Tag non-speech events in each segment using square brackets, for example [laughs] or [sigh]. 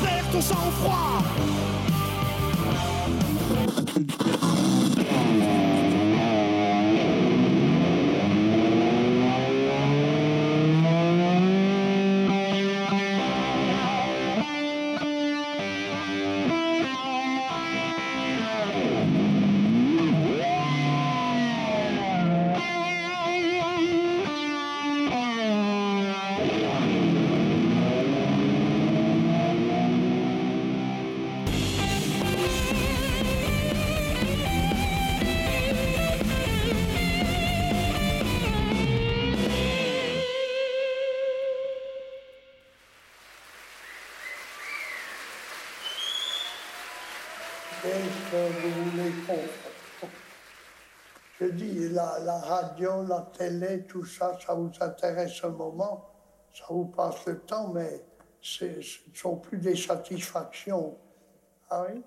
Perds ton sang-froid Qu'est-ce la télé, tout ça, ça vous intéresse un moment, ça vous passe le temps, mais ce ne sont plus des satisfactions. Ah oui?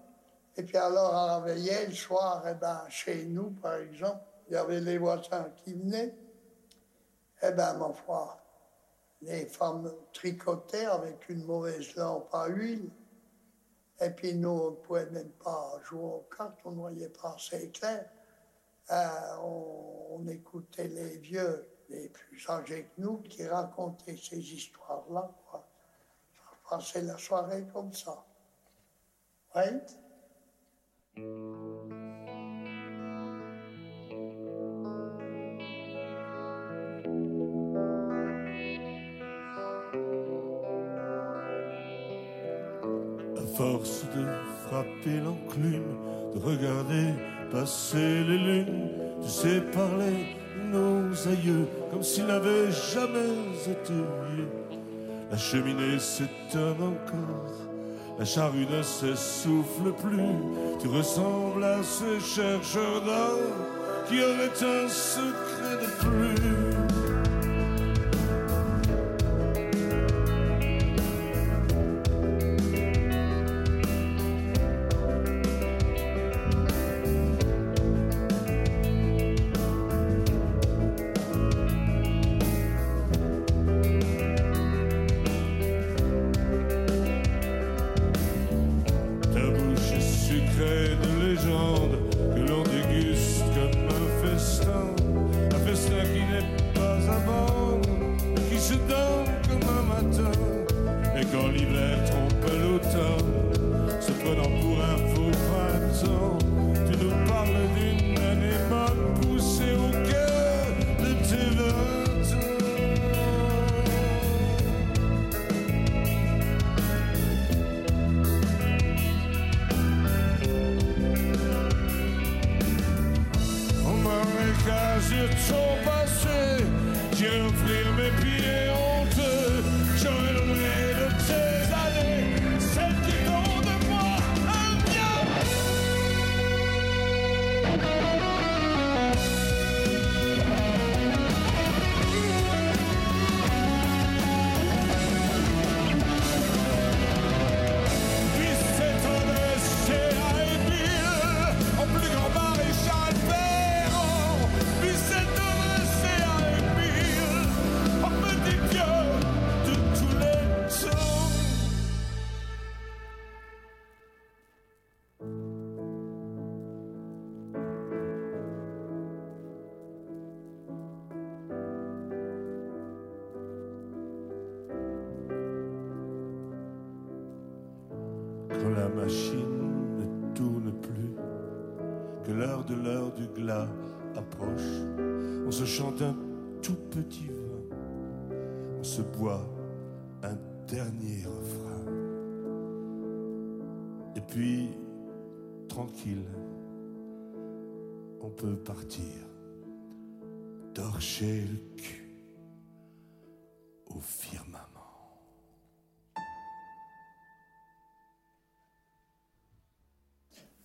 Et puis alors, à la veillée, le soir, eh ben, chez nous, par exemple, il y avait les voisins qui venaient. Eh bien, ma foi, les femmes tricotaient avec une mauvaise lampe à huile. Et puis nous, on ne pouvait même pas jouer aux cartes, on ne voyait pas assez clair. Euh, on, on écoutait les vieux, les plus âgés que nous, qui racontaient ces histoires-là. Ça passait la soirée comme ça. Oui À force de frapper l'enclume, de regarder passer les lunes, tu sais parler nos aïeux comme s'ils n'avaient jamais été mieux. La cheminée s'éteint encore, la charrue ne s'essouffle plus. Tu ressembles à ce chercheur d'or qui aurait un secret de plus.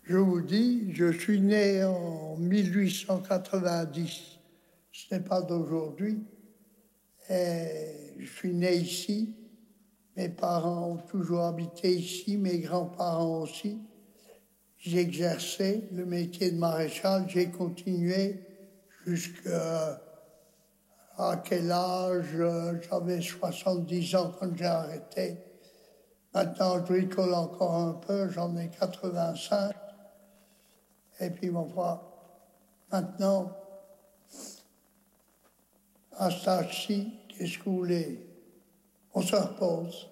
Je vous dis, je suis né en 1890. Ce n'est pas d'aujourd'hui. Je suis né ici. Mes parents ont toujours habité ici, mes grands-parents aussi. Exercé le métier de maréchal, j'ai continué jusqu'à quel âge? J'avais 70 ans quand j'ai arrêté. Maintenant, je bricole encore un peu, j'en ai 85. Et puis, mon frère, maintenant, à ce ci qu'est-ce que vous voulez On se repose.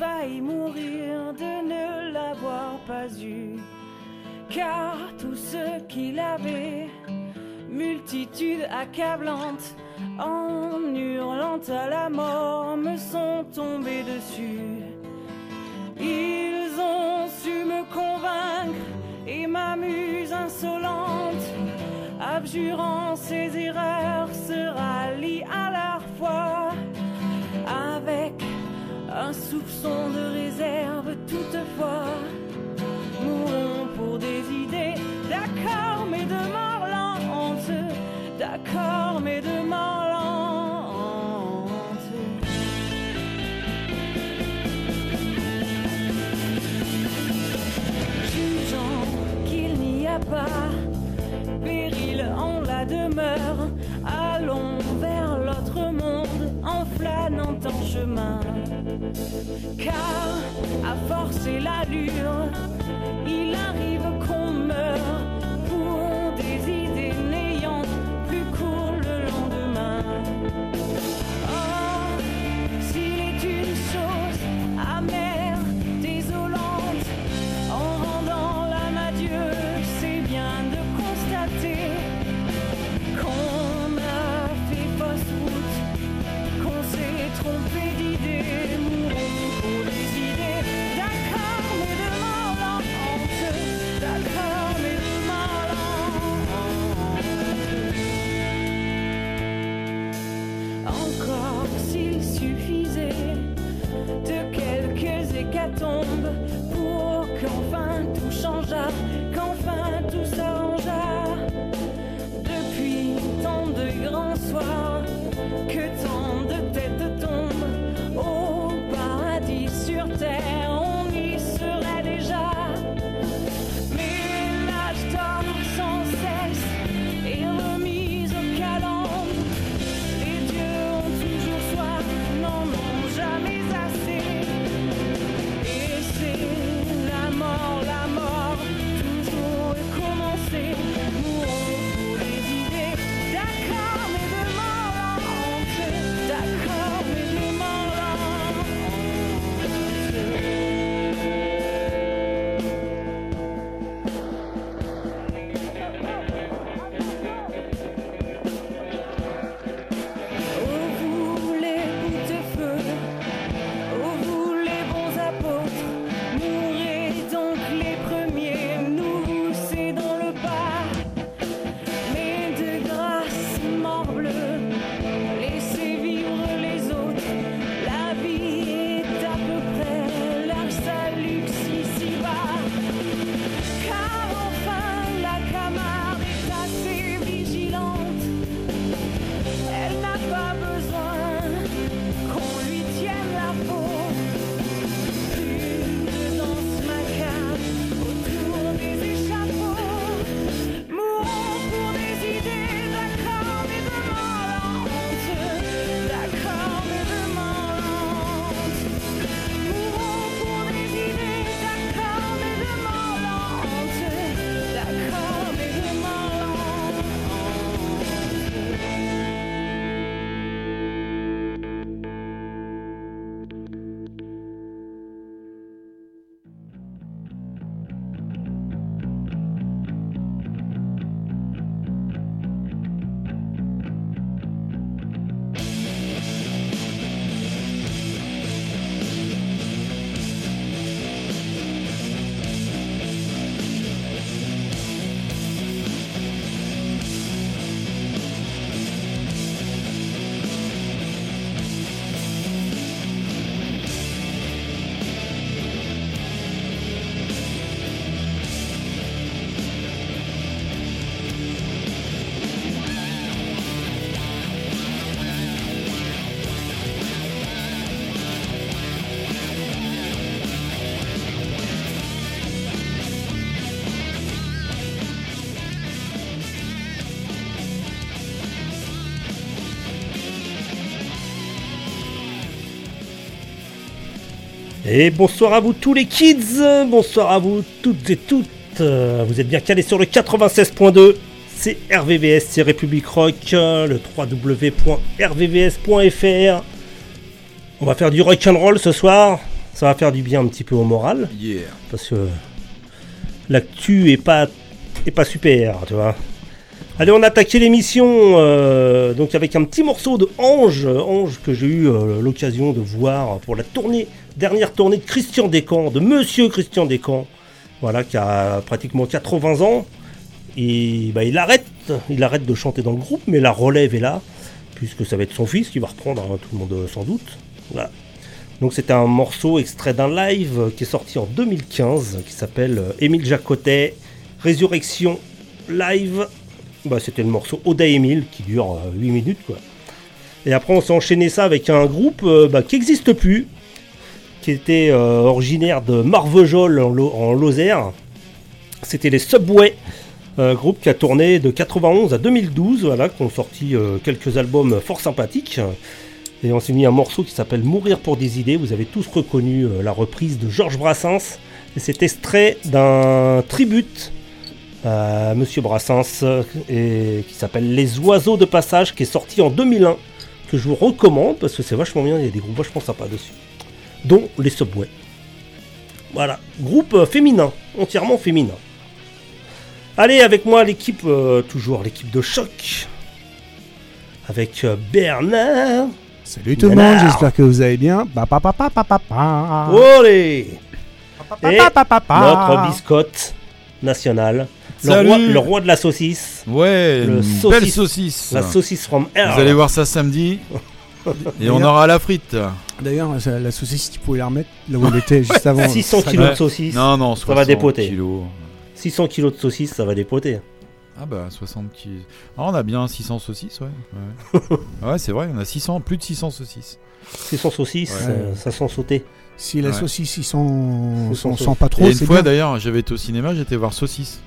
Failli mourir de ne l'avoir pas eu. Car tous ceux qui l'avaient, multitude accablante, en hurlant à la mort, me sont tombés dessus. Ils ont su me convaincre et ma muse insolente, abjurant ses leçon de réserve toutefois. Mourons pour des idées, d'accord, mais de mort lente, d'accord, mais de mort lente. Jugeant qu'il n'y a pas Car à forcer l'allure, Et bonsoir à vous tous les kids, bonsoir à vous toutes et toutes. Vous êtes bien calés sur le 96.2. C'est RVVS, c'est République Rock, le www.rvvs.fr. On va faire du rock and roll ce soir. Ça va faire du bien un petit peu au moral Yeah. parce que l'actu est pas est pas super, tu vois. Allez, on a attaqué l'émission euh, donc avec un petit morceau de Ange, Ange que j'ai eu euh, l'occasion de voir pour la tournée, dernière tournée de Christian Descamps, de Monsieur Christian Descamps, voilà, qui a pratiquement 80 ans. Bah, il arrête, il arrête de chanter dans le groupe, mais la relève est là, puisque ça va être son fils qui va reprendre, hein, tout le monde euh, sans doute. Voilà. Donc c'était un morceau extrait d'un live euh, qui est sorti en 2015, qui s'appelle euh, Émile Jacotet, Résurrection Live Bah, c'était le morceau Oda Emile qui dure euh, 8 minutes quoi. Et après on s'est enchaîné ça avec un groupe euh, bah, qui n'existe plus, qui était euh, originaire de Marvejol en, Lo- en Lozère. C'était les Subway, euh, groupe qui a tourné de 91 à 2012, voilà, qui ont sorti euh, quelques albums fort sympathiques. Et on s'est mis un morceau qui s'appelle Mourir pour des idées. Vous avez tous reconnu la reprise de Georges Brassens. Et c'est extrait d'un tribute à Monsieur Brassens et qui s'appelle Les Oiseaux de Passage, qui est sorti en 2001, que je vous recommande parce que c'est vachement bien. Il y a des groupes vachement sympas dessus, dont les Subway. Voilà, groupe euh, féminin, entièrement féminin. Allez, avec moi l'équipe, euh, toujours l'équipe de choc, avec euh, Bernard. Salut tout le monde, j'espère que vous allez bien. Ba, pa, pa, pa, pa, pa, pa. Olé Pa, pa, et pa, pa, pa, pa. Notre biscotte national, le Salut. roi, le roi de la saucisse, Ouais, Le une saucisse- belle saucisse. la saucisse from Hell. Vous allez voir ça samedi. [laughs] Et on aura la frite. D'ailleurs, ça- la saucisse, tu pouvais la remettre là où elle était [laughs] juste avant. 600 Ça- kilos de saucisse. Non, non, 60 va dépoter. kilos. 600 kilos de saucisse, ça va dépoter. Ah bah 60 kilos. Ah, on a bien 600 saucisses, ouais. Ouais, [laughs] Ouais, c'est vrai, on a 600, plus de 600 saucisses. 600 saucisses, Ouais. euh, ça sent sauter. Si la Ouais. saucisse, ils sent, sont sent pas Et trop, une c'est fois d'ailleurs, j'avais été au cinéma, j'étais voir Saucisse.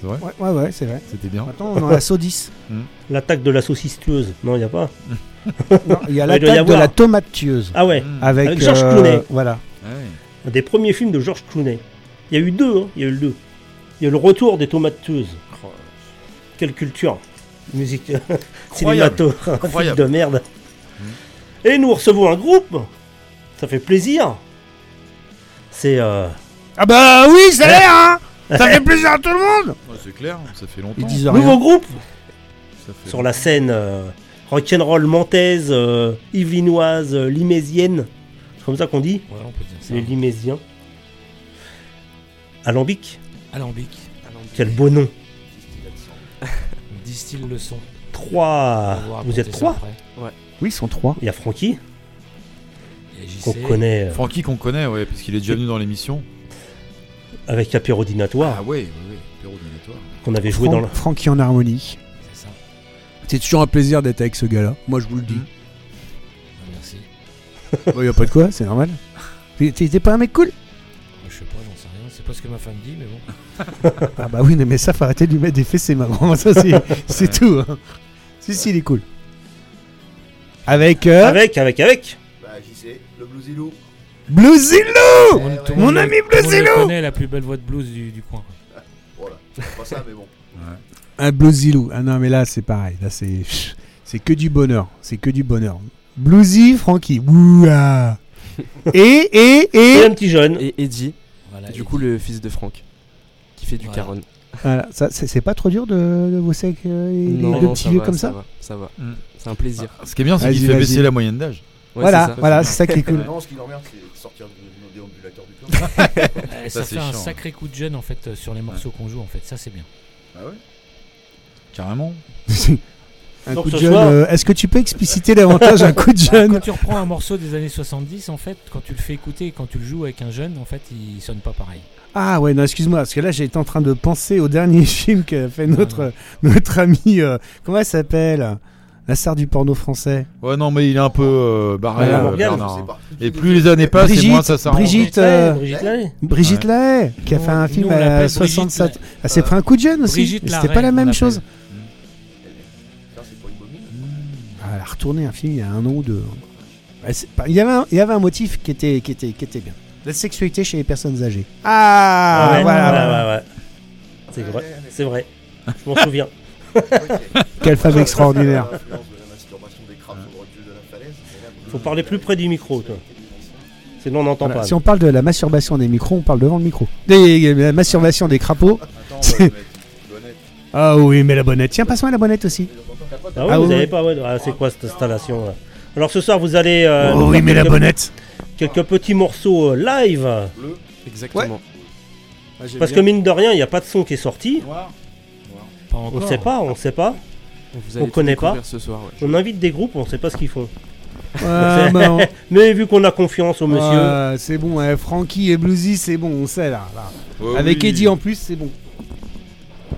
C'est vrai Ouais, ouais, ouais, c'est vrai. C'était bien. Maintenant, on a la saucisse. L'attaque de la saucisse tueuse. Non, il n'y a pas. [laughs] Non, il y a Ouais, l'attaque de la tomate tueuse. Ah ouais, Mmh. Avec, Avec Georges euh, Clooney. Voilà. Ouais. un des premiers films de George Clooney. Il y a eu deux, hein, il y a eu le deux. Il y a le retour des tomates tueuses. Quelle culture Musique [laughs] Incroyable. cinématographique Incroyable. de merde. Et nous recevons un groupe. Ça fait plaisir. C'est euh, Ah bah oui, ça l'est, hein [laughs] Ça fait plaisir à tout le monde Ouais, c'est clair, ça fait longtemps. Ils disent nouveau rien. groupe Ça fait sur la scène euh, rock'n'roll montaise, euh, yvelinoise, euh, limésienne. C'est comme ça qu'on dit Ouais, on peut dire ça. Les limésiens. Alambic Alambic. Alambic. Quel beau nom. [laughs] Distille le son. Trois. On va Vous raconter êtes ça trois après. Oui, ils sont trois. Il y a Francky, qu'on connaît euh, Francky qu'on connaît, ouais, parce qu'il est déjà venu dans l'émission. avec Apérodinatoire, Ah ouais, ouais, ouais, qu'on avait joué dans le. Franck- Francky en harmonie. C'est toujours un plaisir d'être avec ce gars-là. Moi, je vous le dis. Ah, merci. [laughs] Bon, y a pas de quoi, c'est normal. T'es- pas un mec cool? Je sais pas, j'en sais rien. C'est pas ce que ma femme dit, mais bon. [laughs] Ah bah oui, mais ça, faut arrêter de lui mettre des fessées, marrant. Ça, c'est [laughs] c'est tout. hein. Si, si, il est cool. Avec, euh, Avec, avec, avec Bah, j'y sais, le Bluesilou. Blue Zilou Tout le monde- tout le Mon ami le Bleu connaît, la plus belle voix de blues du, du coin. Voilà, c'est pas ça, mais bon. Un Blue Zilou. Ah non, mais là, c'est pareil. Là, c'est c'est que du bonheur. C'est que du bonheur. Bluesy, Francky. Ouah. [laughs] Et, et, Et et... un petit jeune. Et Eddie, Voilà, du coup le fils de Franck, qui fait du Voilà. caron. Voilà, ça, c'est c'est pas trop dur de, de bosser avec euh, les, les deux petits ça vieux comme ça, va, ça va. Mm. C'est un plaisir. Ce qui est bien, c'est Vas-y, qu'il fait vas-y. baisser la moyenne d'âge. Ouais, Voilà, c'est ça. voilà, c'est ça qui est cool. Non, ce qui l'emmerde, c'est de sortir de nos déambulateurs du [laughs] club. Eh, Ça, ça, c'est fait un chiant. sacré coup de jeune en fait euh, sur les morceaux qu'on joue en fait. Ça c'est bien. Ah ouais? Carrément. [laughs] un Donc coup de jeune. soir- euh, Est-ce que tu peux expliciter davantage un coup de Bah, jeune quand tu reprends un morceau des années 70, en fait, quand tu le fais écouter et quand tu le joues avec un jeune, en fait, il sonne pas pareil. Ah ouais, non, excuse-moi, parce que là j'étais en train de penser au dernier [laughs] film qu'a fait notre, non. notre ami. euh, comment elle s'appelle? La star du porno français. Ouais, non, mais il est un peu euh, barré, euh, Bernard, hein. Et plus les années passent, et Brigitte, moins ça s'arrange. Brigitte, euh, Brigitte Lahaye. Brigitte Lahaye, qui a Nous, fait un nous, film l'appelle à Brigitte 67. La- Elle s'est pris un coup de jeune aussi. C'était pas la même chose. Elle a retourné un film il y a un an ou deux. Il y, avait un, il y avait un motif qui était, qui, était, qui était bien. La sexualité chez les personnes âgées. Ah, Ah ouais, voilà, ouais, voilà. ouais, ouais. C'est vrai, c'est vrai. Je m'en souviens. [laughs] Quelle femme extraordinaire. Faut parler plus près du micro, toi. Sinon on n'entend Voilà, pas. Si on parle de la masturbation des micros, on parle devant le micro. Des- la masturbation des crapauds. Attends. Ah oui, mais la bonnette. Tiens, passe-moi la bonnette aussi. Ah oui, Ah vous oui, pas, ouais. Ah, c'est quoi cette installation là Alors ce soir vous allez. euh, oh oui, faire mais la quelques- bonnette. Quelques petits morceaux euh, live. Exactement. Parce que mine de rien, il n'y a pas de son qui est sorti. Pas On encore. sait pas, on sait pas. Vous on allez tout connaît pas. découvrir ce soir. ouais. On invite des groupes, on sait pas ce qu'ils font. Ah, [laughs] bah, on- Mais vu qu'on a confiance au monsieur, Ah, c'est bon, hein, Frankie et Bluesy, c'est bon, on sait là. là. Ouais, Avec oui. Eddie en plus, c'est bon.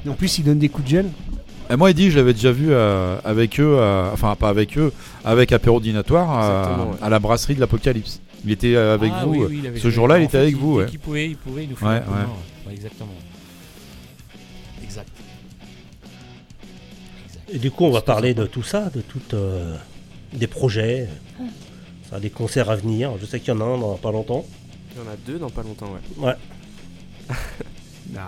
Et en plus, il donne des coups de gel. Et moi, Eddie, je l'avais déjà vu euh, avec eux, euh, enfin pas avec eux, avec Apéro Dinatoire ouais. à la brasserie de l'Apocalypse. Il était euh, avec Ah vous. oui, euh, oui, il avait ce jour-là, il était avec vous. Ouais. qu'il pouvait, il pouvait, il nous faire Ouais, un exactement. Exact. Et du coup, on va parler de tout ça, de toutes euh, des projets, ça, des concerts à venir. Je sais qu'il y en a un dans pas longtemps. Il y en a deux dans pas longtemps, ouais. Ouais. [laughs]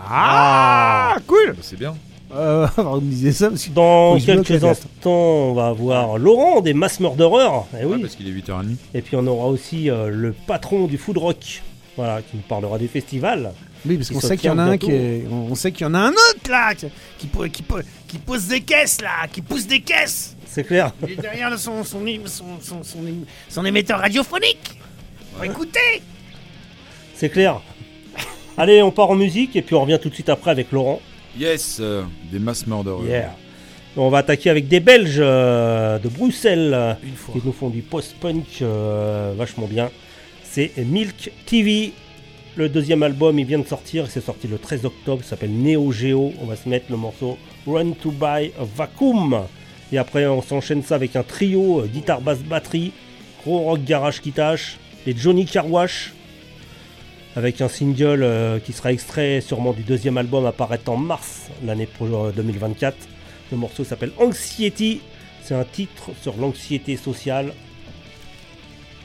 Ah, cool C'est bien. euh, Vous me disiez ça parce que Dans quelques instants, on va avoir Laurent des Mass Murderers. Eh Ouais, oui. parce qu'il est 8h30. Et puis on aura aussi euh, le patron du food rock, voilà, qui nous parlera des festivals. Oui, parce qu'on sait qu'il y en a un qui est... On sait qu'il y en a un autre là qui, qui, pou- qui, pou- qui pose des caisses là, qui pousse des caisses. C'est clair. Il est derrière son, son, son, son, son, son émetteur radiophonique. Faut écouter. C'est clair. Allez, on part en musique et puis on revient tout de suite après avec Laurent. Yes, euh, des mass murderers. Yeah. On va attaquer avec des Belges euh, de Bruxelles euh, Une fois. qui nous font du post-punk euh, vachement bien. C'est Milk TV. Le deuxième album, il vient de sortir. C'est sorti le 13 octobre. Il s'appelle Neo Geo. On va se mettre le morceau Run to Buy a Vacuum. Et après, on s'enchaîne ça avec un trio euh, guitare, basse, batterie, gros rock garage qui tâche. Les Johnny Carwash. Avec un single euh, qui sera extrait sûrement du deuxième album apparaître en mars l'année pro- euh, 2024. Le morceau s'appelle Anxiety. C'est un titre sur l'anxiété sociale.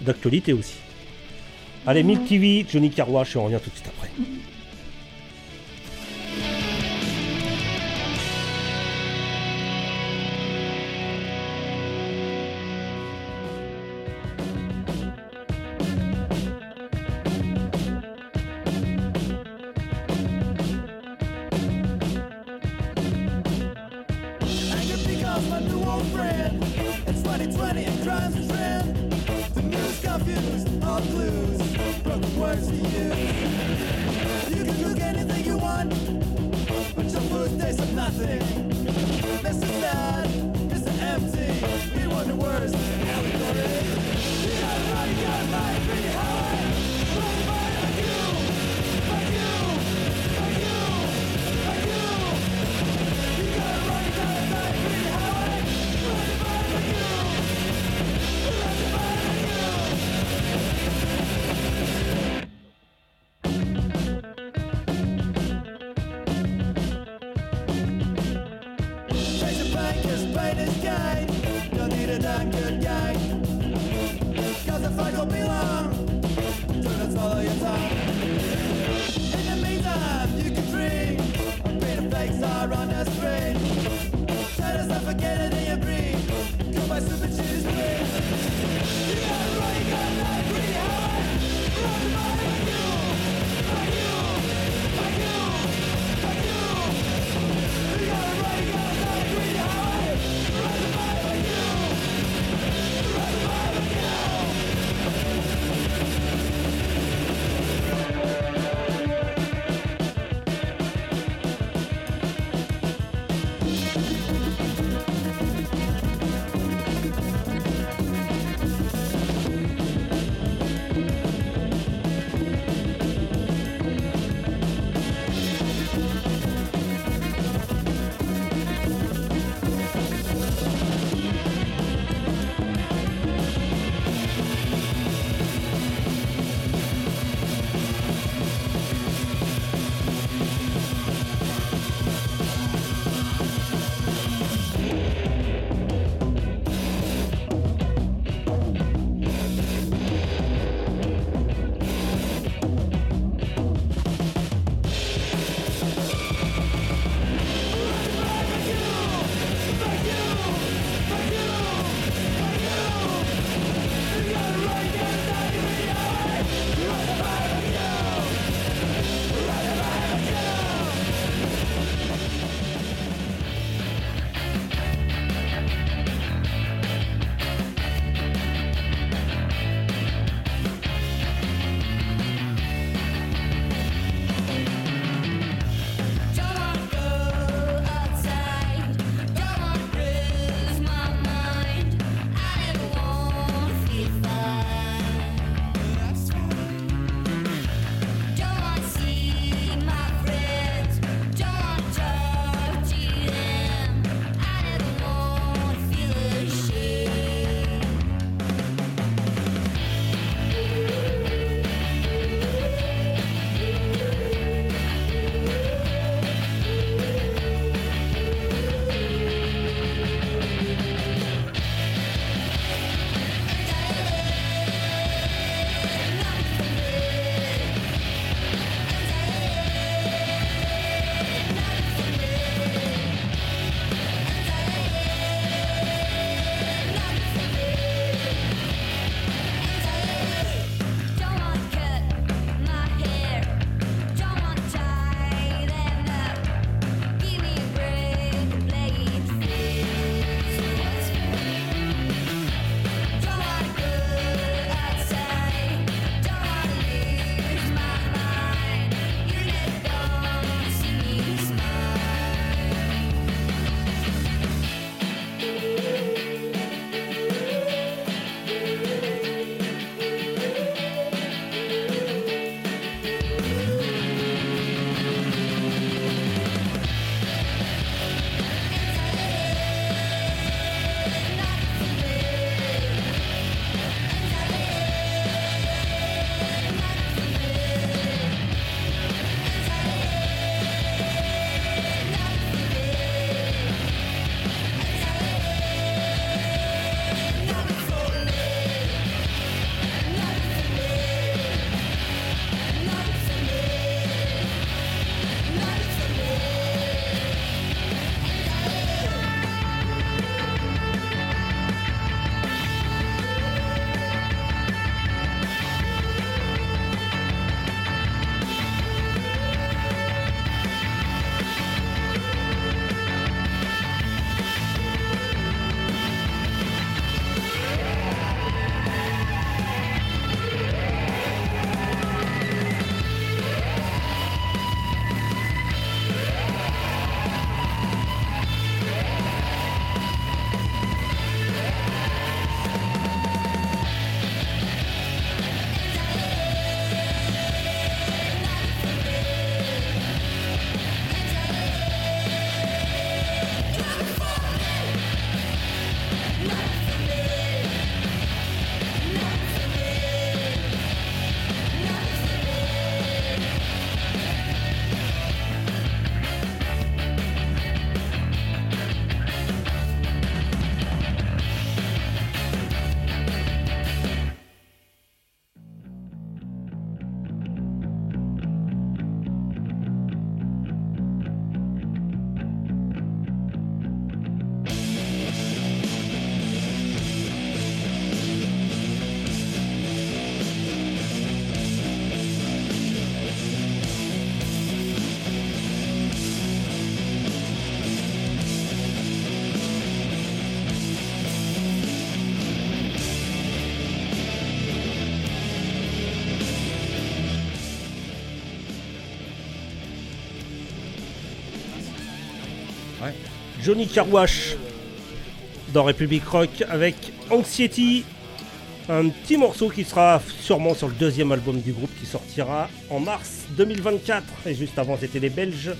D'actualité aussi. Allez, Milk TV, Johnny Carwash on revient tout de suite après. Becomes my new old friend. It's 2020 and crime's a trend. The news confused, all clues, broken words to use. You can cook anything you want, but your food tastes of nothing. Mr. Sad, Mr. Empty, we want the worst. Allegory. You gotta run, you gotta fight, pretty hard. Johnny Carwash dans République Rock avec Anxiety, un petit morceau qui sera sûrement sur le deuxième album du groupe qui sortira en mars 2024. Et juste avant, c'était les Belges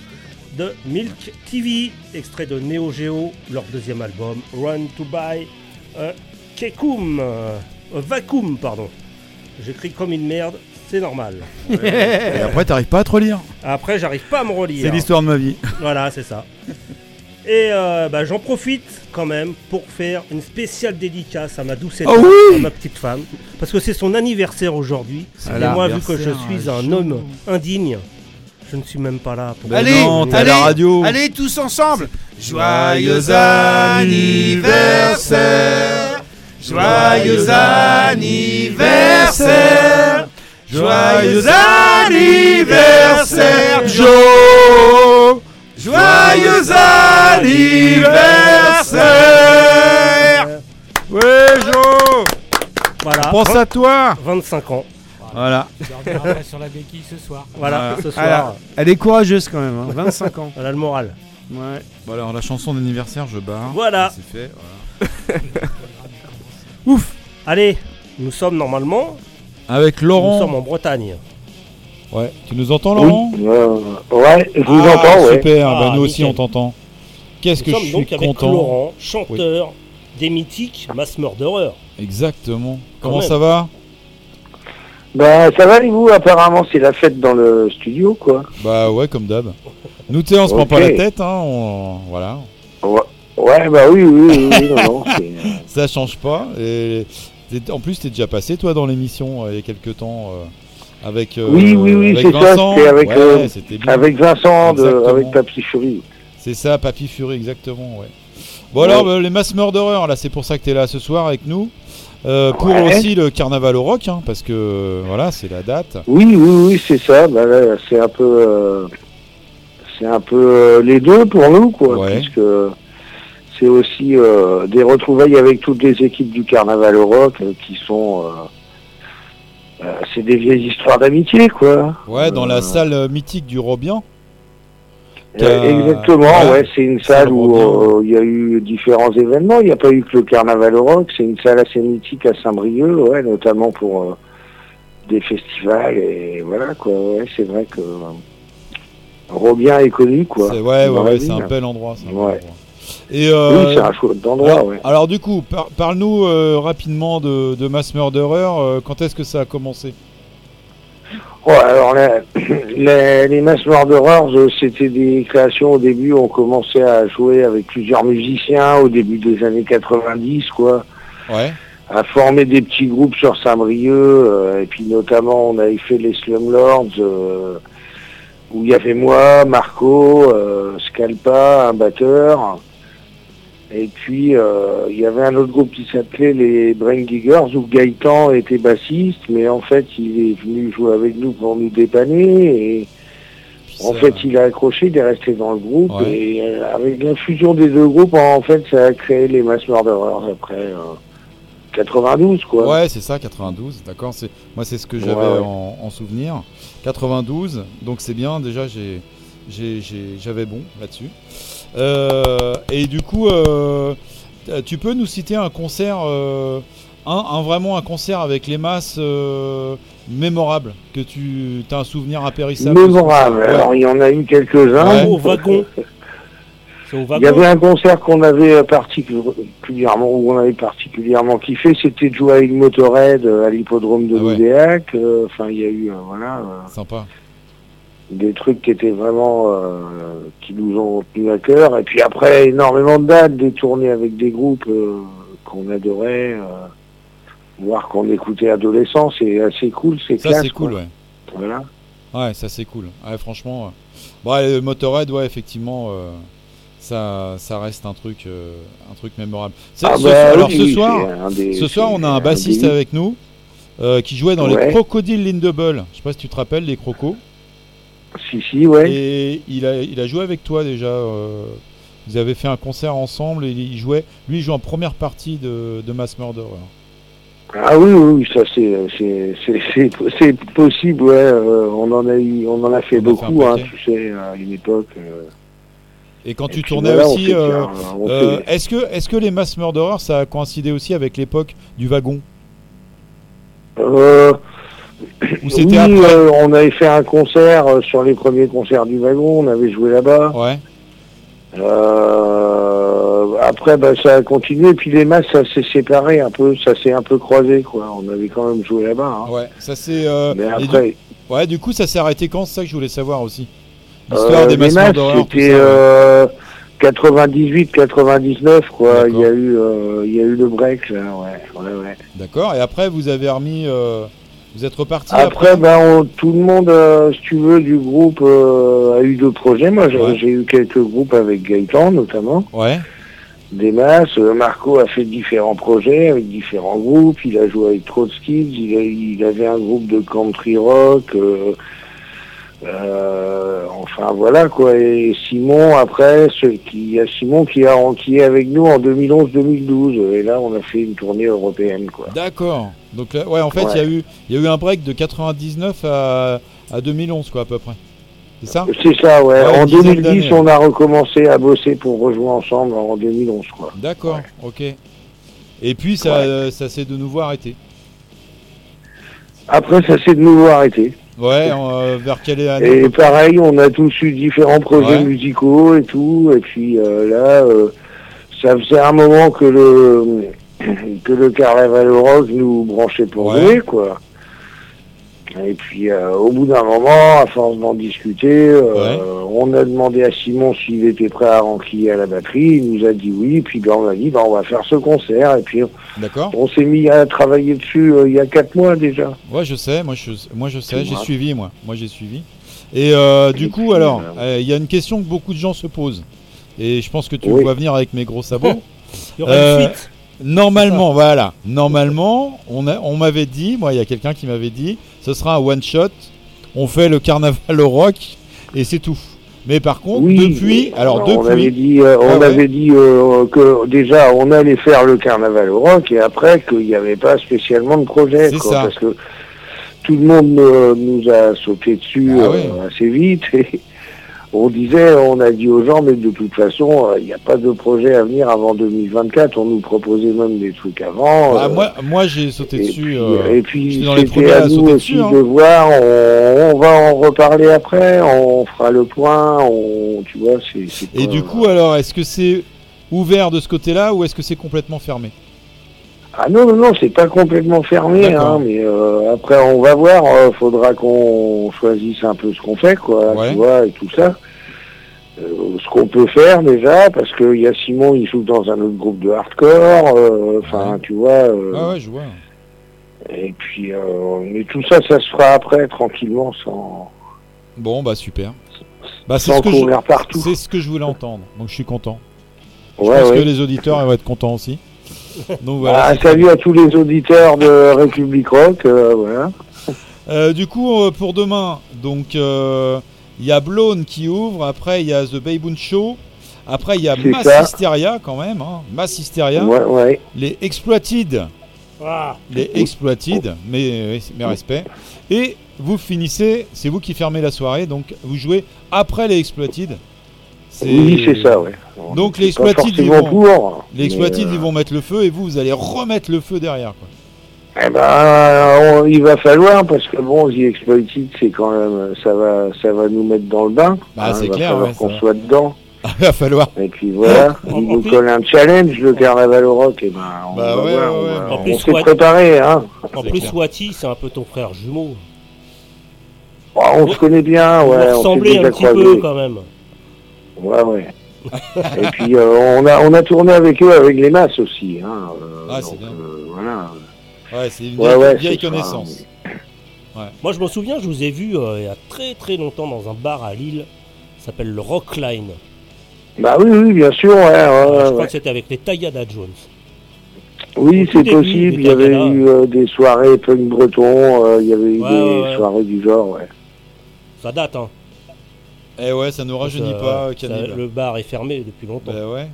de Milk TV, extrait de Neo Geo, leur deuxième album, Run to Buy a Kekum, euh, a Vacuum, pardon. J'écris comme une merde, c'est normal. [laughs] Et après, t'arrives pas à te relire. Après, j'arrive pas à me relire. C'est l'histoire de ma vie. Voilà, c'est ça. Et euh, bah, j'en profite quand même pour faire une spéciale dédicace à ma douce Ah étoile, oui à ma petite femme, parce que c'est son anniversaire aujourd'hui. Et moi, vu que je suis un homme indigne, je ne suis même pas là pour. Allez, non, allez, la radio. allez tous ensemble. Joyeux anniversaire. Joyeux anniversaire. Joyeux anniversaire, Joe. Joyeux anniversaire. Ouais, Jo Voilà. Pense à toi 25 ans. Voilà. Je sur la béquille ce soir. Voilà, ce soir. Alors, elle est courageuse quand même, hein, 25 ans. Voilà le moral. Ouais. Bon, alors, la chanson d'anniversaire, je barre. Voilà. C'est fait. Voilà. [laughs] Ouf Allez, nous sommes normalement. Avec Nous Laurent. sommes en Bretagne. Ouais. Tu nous entends, Laurent Euh, ouais, je vous Ah, entends, ouais. Super, Ah, bah, nous aussi on t'entend. Qu'est-ce que je suis donc avec content. Laurent, chanteur des mythiques Mass Murderer. Exactement. Quand Comment même. ça va? Ben, ça va et vous Apparemment, c'est la fête dans le studio, quoi. Bah ouais, comme d'hab. Nous, tu sais, on se prend pas la tête, hein. on- Voilà. Ouais, ouais, bah oui, oui, oui, oui, non, non, c'est... euh, [laughs] Ça change pas. Et en plus, t'es déjà passé, toi, dans l'émission euh, il y a quelques temps. euh, avec, euh, Oui, oui, oui, avec c'est ça, Vincent. c'était avec, Ouais, euh. Avec Vincent, de, avec Papy Fury. C'est ça, Papy Fury, exactement, ouais. Bon alors, Ouais. bah, les Mass Murderers, là, c'est pour ça que t'es là ce soir avec nous. Euh, pour Ouais. aussi le carnaval au rock, hein, parce que euh, voilà, c'est la date. Oui, oui, oui, c'est ça. Bah, c'est un peu... euh, c'est un peu euh, les deux pour nous, quoi, puisque c'est aussi euh, des retrouvailles avec toutes les équipes du Carnaval au Rock euh, qui sont... euh, euh, c'est des vieilles histoires d'amitié, quoi. Ouais, dans Euh, la salle euh, mythique du Robian. Euh, exactement, ouais. ouais, c'est une salle où euh, il y a eu différents événements. Il n'y a pas eu que le Carnaval au Rock, c'est une salle assez mythique à Saint-Brieuc, ouais, notamment pour euh, des festivals et voilà quoi. Ouais, c'est vrai que euh, Robien est connu quoi. C'est- Ouais, ouais, ouais, c'est un bel endroit. c'est un bel Ouais. endroit. Et euh, Oui, c'est un chouette endroit, alors, ouais. alors, du coup, par- parle-nous euh, rapidement de, de Mass Murderer. euh, quand est-ce que ça a commencé? Alors les, [clears throat] les, les Mass Murderers, c'était des créations au début, on commençait à jouer avec plusieurs musiciens au début des années 90 quoi. Ouais. à former des petits groupes sur Saint-Brieuc, euh, et puis notamment on avait fait les Slumlords, euh, où il y avait moi, Marco, euh, Scalpa, un batteur, et puis euh, il y avait un autre groupe qui s'appelait les Brain Giggers, où Gaëtan était bassiste, mais en fait il est venu jouer avec nous pour nous dépanner, et en fait il a accroché, il est resté dans le groupe, Ouais. et euh, avec la fusion des deux groupes, en fait ça a créé les Mass Murderers après... euh, 92 quoi. Ouais, c'est ça, 92, d'accord. Moi, c'est ce que j'avais Ouais, en, en souvenir. 92, donc c'est bien. Déjà, j'avais bon là-dessus. Euh, et du coup, euh, tu peux nous citer un concert, euh, un, un- vraiment un concert avec les masses euh, mémorable que tu as un souvenir impérissable. Mémorable. Ouais. Alors il y en a eu quelques-uns. Ouais. Au wagon. Il y avait un concert qu'on avait particulièrement, où on avait particulièrement kiffé, c'était de jouer avec Motorhead à l'hippodrome de Ah ouais. Loudéac. Euh, Enfin, il y a eu, euh, voilà, euh, Sympa. Des trucs qui étaient vraiment, euh, qui nous ont tenu à cœur. Et puis après, énormément de dates, des tournées avec des groupes euh, qu'on adorait, euh, voire qu'on écoutait adolescent. C'est assez cool, c'est Ça, classe. c'est cool, quoi. ouais. Voilà. Ouais, ça c'est cool. Ouais, franchement. ouais. Bon, le Motorhead, ouais, effectivement, ça, ça reste un truc, un truc mémorable. Ah ce, bah soir- oui, alors ce soir, des- ce soir, on a un bassiste avec nous qui jouait dans les Ouais. Crocodile Lindebel. Je sais pas si tu te rappelles les crocos. Si, si, ouais. Et il a, il a joué avec toi déjà. euh, vous avez fait un concert ensemble et il jouait. Lui, il joue en première partie de, de Mass Murderer. Ah oui, oui, oui, ça c'est possible, ouais. euh, on en a eu, on en a fait On a fait un beaucoup, hein, tu sais, à une époque. euh, Et quand Et tu tournais voilà, aussi, euh, euh, est-ce que, est-ce que les Mass Murderers, ça a coïncidé aussi avec l'époque du wagon? Euh, Ou oui, après euh, on avait fait un concert euh, sur les premiers concerts du wagon, on avait joué là-bas. Ouais. Euh, après, bah, ça a continué, puis les masses, ça s'est séparé un peu, ça s'est un peu croisé, quoi. On avait quand même joué là-bas. hein. Ouais, ça euh, Mais et du- après, Ouais, du coup, ça s'est arrêté quand C'est ça que je voulais savoir aussi. L'histoire des masses, c'était ça. ouais. euh, 98, 99, quoi. Il y a eu, il y a eu le break, là, ouais, ouais, ouais. D'accord. Et après, vous avez remis. Vous êtes reparti Après, ben, on- tout le monde, euh, si tu veux, du groupe euh, a eu d'autres projets. Moi, j'ai Ouais. eu quelques groupes avec Gaëtan, notamment. Ouais. Des masses. Euh, Marco a fait différents projets avec différents groupes. Il a joué avec. Il, a- il avait un groupe de country rock. euh, euh, enfin, voilà, quoi. Et Simon, après, ce, qui, il y a Simon qui, a, est avec nous en 2011-2012. Et là, on a fait une tournée européenne, quoi. D'accord. Donc là, ouais, en fait, il y a eu, il y a eu un break de 99 à, à 2011, quoi, à peu près. C'est ça? C'est ça, ouais. Ouais, en une dizaine 2010, d'années, on a recommencé à bosser pour rejouer ensemble en 2011, quoi. D'accord. Ok. Et puis ça, ça s'est de nouveau arrêté. Après, ça s'est de nouveau arrêté. Ouais. euh, vers quelle année Et pareil, on a tous eu différents projets Ouais. musicaux et tout. Et puis euh, là, euh, ça faisait un moment que le [clears throat] que le Carnaval Rock nous branchait pour Ouais. jouer, quoi. Et puis euh, au bout d'un moment, à force d'en discuter, euh, Ouais. on a demandé à Simon s'il était prêt à renquiller à la batterie. Il nous a dit oui. Puis ben, on a dit ben, on va faire ce concert. Et puis on s'est mis à travailler dessus euh, il y a quatre mois déjà. Ouais, je sais. Moi, je, moi, je sais. J'ai suivi, moi. Moi, j'ai suivi. Et euh, du coup, puis, alors, il y a une question que beaucoup de gens se posent. Et je pense que tu Oui. vois venir avec mes gros sabots. [laughs] Il y aura une suite. Normalement, voilà. Normalement, on, a- on m'avait dit, moi, il y a quelqu'un qui m'avait dit, ce sera un one shot. On fait le carnaval au rock et c'est tout. Mais par contre, Oui, depuis, alors on avait depuis, dit, euh, on Ouais, avait dit euh, que déjà on allait faire le carnaval au rock et après qu'il n'y avait pas spécialement de projet, quoi, ça. parce que tout le monde euh, nous a sauté dessus Ah ouais. assez vite et [laughs] on disait, on a dit aux gens, mais de toute façon, euh, il n'y a pas de projet à venir avant 2024. On nous proposait même des trucs avant. bah, euh, moi, moi j'ai sauté et dessus. puis, euh, et puis c'était à à nous aussi dessus. hein. de voir, on, on va en reparler après, on fera le point, on, tu vois, c'est... Et du coup, alors, est-ce que c'est ouvert de ce côté-là ou est-ce que c'est complètement fermé? Ah non, non, non, c'est pas complètement fermé, hein, mais euh, après on va voir, euh, faudra qu'on choisisse un peu ce qu'on fait, quoi, Ouais. tu vois, et tout ça. Euh, ce qu'on peut faire déjà, parce qu'il y a Simon, il joue dans un autre groupe de hardcore, euh, enfin, Ouais. tu vois, Ah ouais, je vois. et puis, euh, mais tout ça, ça se fera après, tranquillement, sans, Bon, bah super. Bah, c'est sans ce, je, partout. c'est ce que je voulais entendre. Donc je suis content. Je Ouais, pense que les auditeurs vont être contents aussi. [laughs] Donc voilà. Ah, c'est salut à tous les auditeurs de République Rock, euh, voilà. [laughs] Euh, du coup, euh, pour demain, donc euh, il y a Blown qui ouvre, après il y a The Bayboon Show, après il y a Mass ça. Hysteria quand même, hein, Mass Hysteria, Ouais, ouais. les Exploited, Ah, les Exploited, mes, mes respects, et vous finissez, c'est vous qui fermez la soirée, donc vous jouez après les Exploited. C'est- Oui, c'est ça, ouais. Donc les C'est Exploited, ils vont, court, les Exploited, mais, euh, ils vont mettre le feu et vous, vous allez remettre le feu derrière. Quoi. Eh ben, on- il va falloir parce que bon, The Exploited, c'est quand même, ça va, ça va nous mettre dans le bain. Bah, c'est il va clair, falloir ouais, qu'on soit dedans. [laughs] il va falloir. Et puis voilà, [laughs] il nous plus- colle un challenge, le Carnaval au Rock. Et ben, on Bah va ouais, voir. on va- s'est préparé, hein. En C'est plus, clair. Wati, c'est un peu ton frère jumeau. Oh, on se connaît bien, Vous ouais. on ressemblez un petit peu quand même. Ouais, ouais. Et puis euh, on a on a tourné avec eux avec les masses aussi. Hein, euh, Ah, c'est donc, bien. euh, voilà. Ouais, c'est une vieille, ouais, connaissance. Moi, je me souviens, je vous ai vu euh, il y a très très longtemps dans un bar à Lille. Ça s'appelle le Rockline. Bah oui, oui, bien sûr, je crois que c'était avec les Tayada Jones. Oui, c'est possible. Il y avait Tagada. eu des soirées punk breton, il y avait eu des soirées du genre, ouais. Ça date, hein. Eh ouais, ça nous rajeunit pas, ça- Cannibal. Le bar est fermé depuis longtemps. Bah ouais.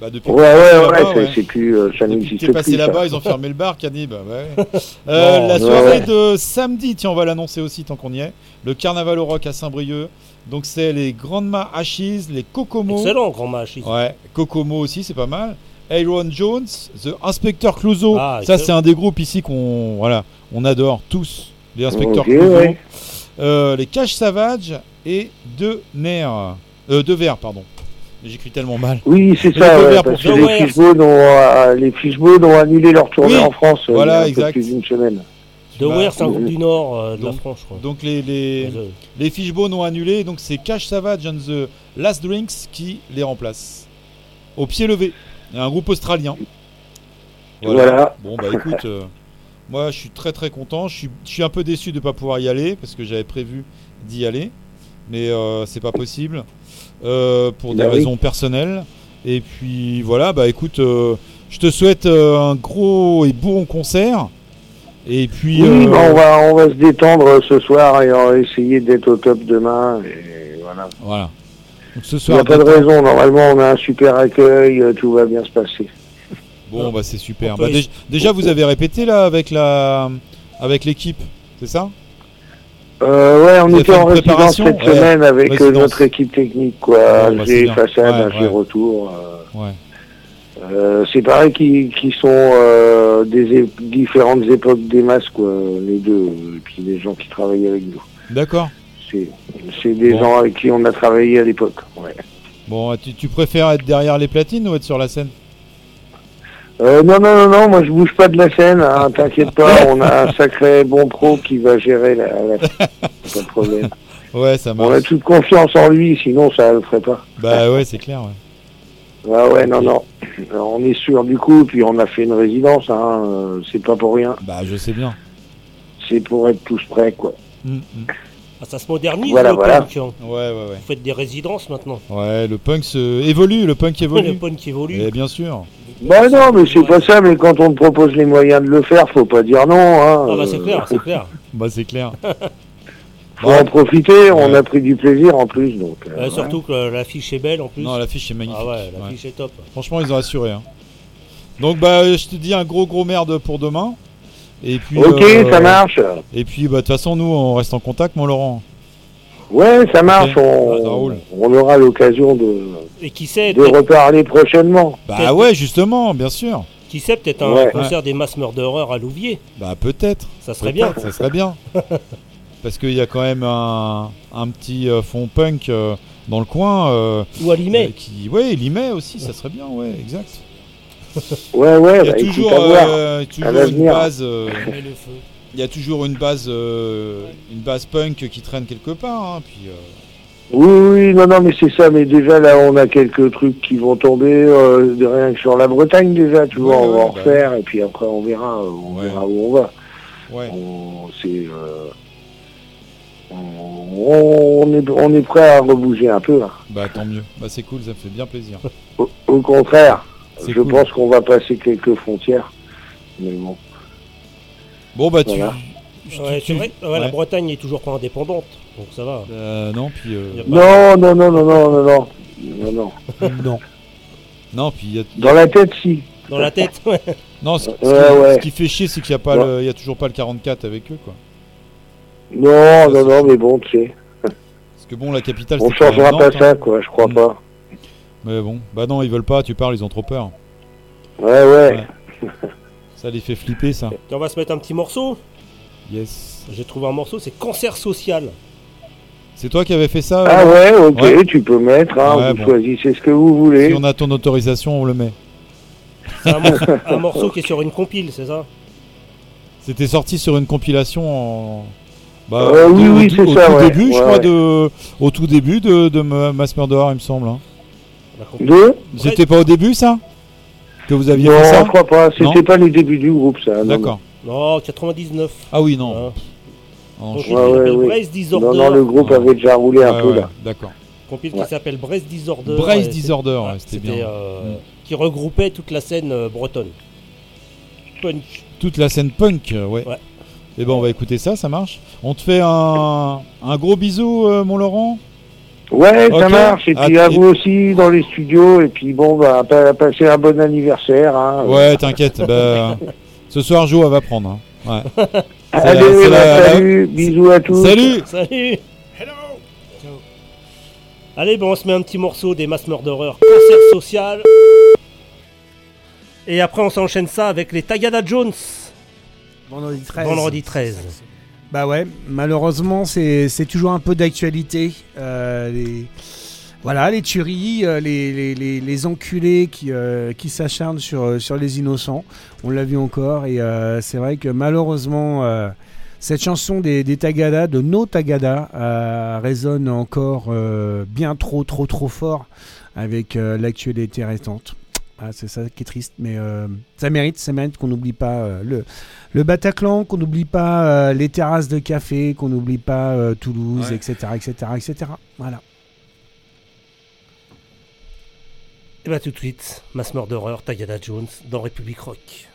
Bah depuis Ouais, ouais, ouais, ouais. c'est plus, euh, ça n'existe passé là-bas, ils ont fermé le bar, Cannib. Bah ouais. [laughs] Euh, la soirée ouais. de samedi, tiens, on va l'annoncer aussi tant qu'on y est. Le carnaval au rock à Saint-Brieuc. Donc c'est les Grandma Ashes, les Kokomo. Excellent, Grand Match. Ouais, Kokomo aussi, c'est pas mal. Aaron Jones, The Inspector Clouseau. Ah, ça, c'est un des groupes ici qu'on voilà, on adore tous. Les Inspecteurs Ok, Clouseau. ouais. Euh, les Cash Savage et De Nerf. Euh, de Verre, pardon. J'écris tellement mal. Oui, c'est ça, deux ouais, verres parce pour que les Fishbones ont, euh, les ont annulé leur tournée Oui, en France euh, voilà, il y a un peu exact. plus d'une semaine. De Bah, Ware, c'est un groupe du Nord euh, de la France, je crois. Donc les, les, Euh, les Fishbones ont annulé, donc c'est Cash Savage and the Last Drinks qui les remplace. Au pied levé. Il y a un groupe australien. Voilà. Bon bah écoute, euh, moi je suis très très content. Je suis, je suis un peu déçu de ne pas pouvoir y aller parce que j'avais prévu d'y aller, mais euh, c'est pas possible euh, pour des Bah oui. raisons personnelles. Et puis voilà, bah écoute, euh, je te souhaite euh, un gros et bon concert. Et puis Oui, euh, bah, on, va, on va se détendre ce soir et on va essayer d'être au top demain. Et voilà. voilà. Donc ce Il n'y soir, a pas de raison. Normalement, on a un super accueil. Tout va bien se passer. Bon, bah c'est super. Bah, essa- déj- déjà, vous avez répété là avec la avec l'équipe, c'est ça? Euh, ouais, on Vous était en résidence cette Ouais, semaine avec euh, résidence. notre équipe technique. quoi. Bah, c'est J'ai bien. façade, Ouais, j'ai ouais. retour. euh, Ouais. Euh, c'est pareil qui, qui sont euh, des différentes époques des masques, quoi, les deux, et puis les gens qui travaillent avec nous. D'accord. C'est, c'est des Bon. gens avec qui on a travaillé à l'époque. Ouais. Bon, tu, tu préfères être derrière les platines ou être sur la scène? Euh, non, non, non, non, moi je bouge pas de la scène, hein, [laughs] t'inquiète pas, on a un sacré bon pro qui va gérer la, la... pas de problème. [laughs] Ouais, ça On a marche. toute confiance en lui, sinon ça le ferait pas. Bah [laughs] ouais, c'est clair. Ouais. Ah ouais, non, non, on est sûr du coup, puis on a fait une résidence, hein, euh, c'est pas pour rien, Bah je sais bien. c'est pour être tous prêts, quoi. Mm, mm. ah, ça se modernise Voilà, le voilà. punk. hein. Ouais, ouais, Vous faites des résidences maintenant. ouais. Ouais, le punk se... évolue, le punk Le évolue. punk évolue. Eh bien sûr. Bah non, mais c'est pas ça, mais quand on te propose les moyens de le faire, faut pas dire non, hein. Ah bah c'est clair, c'est clair. [laughs] Bah c'est clair. Faut en profiter, on Ouais. a pris du plaisir en plus, donc. euh, surtout que l'affiche est belle en plus. Non, l'affiche est magnifique. Ah ouais, Ouais. l'affiche est top. Franchement, ils ont assuré. hein. Donc bah je te dis un gros gros merde pour demain. Et puis. Ok, euh, ça marche. Et puis bah de toute façon nous on reste en contact, mon Laurent. Ouais, ça marche, on, Ah, on aura l'occasion de, Et qui sait, de reparler prochainement. Bah Peut-être- ouais, justement, bien sûr. qui sait peut-être un Ouais. concert des Mass Murderers à Louvier. Bah peut-être. Ça serait bien. Ça serait bien. [laughs] Parce qu'il y a quand même un, un petit euh, fond punk euh, dans le coin. euh, Ou à Limay. euh, qui, ouais, Limay aussi, ça serait bien, ouais, exact. Ouais, ouais, Il y a bah, toujours, euh, une base. euh, Mets le feu. Il y a toujours une base, euh, une base punk qui traîne quelque part. hein, puis, euh, Oui, oui, non, non, mais c'est ça, mais déjà là, on a quelques trucs qui vont tomber, euh, de rien que sur la Bretagne déjà, tu vois, Ouais, on va ouais, en bah refaire, et puis après on verra, on Ouais. verra où on va. On, c'est, euh, on, on est, on est prêt à rebouger un peu. là. Bah tant mieux. Bah c'est cool, ça me fait bien plaisir. Au, au contraire, C'est je cool. pense qu'on va passer quelques frontières. Mais bon. Bon, bah, tu. Voilà. Vrai, ouais. La Bretagne est toujours pas indépendante, donc ça va. Euh, non, puis. Euh... Non, non, non, non, non, non, non, non. [laughs] non. Non, puis. A... Dans la tête, si. Dans la tête, ouais. Non, ce, qui, fait chier, c'est qu'il n'y a, pas le, y a toujours pas le 44 avec eux, quoi. Non, non, non, mais bon, tu sais. Parce que bon, la capitale, On changera pas hein. ça, quoi, je crois mm. pas. Mais bon, bah non, ils veulent pas, tu parles, ils ont trop peur. ouais. ouais. [laughs] Ça les fait flipper, ça. Et on va se mettre un petit morceau. Yes. J'ai trouvé un morceau, c'est Cancer Social. C'est toi qui avais fait ça Ah euh, ouais, ok, Ouais. tu peux mettre, hein, Ouais, vous bon. choisissez ce que vous voulez. Si on a ton autorisation, on le met. C'est un, morceau- [laughs] un morceau qui est sur une compile, c'est ça? C'était sorti sur une compilation en. Bah, Euh, au- oui, oui, tout- c'est au ça, tout ouais. début, je crois, ouais. de, au tout début de, de Ma- Mass Murderer, il me semble. hein. Deux C'était pas au début, ça? Que vous aviez Non, fait ça je crois pas, c'était pas les débuts du groupe, ça. D'accord. Non, 99. Ah oui, non. Hein. Non, Ouais, Non, Disorder. non, le groupe avait déjà roulé un peu, ouais, là. D'accord. Compile Ouais. qui s'appelle Brace Disorder. Brace et Disorder, c'était bien. euh, Mm. Qui regroupait toute la scène euh, bretonne. Punk. Toute la scène punk, euh, ouais. Ouais. Et ben on va écouter ça, ça marche. On te fait un, un gros bisou, euh, mon Laurent? Ouais, ça marche, et puis Ah, à et- vous aussi dans les studios, et puis bon, bah, pa- passez un bon anniversaire. Hein. Ouais, t'inquiète. bah, [laughs] ce soir, Jo, elle va prendre. hein. Ouais. Allez, bah, la- salut, bisous à tous. Salut Salut Allez, bon, on se met un petit morceau des Mass Murderers, concert social. Et après, on s'enchaîne ça avec les Tagada Jones. Vendredi 13. Vendredi 13. Bah ouais, malheureusement, c'est toujours un peu d'actualité. Euh, voilà, les tueries, euh, les, les, les, enculés qui, euh, qui s'acharnent sur, sur les innocents. On l'a vu encore. Et c'est vrai que malheureusement, cette chanson des, des Tagada, de nos Tagada, résonne encore bien trop, trop, trop fort avec l'actualité récente. Ah, c'est ça qui est triste, mais euh, ça mérite, ça mérite qu'on n'oublie pas euh, le, le Bataclan, qu'on n'oublie pas euh, les terrasses de café, qu'on n'oublie pas euh, Toulouse, Ouais. etc., etc., etc. Voilà. Et bah tout de suite, Mass Murderer, Tagada Jones dans République Rock.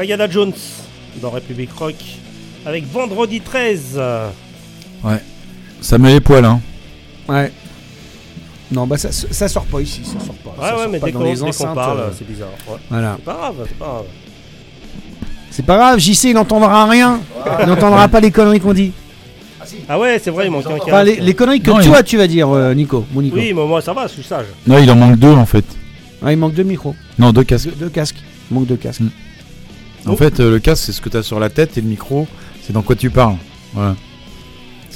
Diana Jones dans République Rock avec Vendredi 13. Ouais. Ça met les poils, hein. Ouais. Non, bah ça, ça sort pas ici, ça sort pas. Ouais, ça ouais, sort mais pas dès qu'on parle, euh, c'est bizarre. Ouais. Voilà. C'est pas grave, c'est pas grave. C'est pas grave, JC il n'entendra rien. Il n'entendra pas les conneries qu'on dit. Ah ouais, c'est vrai, il manque un Enfin, casque. les, les conneries que Non, toi il- tu vas dire, euh, Nico. Mon Nico. Oui, mais moi ça va, je suis sage. Non, il en manque deux en fait. Ah, il manque deux micros. Non, deux casques. Deux, deux casques. Il manque deux casques. En fait, euh, le casque, c'est ce que tu as sur la tête et le micro, c'est dans quoi tu parles. Voilà.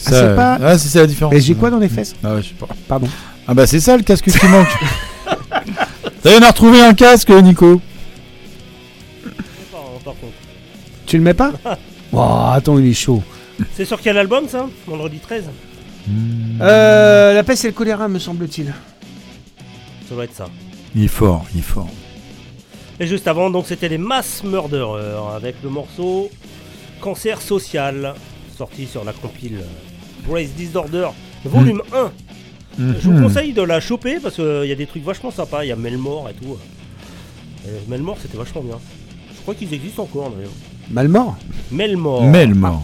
Ah, c'est pas- Ah, c'est ça la différence. Mais j'ai quoi dans les fesses Ah ouais, je sais pas. Pardon. Ah bah c'est ça le casque qui manque. [laughs] T'as on a retrouvé un casque, Nico. Par contre. Tu le mets pas [laughs] Oh, attends, il est chaud. C'est sur quel album ça? Vendredi 13 Euh, la peste et le choléra, me semble-t-il. Ça doit être ça. Il est fort, il est fort. Et juste avant, donc c'était les Mass Murderers avec le morceau Cancer Social, sorti sur la compile Brace Disorder, volume 1. Je vous conseille de la choper parce qu'il y a des trucs vachement sympas. Il y a Melmore et tout. Euh, Melmore, c'était vachement bien. Je crois qu'ils existent encore d'ailleurs. Malmort Melmore. Melmore.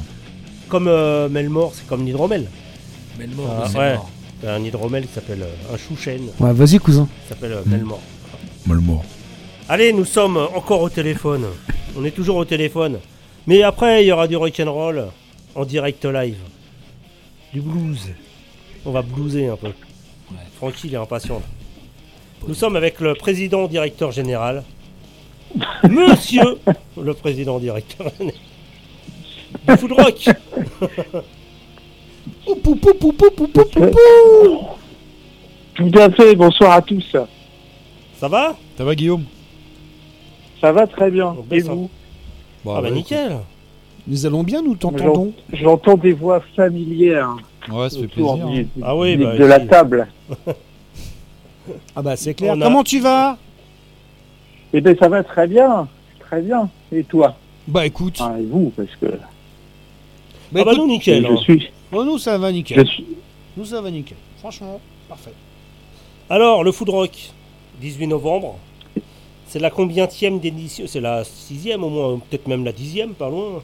Comme euh, Melmore, c'est comme l'hydromel. Melmort, Ah, c'est ouais. mort. Un hydromel qui s'appelle euh, un chou-chêne. Ouais, vas-y, cousin. qui s'appelle euh, Melmort. Allez, nous sommes encore au téléphone. On est toujours au téléphone. Mais après, il y aura du rock'n'roll en direct live. Du blues. On va blueser un peu. Francky, il est impatient. Nous sommes avec le président directeur général. [laughs] Monsieur le président directeur général. Du Food Rock. Tout à fait, bonsoir à tous. Ça va? Ça va, Guillaume? Ça va très bien. On Et vous Ah bah nickel. Nous allons bien, nous t'entendons. J'en- J'entends des voix familières Ouais, ça fait autour plaisir. du-. Ah oui, bah, de la table. [laughs] Ah bah c'est clair. On a- Comment tu vas? Eh bien, ça va très bien. Très bien. Et toi? Bah écoute. Ah, Et vous, parce que Bah, ah bah écoute, nous nickel. je hein. suis... oh, nous ça va Je nickel. suis... Nous ça va nickel. Franchement, parfait. Alors, le Food Rock, 18 novembre. C'est la combienième d'édition C'est la sixième au moins, peut-être même la dixième, pas loin.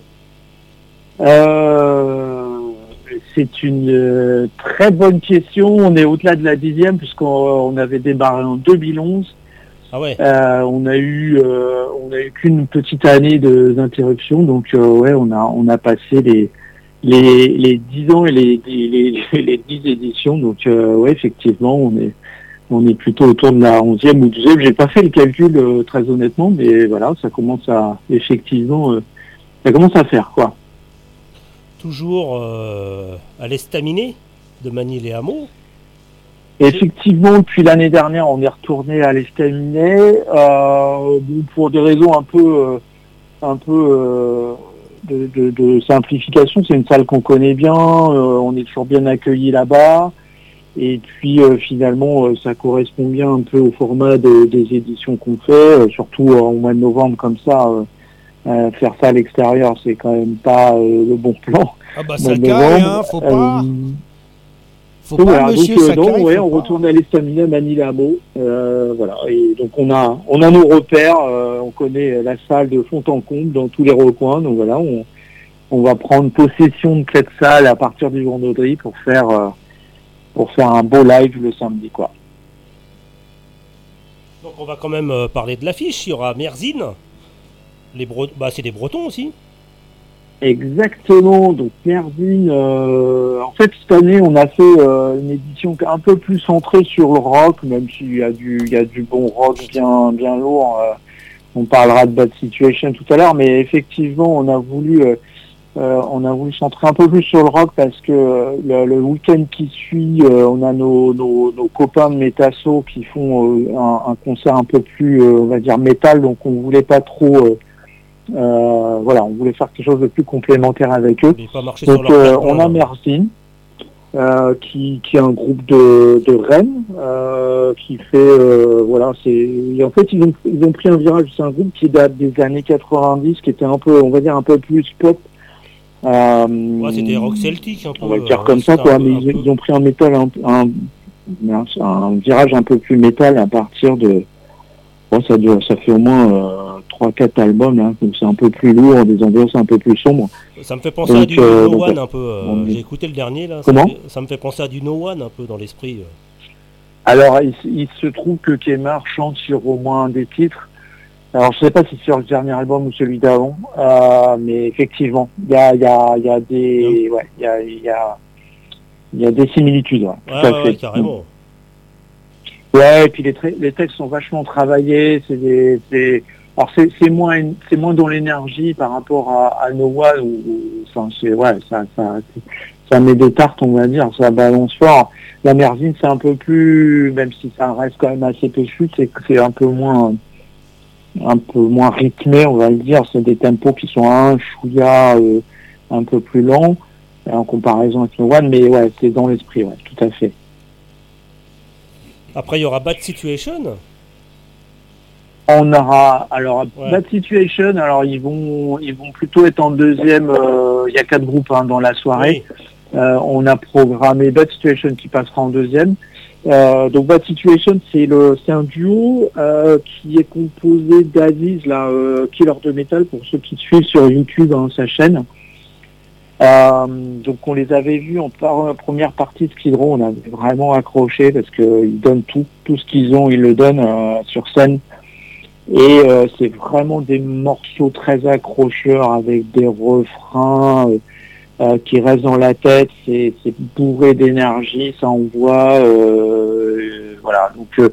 Euh, c'est une euh, très bonne question. On est au-delà de la dixième puisqu'on on avait démarré en 2011. Ah ouais. Euh, on a eu, euh, on a eu qu'une petite année d'interruption, donc euh, ouais, on a, on a passé les les les dix ans et les les, les, éditions. Donc euh, ouais, effectivement, on est on est plutôt autour de la onzième ou douzième. J'ai pas fait le calcul euh, très honnêtement, mais voilà, ça commence à effectivement, euh, ça commence à faire quoi. Toujours euh, à l'estaminet de Manille et Hameau. Effectivement, depuis l'année dernière, on est retourné à l'estaminet pour des raisons un peu, un peu de, de- de simplification. C'est une salle qu'on connaît bien, on est toujours bien accueilli là-bas. Et puis euh, finalement, euh, ça correspond bien un peu au format de- des éditions qu'on fait, euh, surtout euh, au mois de novembre comme ça. euh, euh, faire ça à l'extérieur, c'est quand même pas euh, le bon plan. Ah bah novembre. hein, faut pas. Faut donc pas, voilà, monsieur, donc, non, ouais, on pas. retourne à l'estaminet Manilamo. Euh, voilà, et donc on a on a nos repères, on connaît la salle de fond en comble dans tous les recoins. Donc voilà, on, on va prendre possession de cette salle à partir du jour d'aujourd'hui pour faire pour faire un beau live le samedi quoi. Donc on va quand même euh, parler de l'affiche. Il y aura Merzine. Les Bre- bah, c'est des Bretons aussi. Exactement, donc Merdine, euh, en fait cette année on a fait euh, une édition un peu plus centrée sur le rock, même s'il y a du, il y a du bon rock bien, bien lourd, euh, on parlera de Bad Situation tout à l'heure, mais effectivement on a voulu, euh, on a voulu centrer un peu plus sur le rock parce que euh, le, le week-end qui suit, euh, on a nos, nos, nos copains de Métasso qui font un, un concert un peu plus, on va dire métal, donc on voulait pas trop... voilà, on voulait faire quelque chose de plus complémentaire avec eux. Donc on a. Merzine, qui, qui est un groupe de, de Rennes, qui fait voilà, c'est en fait ils ont ils ont pris un virage. C'est un groupe qui date des années 90, qui était un peu, on va dire un peu plus pop. Euh, Ouais, c'était rock celtique un peu. on va le dire euh, comme ça quoi, peu- mais un ils, ont pris un métal un, un, virage un peu plus métal à partir de bon, ça dure, ça fait au moins euh, trois quatre albums là, donc c'est un peu plus lourd, des ambiances un peu plus sombres. Ça me fait penser Donc, à du euh, No donc, One euh, un peu. euh, J'ai écouté le dernier là. ça Comment me fait- ça me fait penser à du No One un peu dans l'esprit. euh. Alors, il, il se trouve que Kemar chante sur au moins un des titres. Alors, je sais pas si c'est sur le dernier album ou celui d'avant, euh, mais effectivement, il y a, il y, a, il y a des, ouais, il y a, il y a, il y a des similitudes. Ouais, Ouais, ouais, fait. ouais, carrément. Ouais, et puis les, les textes sont vachement travaillés. C'est des, c'est, alors c'est, moins, c'est moins dans l'énergie par rapport à, à où, où- enfin, c'est, ouais, ça, ça, ça met des tartes, on va dire, ça balance fort. La Merzine, c'est un peu plus, même si ça reste quand même assez péchu, c'est que c'est un peu moins, un peu moins rythmé, on va le dire. C'est des tempos qui sont un chouïa euh, un peu plus lents euh, en comparaison avec No One, mais ouais, c'est dans l'esprit, ouais, tout à fait. Après, il y aura Bad Situation. On aura alors Ouais. Bad Situation. Alors ils vont ils vont plutôt être en deuxième. euh, Il y a quatre groupes hein, dans la soirée. Euh, on a programmé Bad Situation qui passera en deuxième. Euh, donc Bad Situation c'est le c'est un duo euh, qui est composé d'Aziz là euh, Killer de Metal pour ceux qui suivent sur YouTube hein, sa chaîne. Euh, donc on les avait vus en première partie de Skid Row, on avait vraiment accroché parce qu'ils donnent tout, tout ce qu'ils ont, ils le donnent euh, sur scène. Et euh, c'est vraiment des morceaux très accrocheurs avec des refrains euh, qui restent dans la tête. C'est bourré d'énergie, ça envoie. Euh, voilà. Donc euh,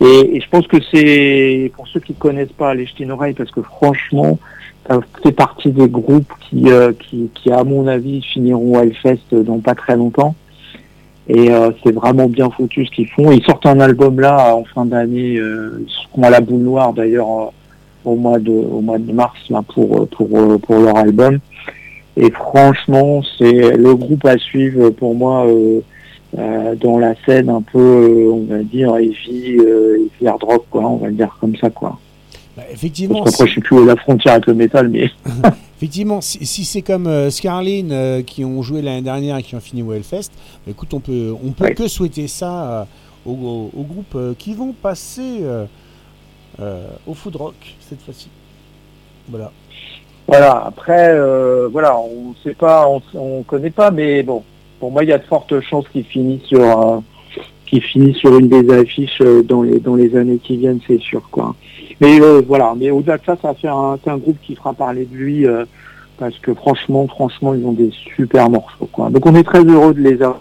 et, et je pense que c'est pour ceux qui connaissent pas les oreille parce que franchement ça fait partie des groupes qui, euh, qui, qui, à mon avis, finiront à Hellfest dans pas très longtemps. Et euh, c'est vraiment bien foutu ce qu'ils font. Ils sortent un album là en fin d'année. Euh, ils à la boule noire d'ailleurs euh, au mois de au mois de mars là pour pour pour leur album. Et franchement, c'est le groupe à suivre pour moi euh, euh, dans la scène un peu, euh, on va dire heavy, heavy hard rock quoi. On va le dire comme ça quoi. Bah, effectivement, Parce qu'après, je sais plus est la frontière avec le métal, mais [laughs] Effectivement, si, si c'est comme euh, Scarlin euh, qui ont joué l'année dernière et qui ont fini au Hellfest, bah, écoute, on peut, on peut Ouais. que souhaiter ça euh, aux, aux- groupes qui vont passer au food rock cette fois-ci. Voilà. Voilà, après, euh, voilà, on sait pas, on, on connaît pas, mais bon, pour moi, il y a de fortes chances qu'il finisse sur, euh, qu'il finisse sur une des affiches euh, dans les années qui viennent, c'est sûr, quoi. Mais euh, voilà, mais au-delà de ça, ça fait un, c'est un groupe qui fera parler de lui euh, parce que franchement, franchement, ils ont des super morceaux, quoi. Donc, on est très heureux de les avoir.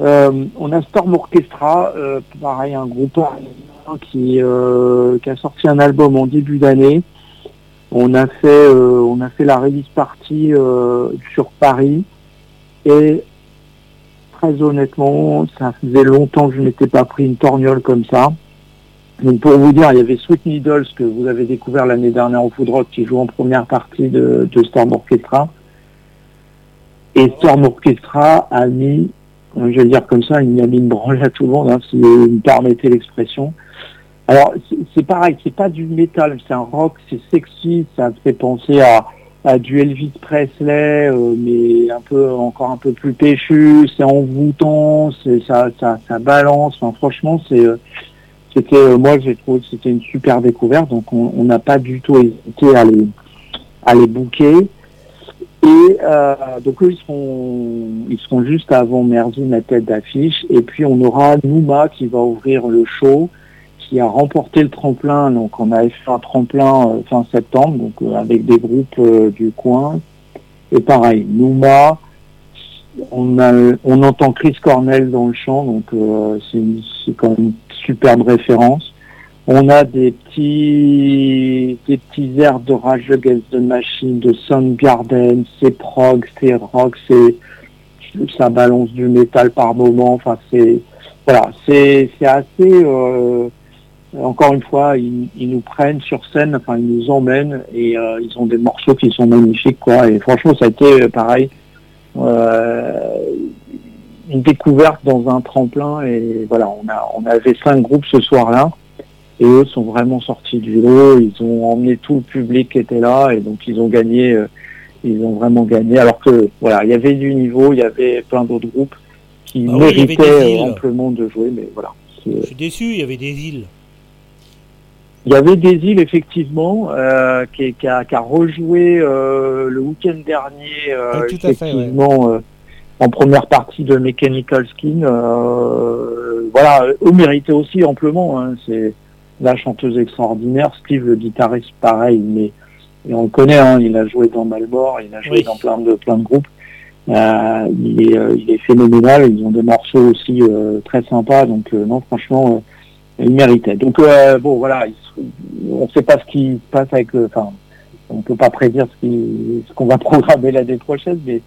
Euh, on a Storm Orchestra, pareil, un groupe qui, qui a sorti un album en début d'année. On a fait, euh, on a fait la release party euh, sur Paris et très honnêtement, ça faisait longtemps que je n'étais pas pris une torgnole comme ça. Donc pour vous dire, il y avait Sweet Needles que vous avez découvert l'année dernière au Food Rock qui joue en première partie de, Storm Orchestra. Et Storm Orchestra a mis, je vais dire comme ça, il a mis une branle à tout le monde, hein, si vous me permettez l'expression. Alors, c'est- pareil, c'est pas du métal, c'est un rock, c'est sexy, ça me fait penser à, du Elvis Presley, euh, mais un peu, encore un peu plus péchu, c'est envoûtant, c'est, ça, ça, balance, franchement, euh, c'était, euh, moi, j'ai trouvé que c'était une super découverte, donc on n'a pas du tout hésité à les, à les booker. Et donc eux, ils seront, ils seront juste avant Merzine la tête d'affiche. Et puis on aura Nouma qui va ouvrir le show, a remporté le tremplin. Donc on avait fait un tremplin euh, fin septembre, donc euh, avec des groupes euh, du coin. Et pareil, Nouma, on, a, on entend Chris Cornell dans le chant, donc c'est quand même une superbe référence. On a des petits, des petits airs de Rage Against the Machine, de Soundgarden, c'est prog, c'est rock, c'est, ça balance du métal par moment. Enfin, c'est, voilà, c'est, assez, encore une fois, ils, ils nous prennent sur scène, enfin, ils nous emmènent et euh, ils ont des morceaux qui sont magnifiques, quoi. Et franchement, ça a été euh, pareil, euh, une découverte dans un tremplin et voilà, on a, on avait cinq groupes ce soir-là. Et eux sont vraiment sortis du lot, ils ont emmené tout le public qui était là et donc ils ont gagné, euh, ils ont vraiment gagné. Alors que voilà, il y avait du niveau, il y avait plein d'autres groupes qui Ah oui, méritaient euh, amplement de jouer, mais voilà. Je suis déçu, il y avait des îles. Il y avait des îles effectivement euh, qui, qui a, qui a rejoué euh, le week-end dernier euh, Oui, fait, effectivement en première partie de Mechanical Skin. voilà, eux méritaient aussi amplement. hein, c'est la chanteuse extraordinaire, Steve le guitariste pareil, mais et on le connaît, hein, il a joué dans Malbor, il a joué Oui. dans plein de plein de groupes. Il, est, il est phénoménal, ils ont des morceaux aussi très sympas, donc non franchement il méritait. Donc euh, bon voilà, on ne sait pas ce qui se passe avec le. Enfin, on peut pas prédire ce qui- ce qu'on va [laughs] programmer l'année prochaine, mais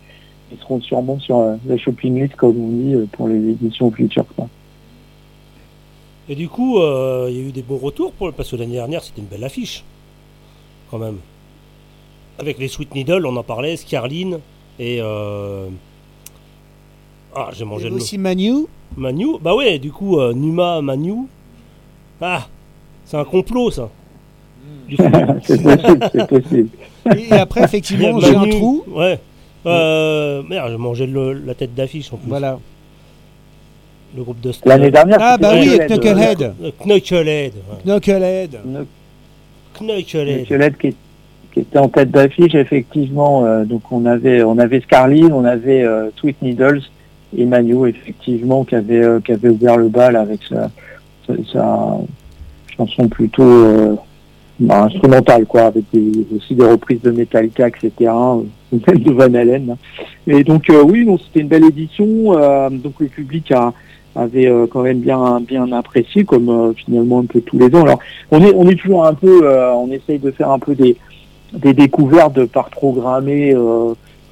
ils seront sûrement sur euh, la shopping list comme on dit euh, pour les éditions futures. quoi. Et du coup, euh, il y a eu des bons retours pour, parce que l'année dernière, c'était une belle affiche. Quand même. Avec les Sweet Needle, on en parlait, Scarline et. euh, Ah, j'ai mangé Et le nom. aussi Manu. Manu Bah ouais, du coup, euh, Numa, Manu. Ah C'est un complot, ça. [laughs] C'est possible, c'est possible. Et après, effectivement, j'ai un trou. Ouais. Euh, merde, j'ai mangé le- la tête d'affiche en plus. Voilà. Le groupe de L'année dernière, Ah, bah oui, c'était Knucklehead. Euh, Knucklehead. Knucklehead. Knucklehead. Qui, qui était en tête d'affiche, effectivement. euh, donc on avait on avait Scarlett, on avait euh, Sweet Needles et Manu, effectivement, qui avait euh, qui avait ouvert le bal avec sa, sa, sa chanson plutôt euh, instrumentale, quoi, avec des- aussi des reprises de Metallica, etc. euh, de Van Halen. hein. Et donc euh, oui, c'était une belle édition. donc le public a avait quand même bien bien apprécié comme finalement un peu tous les ans. Alors on est on est toujours un peu on essaye de faire un peu des des découvertes par programmer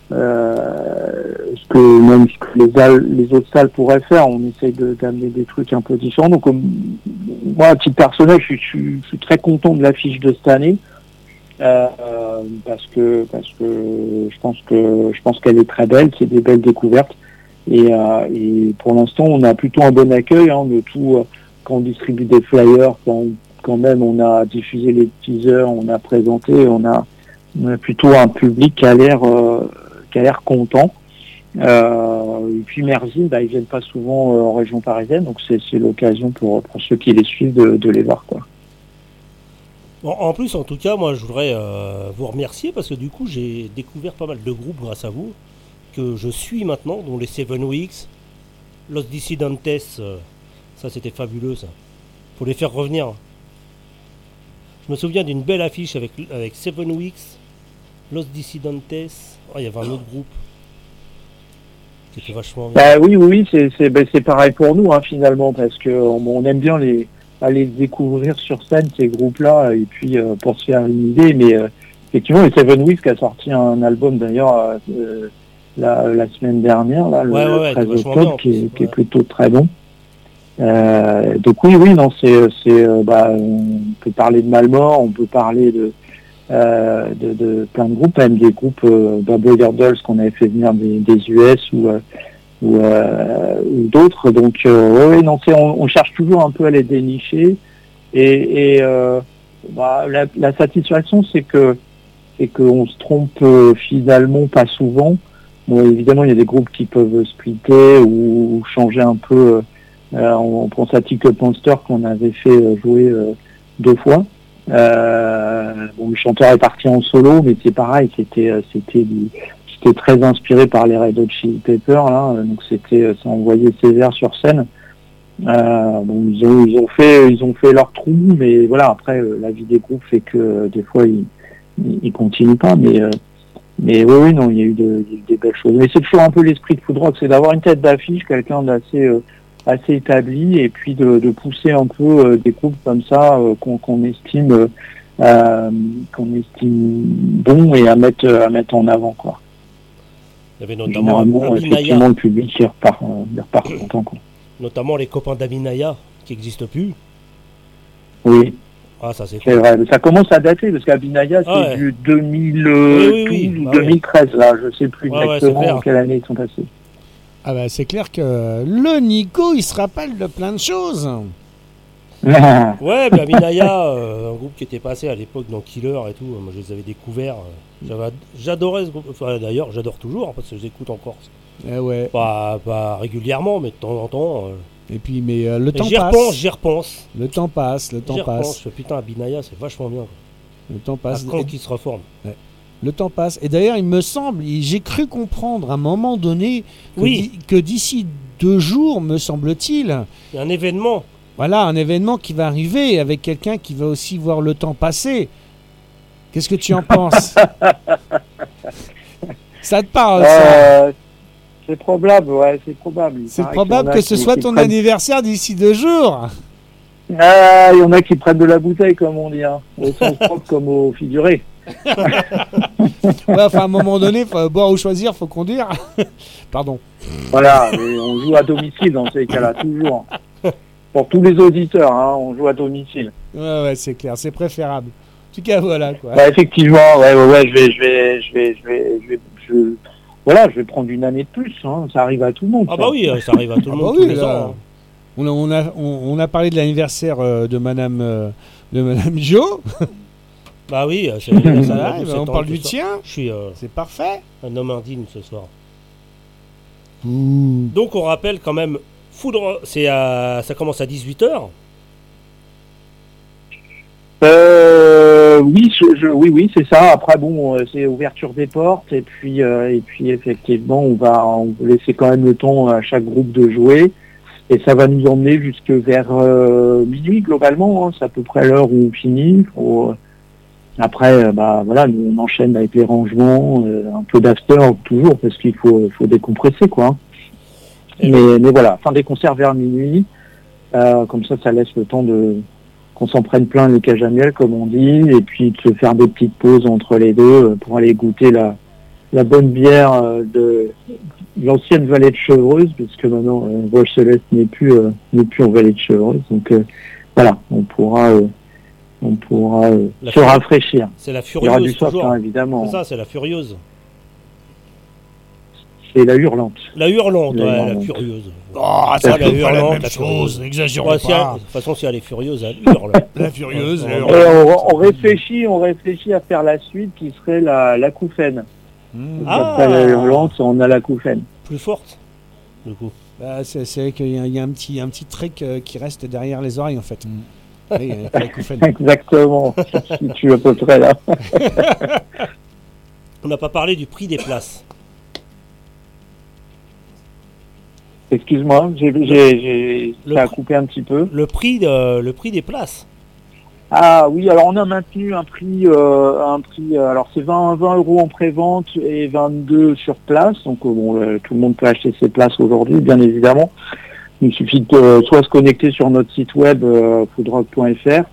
ce que même ce que les, les autres salles pourraient faire. On essaye de- d'amener des trucs un peu différents. Donc comme, moi à titre personnel, je suis, je je suis très content de l'affiche de cette année. Euh, euh, parce que parce que je pense que je pense qu'elle est très belle, c'est des belles découvertes. Et, euh, et pour l'instant, on a plutôt un bon accueil hein, de tout. euh, quand on distribue des flyers, quand, quand même on a diffusé les teasers, on a présenté, on a, on a plutôt un public qui a l'air euh, qui a l'air content. Euh, et puis Merzine, bah, ils viennent pas souvent euh, en région parisienne, donc c'est l'occasion pour, pour ceux qui les suivent de, les voir. Quoi. En, plus, en tout cas, moi, je voudrais euh, vous remercier parce que du coup, j'ai découvert pas mal de groupes grâce à vous que je suis maintenant, dont les Seven Weeks, Los Dissidentes. ça, c'était fabuleux, ça. Faut les faire revenir. Je me souviens d'une belle affiche avec, avec Seven Weeks, Los Dissidentes. Oh, il y avait un autre groupe qui était vachement. Bah oui, oui, oui, c'est c'est bah, c'est pareil pour nous hein, finalement, parce que on, aime bien les aller découvrir sur scène ces groupes-là, et puis euh, pour se faire une idée. Mais euh, effectivement, les Seven Weeks a sorti un album d'ailleurs euh, la, la semaine dernière, là, le Ouais, ouais, ouais, 13 vachement octobre, qui, qui est plutôt très bon. Donc oui, oui, non, c'est, c'est, bah, on peut parler de Malmort, on peut parler de, euh, de, de plein de groupes, même des groupes, euh, Dolls qu'on avait fait venir des, US ou, euh, ou, euh, ou d'autres. Donc, euh, ouais, non, on, on cherche toujours un peu à les dénicher. Et, et euh, bah, la, la satisfaction, c'est que c'est qu'on se trompe finalement pas souvent. Bon, évidemment, il y a des groupes qui peuvent splitter ou, changer un peu. On, pense à Ticket Monster qu'on avait fait jouer deux fois. Euh, bon, le chanteur est parti en solo, mais c'est pareil, c'était euh, c'était très inspiré par les Red Hot Chili Peppers, là, euh, donc c'était ça envoyait sévère sur scène. Euh, ils ont ils ont fait ils ont fait leur trou, mais voilà après la vie des groupes fait que des fois ils ils, continuent pas, mais euh, mais oui, oui non il y a eu, de- des belles choses. Mais c'est toujours un peu l'esprit de Food Rock, c'est d'avoir une tête d'affiche, quelqu'un d'assez euh, assez établi et puis de, de pousser un peu euh, des groupes comme ça euh, qu'on estime euh, qu'on estime bons et à mettre à mettre en avant quoi. Il y avait notamment Généralement, effectivement, le public il repart, repart content quoi. [clears throat] notamment les copains d'Abinaya qui n'existent plus. Oui, Ah, ça c'est c'est cool. vrai. Ça commence à dater parce qu'Abinaya c'est Ah ouais. du 2012 Oui, oui, oui. ou Bah ouais. 2013 là, je sais plus c'est exactement en quelle année ils sont passés. Ah bah c'est clair que le Nico, il se rappelle de plein de choses. [laughs] Ouais, mais Aminaya, euh, un groupe qui était passé à l'époque dans Killer et tout, moi je les avais découverts. euh, j'avais- J'adorais ce groupe, enfin d'ailleurs j'adore toujours parce que je les écoute encore. Eh ouais. Pas, pas régulièrement, mais de temps en temps. euh, Et puis mais euh, le et temps J'y passe. repense, j'y repense. Le temps passe, le temps repense. passe. Je fais, Putain, Abinaya, c'est vachement bien. quoi. Le temps À passe. quand Et- qui se reforme Le temps passe. Et d'ailleurs, il me semble, j'ai cru comprendre à un moment donné que Oui. d'i- que d'ici deux jours, me semble-t-il, Il y a un événement. voilà, un événement qui va arriver avec quelqu'un qui va aussi voir le temps passer. Qu'est-ce que tu en penses? [laughs] Ça te parle, Euh, c'est probable, ouais, c'est probable. C'est probable que ce qui- soit ton prennent- anniversaire d'ici deux jours. Ah, il y en a qui prennent de la bouteille, comme on dit, hein, au sens propre comme au figuré. [laughs] Ouais, enfin, à un moment donné, faut boire ou choisir, faut conduire. [laughs] Pardon. Voilà, mais on joue à domicile dans ces cas-là, toujours. Pour tous les auditeurs, hein, on joue à domicile. Ouais, ouais, c'est clair, c'est préférable. En tout cas, voilà quoi. Bah, effectivement, ouais, ouais, ouais, je vais, je vais, je vais, je vais, je vais, je- voilà, je vais prendre une année de plus. Hein, ça arrive à tout le monde. Ah ça. bah oui, euh, ça arrive à tout le Ah monde bah tous oui, les là. ans. hein. On a, on, a, on, on a parlé de l'anniversaire euh, de Madame euh, de Madame Jo. [laughs] Bah oui, euh, 17 [laughs] on ans parle du tien. Je suis euh, C'est parfait. un homme indigne ce soir. Donc on rappelle quand même, Foudre, c'est à, ça commence à 18h. Euh, oui, je, je- oui, oui, c'est ça. Après, bon, c'est ouverture des portes et puis, euh, et puis effectivement, on va, on va laisser quand même le temps à chaque groupe de jouer et ça va nous emmener jusque vers euh, minuit globalement. hein. c'est à peu près l'heure où on finit. Faut, après, euh, bah voilà, nous on enchaîne avec les rangements, euh, un peu d'after toujours parce qu'il faut, faut décompresser quoi. Mais, mais voilà, fin des concerts vers minuit. Euh, comme ça, ça laisse le temps de qu'on s'en prenne plein les cages à miel, comme on dit, et puis de se faire des petites pauses entre les deux pour aller goûter la, la bonne bière de l'ancienne vallée de Chevreuse, puisque maintenant euh, Céleste n'est plus euh, n'est plus en vallée de Chevreuse. Donc euh, voilà, on pourra euh, on pourra euh, se rafraîchir. C'est la Il y aura du furieuse, soft, hein, évidemment. C'est ça, c'est la furieuse. C'est la hurlante. La hurlante, La ouais, la hurlante. furieuse. Oh, Ouais, c'est la hurlante, même la chose, n'exagérons Ouais, si elle- pas. de toute façon, si elle est furieuse, elle hurle. [laughs] La furieuse, Ouais, elle ouais, hurle. Et ouais. on, on réfléchit, on réfléchit à faire la suite qui serait la, la couffaine. Ah. Après la hurlante, on a la couffaine. Plus forte, du coup. Bah, c'est vrai qu'il y, a- il y a un petit, un petit trick euh, qui reste derrière les oreilles en fait. Oui. [laughs] Exactement, si tu es à peu près là. [laughs] On n'a pas parlé du prix des places. Excuse-moi, j'ai, j'ai, j'ai, Le ça a prix- coupé un petit peu. Le prix, de, le prix des places. Ah oui, alors on a maintenu un prix, euh, un prix. euh, alors c'est 20, 20 euros en pré-vente et 22 sur place. Donc euh, bon, euh, tout le monde peut acheter ses places aujourd'hui, bien évidemment. Il suffit de soit se connecter sur notre site web euh, foodrock.fr.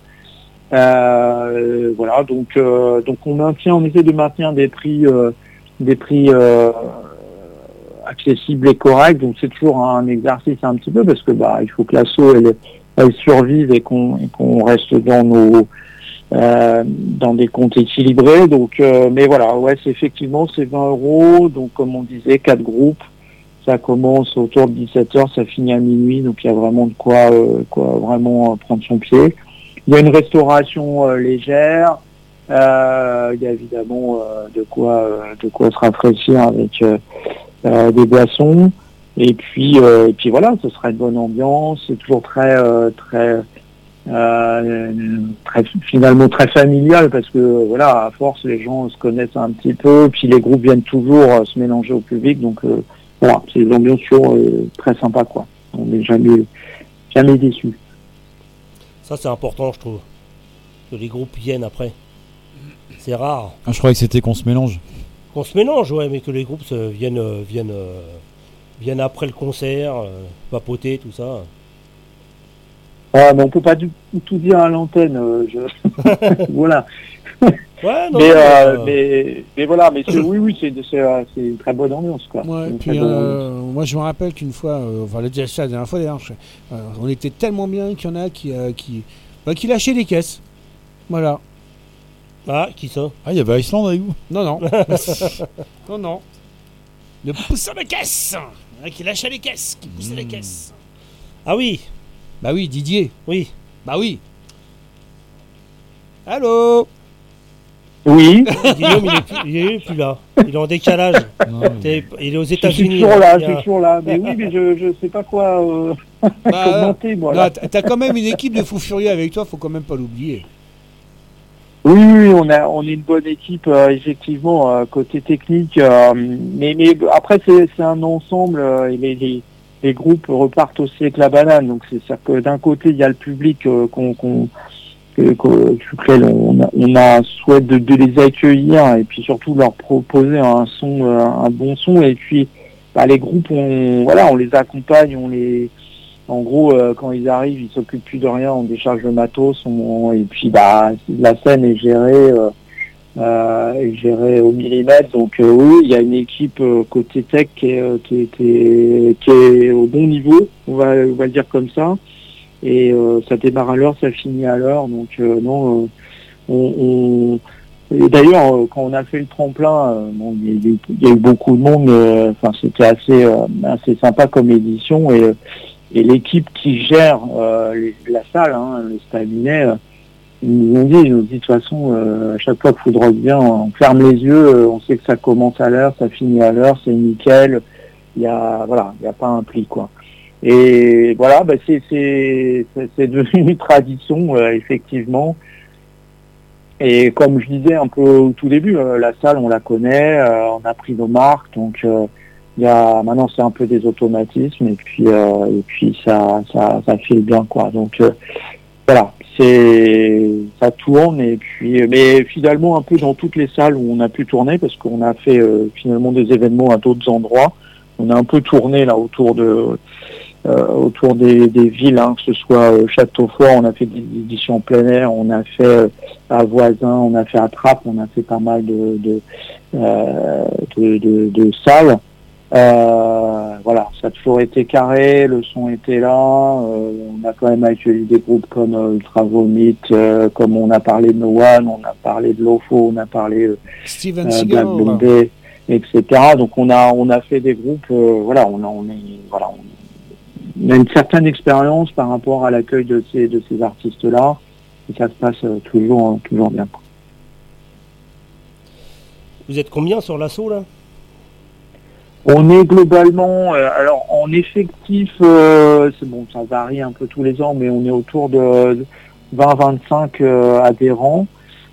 Euh, voilà, donc euh, donc on maintient, on essaie de maintenir des prix, des prix accessibles et corrects. Donc c'est toujours un exercice un petit peu parce que bah il faut que l'assaut elle, elle survive et qu'on reste dans nos dans des comptes équilibrés. Donc, mais voilà, ouais, c'est effectivement c'est 20 euros. Donc, comme on disait, quatre groupes. Ça commence autour de 17 h ça finit à minuit. Donc, il y a vraiment de quoi, euh, quoi vraiment euh, prendre son pied. Il y a une restauration euh, légère. Il y a évidemment de quoi, de quoi se rafraîchir avec des boissons. Et puis, et puis voilà, ce sera une bonne ambiance. C'est toujours très, très, très, finalement très familial parce que voilà, à force, les gens se connaissent un petit peu. Puis les groupes viennent toujours se mélanger au public. Donc voilà, c'est une ambiance toujours euh, très sympa, quoi. On n'est jamais, jamais déçu. Ça, c'est important, je trouve. Que les groupes viennent après. C'est rare. Ah, je croyais que c'était qu'on se mélange. Qu'on se mélange, ouais, mais que les groupes se- viennent, euh, viennent, euh, viennent après le concert, euh, papoter, tout ça. Ah, mais on peut pas du- tout dire à l'antenne. euh, je... [laughs] voilà. Ouais, [laughs] non, mais, euh, euh, mais, mais voilà, mais c'est- oui, oui, c'est c'est, euh, c'est une très bonne ambiance, quoi. Ouais, puis euh, ambiance. moi je me rappelle qu'une fois, euh, enfin, on l'a déjà la dernière fois d'ailleurs, euh, on était tellement bien qu'il y en a qui, euh, qui, bah, qui lâchaient des caisses. Voilà. Ah, qui ça? Ah, il y avait Iceland avec vous? Non, non. [laughs] non, non. Le pousseur de caisse a qui lâchaient les caisses, qui poussaient les caisses. Ah oui Bah oui, Didier. Oui. Bah oui. Allô? Oui. [laughs] Guillaume, il est, plus, il est plus là. Il est en décalage. Il est aux Je suis États-Unis. toujours là, Il je suis toujours là. Mais oui, mais je, je sais pas quoi euh, [laughs] Bah, commenter, moi. là. t'as quand même une équipe de fous furieux avec toi, faut quand même pas l'oublier. Oui, oui, on a, on est une bonne équipe, euh, effectivement, euh, côté technique. euh, mais, mais après, c'est c'est un ensemble. euh, et les, les, les groupes repartent aussi avec la banane. Donc, c'est ça que d'un côté, il y a le public euh, qu'on qu'on on a, on a souhaite de, de les accueillir et puis surtout leur proposer un son, euh, un bon son. Et puis, bah, les groupes, on, voilà, on les accompagne, on les, en gros, euh, quand ils arrivent, ils s'occupent plus de rien, on décharge le matos, on- et puis bah la scène est gérée, euh, euh, est gérée au millimètre. Donc euh, oui, il y a une équipe euh, côté tech qui est, qui, est, qui, est, qui est au bon niveau, on va, on va le dire comme ça. Et euh, ça démarre à l'heure, ça finit à l'heure. Donc euh, non, euh, d'ailleurs, quand on a fait le tremplin, bon, il y, a eu- beaucoup de monde. Enfin, c'était assez, assez sympa comme édition. Et, l'équipe qui gère la salle, hein, le stadinet, euh, ils nous ont dit, ils nous dit de toute façon, à chaque fois que Foudrock vient, on ferme les yeux, on sait que ça commence à l'heure, ça finit à l'heure, c'est nickel. Il y a, voilà, il n'y a pas un pli, quoi. Et voilà, bah, c'est, devenu une tradition, euh, effectivement. et comme je disais un peu au tout début, euh, la salle on la connaît, euh, on a pris nos marques, donc y a maintenant c'est un peu des automatismes et puis et puis ça ça ça file bien quoi. Donc voilà, ça tourne et puis mais finalement un peu dans toutes les salles où on a pu tourner parce qu'on a fait finalement des événements à d'autres endroits. On a un peu tourné là autour de autour des, des villes, hein, que ce soit euh, Châteaufort, on a fait des éditions en plein air, on a fait euh, à Voisin, on a fait à Trappes, on a fait pas mal de, de, euh, de, de- de salles. Euh, voilà, ça a toujours été carré, le son était là, euh, on a quand même accueilli des groupes comme euh, Ultra Vomit, euh, comme on a parlé de No One, on a parlé de Lofo, on a parlé euh, Steven euh. Black Bombay, etc. Donc on a on a fait des groupes, euh, voilà, on a on est voilà, on, une certaine expérience par rapport à l'accueil de ces de ces artistes là, et ça se passe euh, toujours toujours bien. Vous êtes combien sur l'assaut là? On est globalement, euh, alors en effectif, euh, c'est bon, ça varie un peu tous les ans, mais on est autour de 20-25 euh, adhérents.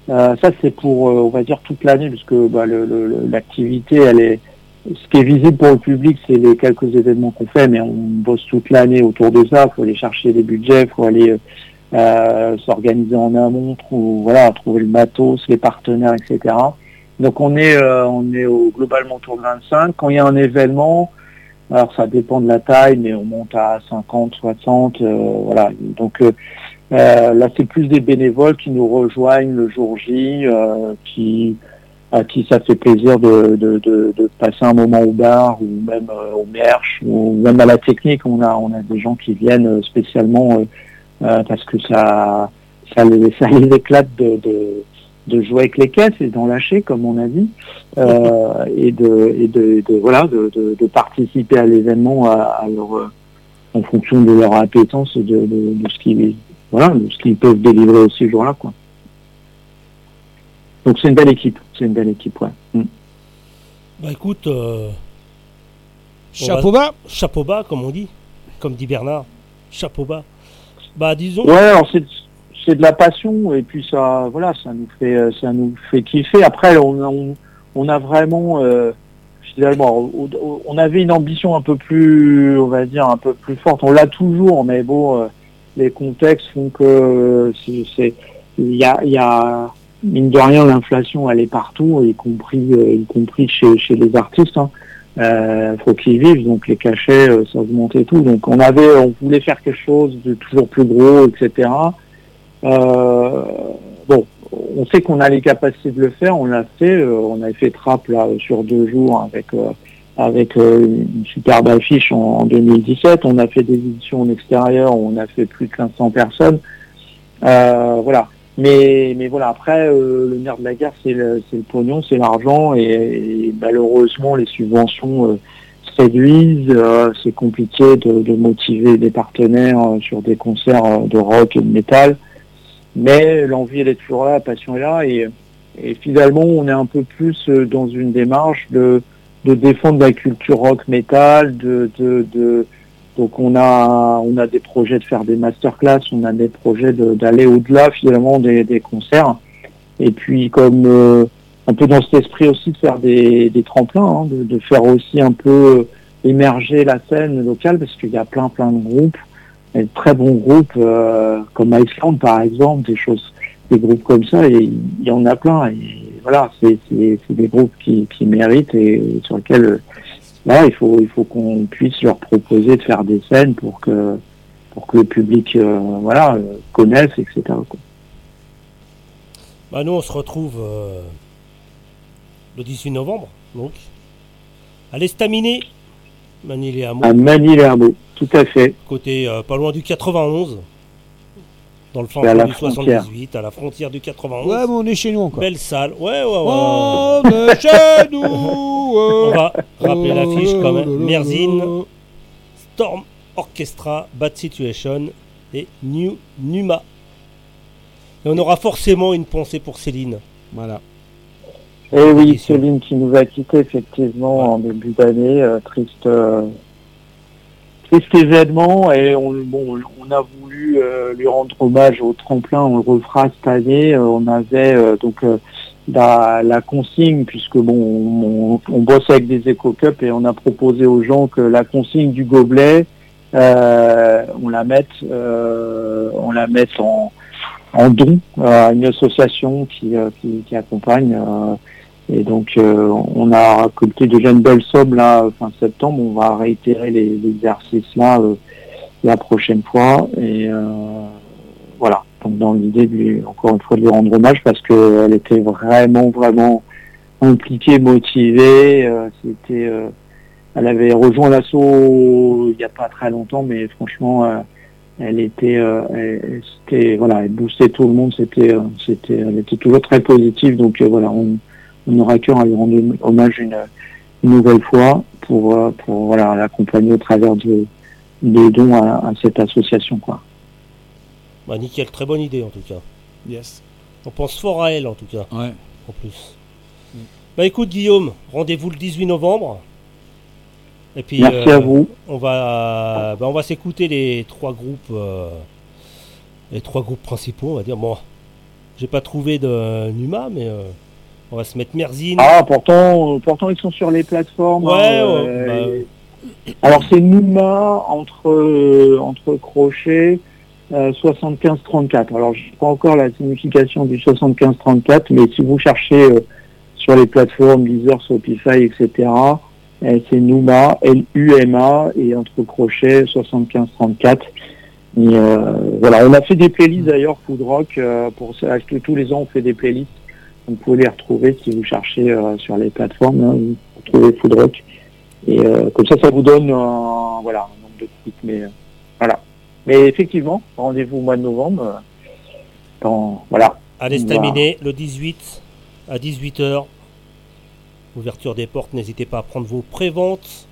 Ça c'est pour, on va dire toute l'année, puisque bah, le- le- le- l'activité, elle est, ce qui est visible pour le public, c'est les quelques événements qu'on fait, mais on bosse toute l'année autour de ça. Il faut aller chercher des budgets, il faut aller euh, s'organiser en amont, voilà, trouver le matos, les partenaires, etc. Donc on est euh, on est au, globalement autour de 25. Quand il y a un événement, alors ça dépend de la taille, mais on monte à 50, 60, euh, voilà. Donc euh, euh, là c'est plus des bénévoles qui nous rejoignent le jour J, euh, qui à qui ça fait plaisir de, de, de, de passer un moment au bar ou même euh, au merch ou même à la technique. On a on a des gens qui viennent euh, spécialement euh, euh, parce que ça ça les, [laughs] ça les éclate de, de de jouer avec les caisses et d'en lâcher, comme on a dit, euh, [laughs] et de, et de, voilà, de, de, de participer à l'événement à, à leur, en fonction de leur appétence et de, de, de ce qu'ils, voilà, de ce qu'ils peuvent délivrer aussi ce jour-là, quoi. Donc c'est une belle équipe, c'est une belle équipe, ouais. Mm. Bah écoute. euh, Chapeau va- Chapeau bas, comme on dit. Comme dit Bernard. Chapeau bas. Bah disons. Ouais, alors c'est c'est de la passion et puis ça, voilà, ça nous fait euh, ça nous fait kiffer. Après, on a, on, on a vraiment euh, finalement, on avait une ambition un peu plus, on va dire un peu plus forte. On l'a toujours, mais bon, les contextes font que c'est- c'est il y a il y a mine de rien l'inflation elle est partout, y compris euh, y compris chez chez les artistes. Hein. Euh, faut qu'ils vivent, donc les cachets euh, ça augmente et tout. Donc on avait, on voulait faire quelque chose de toujours plus gros, etc. Euh, bon, on sait qu'on a les capacités de le faire, on l'a fait, euh, on avait fait Trap là sur deux jours avec euh, avec une superbe affiche en, en 2017. On a fait des éditions en extérieur, on a fait plus de 500 personnes. Voilà. Mais, mais voilà, après, euh, le nerf de la guerre, c'est le, pognon, c'est l'argent, et, malheureusement, les subventions euh, se réduisent. euh, c'est compliqué de, motiver des partenaires sur des concerts de rock et de métal. Mais l'envie, elle est toujours là, la passion est là, et, finalement, on est un peu plus dans une démarche de, défendre la culture rock métal, de, de, de donc on a on a des projets de faire des masterclass, on a des projets d'aller au-delà finalement des, des concerts. Et puis comme euh, un peu dans cet esprit aussi de faire des, des tremplins, hein, de, faire aussi un peu émerger la scène locale parce qu'il y a plein plein de groupes, et de très bons groupes euh, comme Iceland par exemple, des choses, des groupes comme ça, et il y en a plein. Et voilà, c'est des groupes qui, qui méritent et sur lesquels euh, voilà, il faut il faut qu'on puisse leur proposer de faire des scènes pour que pour que le public euh, voilà euh, connaisse etc. quoi. Bah nous on se retrouve euh, le 18 novembre, donc. À l'Estaminet, Manille-les-Hameaux. À Manille-les-Hameaux, tout à fait. Côté euh, pas loin du 91. Dans le la du frontière. 78, à la frontière du 91. Ouais, mais on est chez nous encore. Belle salle. Ouais, ouais, ouais. On est chez [laughs] nous. On va rappeler l'affiche quand même. Oh Merzine, là. Storm Orchestra, Bad Situation et New Numa. Et on aura forcément une pensée pour Céline. Voilà. Et oui, Céline qui nous a quittés effectivement en début d'année, euh, triste, euh, triste événement et on, bon, on a voulu euh, lui rendre hommage au tremplin, on le refera cette année. Euh, on avait euh, donc euh, la, la consigne, puisque bon, on, on bosse avec des éco-cups et on a proposé aux gens que la consigne du gobelet, euh, on la mette, on la mette en, en don à une association qui, qui, qui accompagne. Et donc, euh, on a récolté déjà une belle somme là, fin septembre. On va réitérer les- l'exercice là euh, la prochaine fois. Et euh, voilà. Donc, dans l'idée de encore une fois, de lui rendre hommage parce qu'elle était vraiment, vraiment impliquée, motivée. C'était, elle avait rejoint l'assaut il n'y a pas très longtemps, mais franchement, elle était, voilà, elle boostait tout le monde. C'était, c'était, elle était toujours très positive. Donc voilà, on aura à cœur à lui rendre hommage une, une nouvelle fois pour, euh, pour voilà, l'accompagner au travers de, des dons à, à cette association. Quoi. Bah, nickel, très bonne idée en tout cas. Yes. On pense fort à elle en tout cas. Ouais. En plus. Bah écoute Guillaume, rendez-vous le 18 novembre. Et puis Merci à vous. On va, bah, on va s'écouter les trois groupes, euh, les trois groupes principaux, on va dire. Bon, j'ai pas trouvé de Numa, mais euh, on va se mettre Merzine. Ah, pourtant, pourtant ils sont sur les plateformes. Ouais, hein, ouais, euh, Alors c'est Numa entre euh, entre crochets euh, 75-34. Alors je sais pas encore la signification du 75-34, mais si vous cherchez euh, sur les plateformes Deezer, Spotify, etc., euh, c'est Numa, L-U-M-A, et entre crochets 75-34. Et, euh, voilà, on a fait des playlists d'ailleurs, Food Rock, pour ça, parce que tous les ans on fait des playlists. Vous pouvez les retrouver si vous cherchez euh, sur les plateformes, hein, vous trouvez Food Rock. Et euh, comme ça, ça vous donne un, voilà, un nombre de clics. Mais euh, voilà. Mais effectivement, rendez-vous au mois de novembre. dans, voilà. À On l'estaminet, le 18 à 18h. Ouverture des portes, n'hésitez pas à prendre vos préventes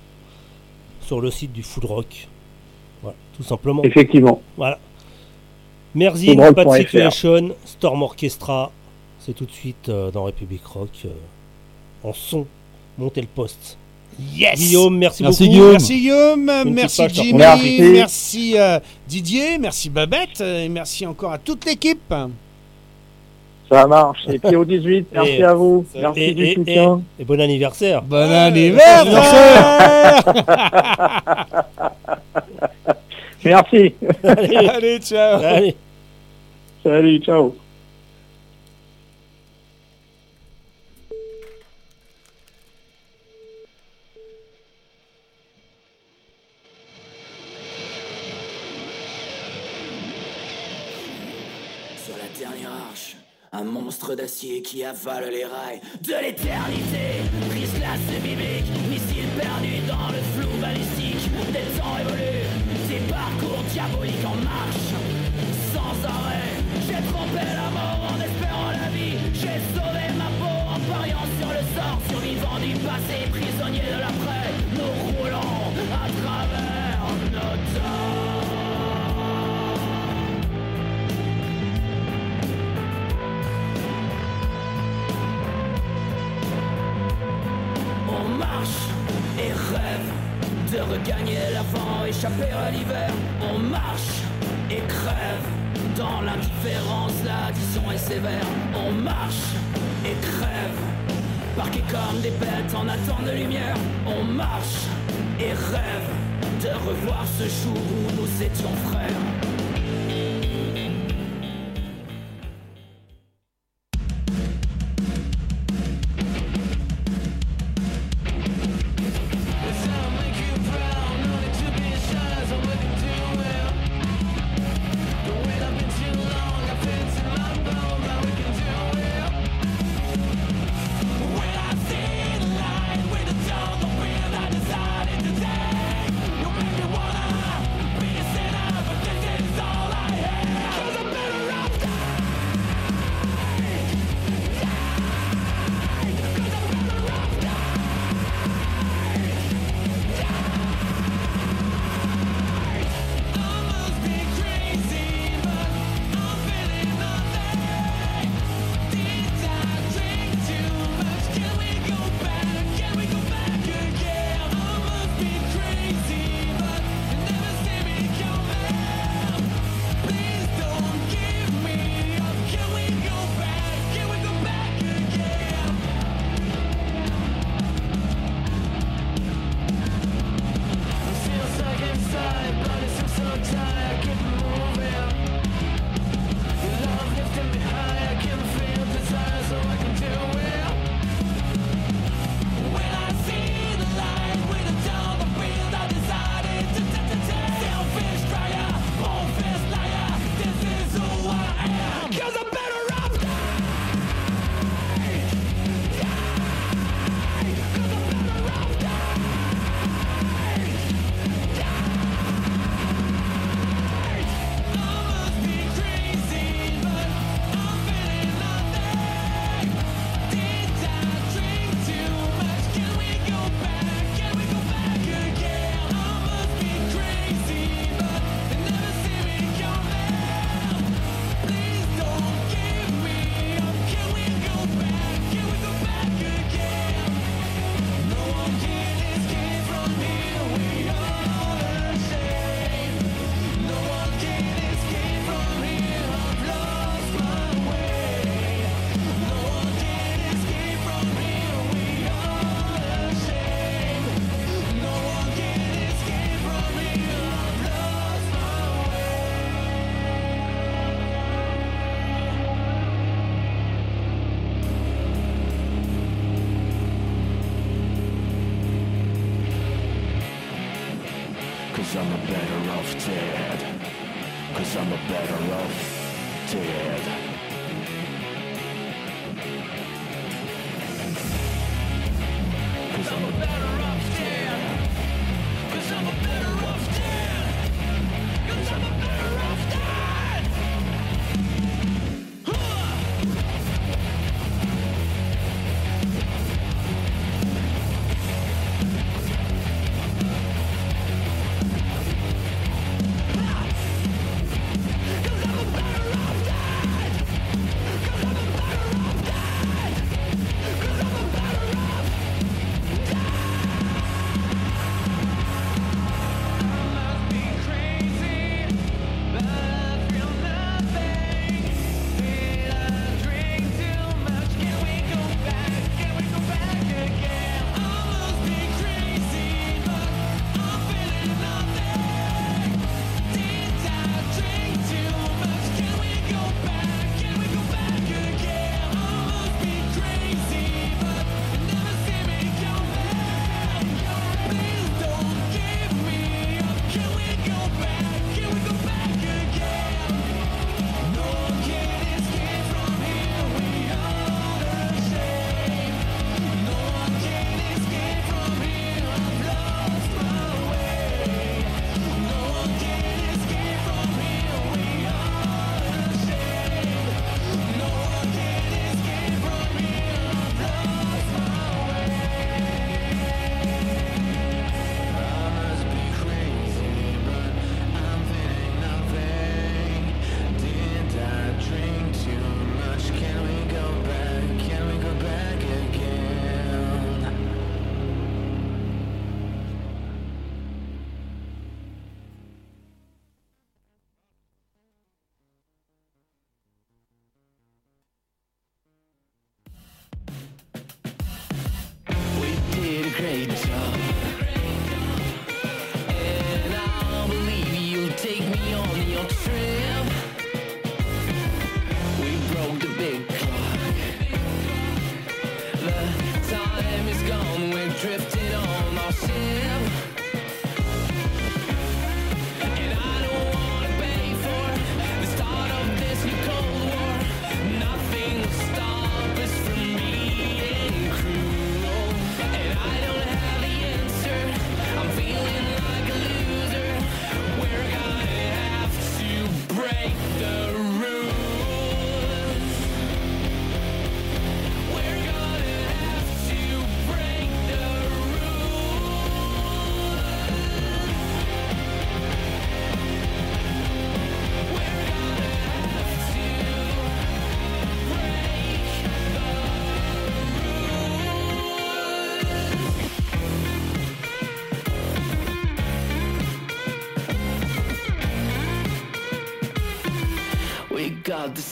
sur le site du Food Rock. Voilà, tout simplement. Effectivement. Voilà. Foodrock.fr. Bad Situation, Storm Orchestra. C'est tout de suite euh, dans République Rock. euh, en son, montez le poste. Yes Guillaume, merci, Merci, beaucoup. Guillaume. Merci Guillaume, Une merci Jimmy, merci, Merci. euh, Didier, merci Babette, et merci encore à toute l'équipe. Ça marche. Et puis au 18, merci Et- à vous. Merci Et, du et- soutien. et- et bon anniversaire. Bon anniversaire Merci. Allez, [laughs] Allez, ciao allez. Salut, ciao. Un monstre d'acier qui avale les rails de l'éternité. Brise glace biblique, missile perdu dans le flou balistique. Des temps évoluent, des parcours diaboliques en marche. Sans arrêt, j'ai trompé la mort en espérant la vie. J'ai sauvé ma peau en pariant sur le sort. Survivant du passé, prisonnier de l'après. De regagner l'avant, échapper à l'hiver. On marche et crève dans l'indifférence, l'addition est sévère. On marche et crève, parqués comme des bêtes en attente de lumière. On marche et rêve de revoir ce jour où nous étions frères.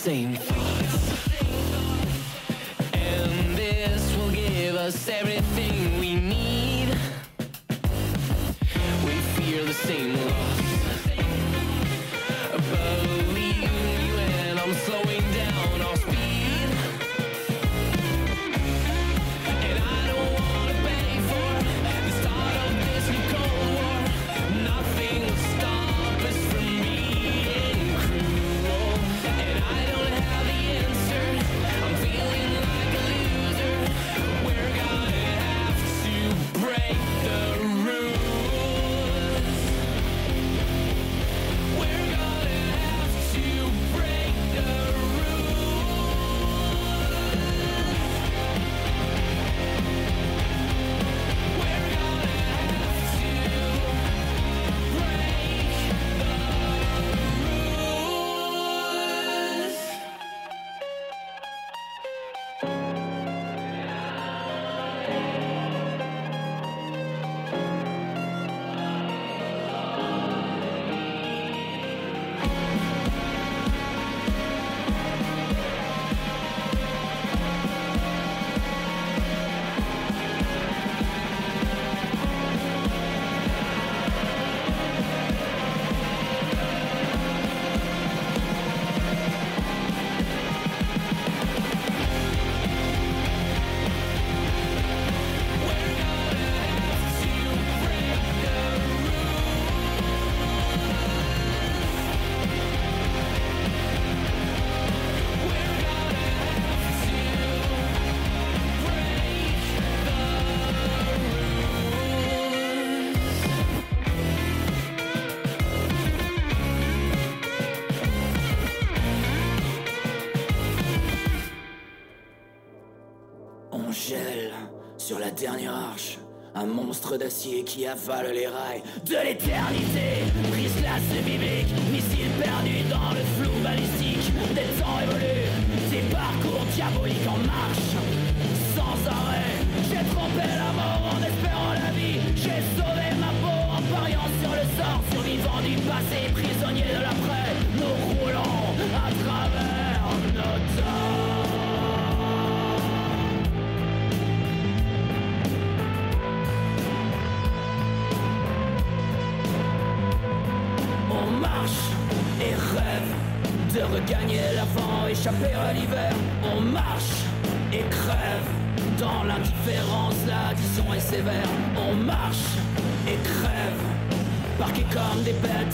same thoughts. And this will give us everything we need. We feel the same. D'acier qui avale les rails de l'éternité. Brise glace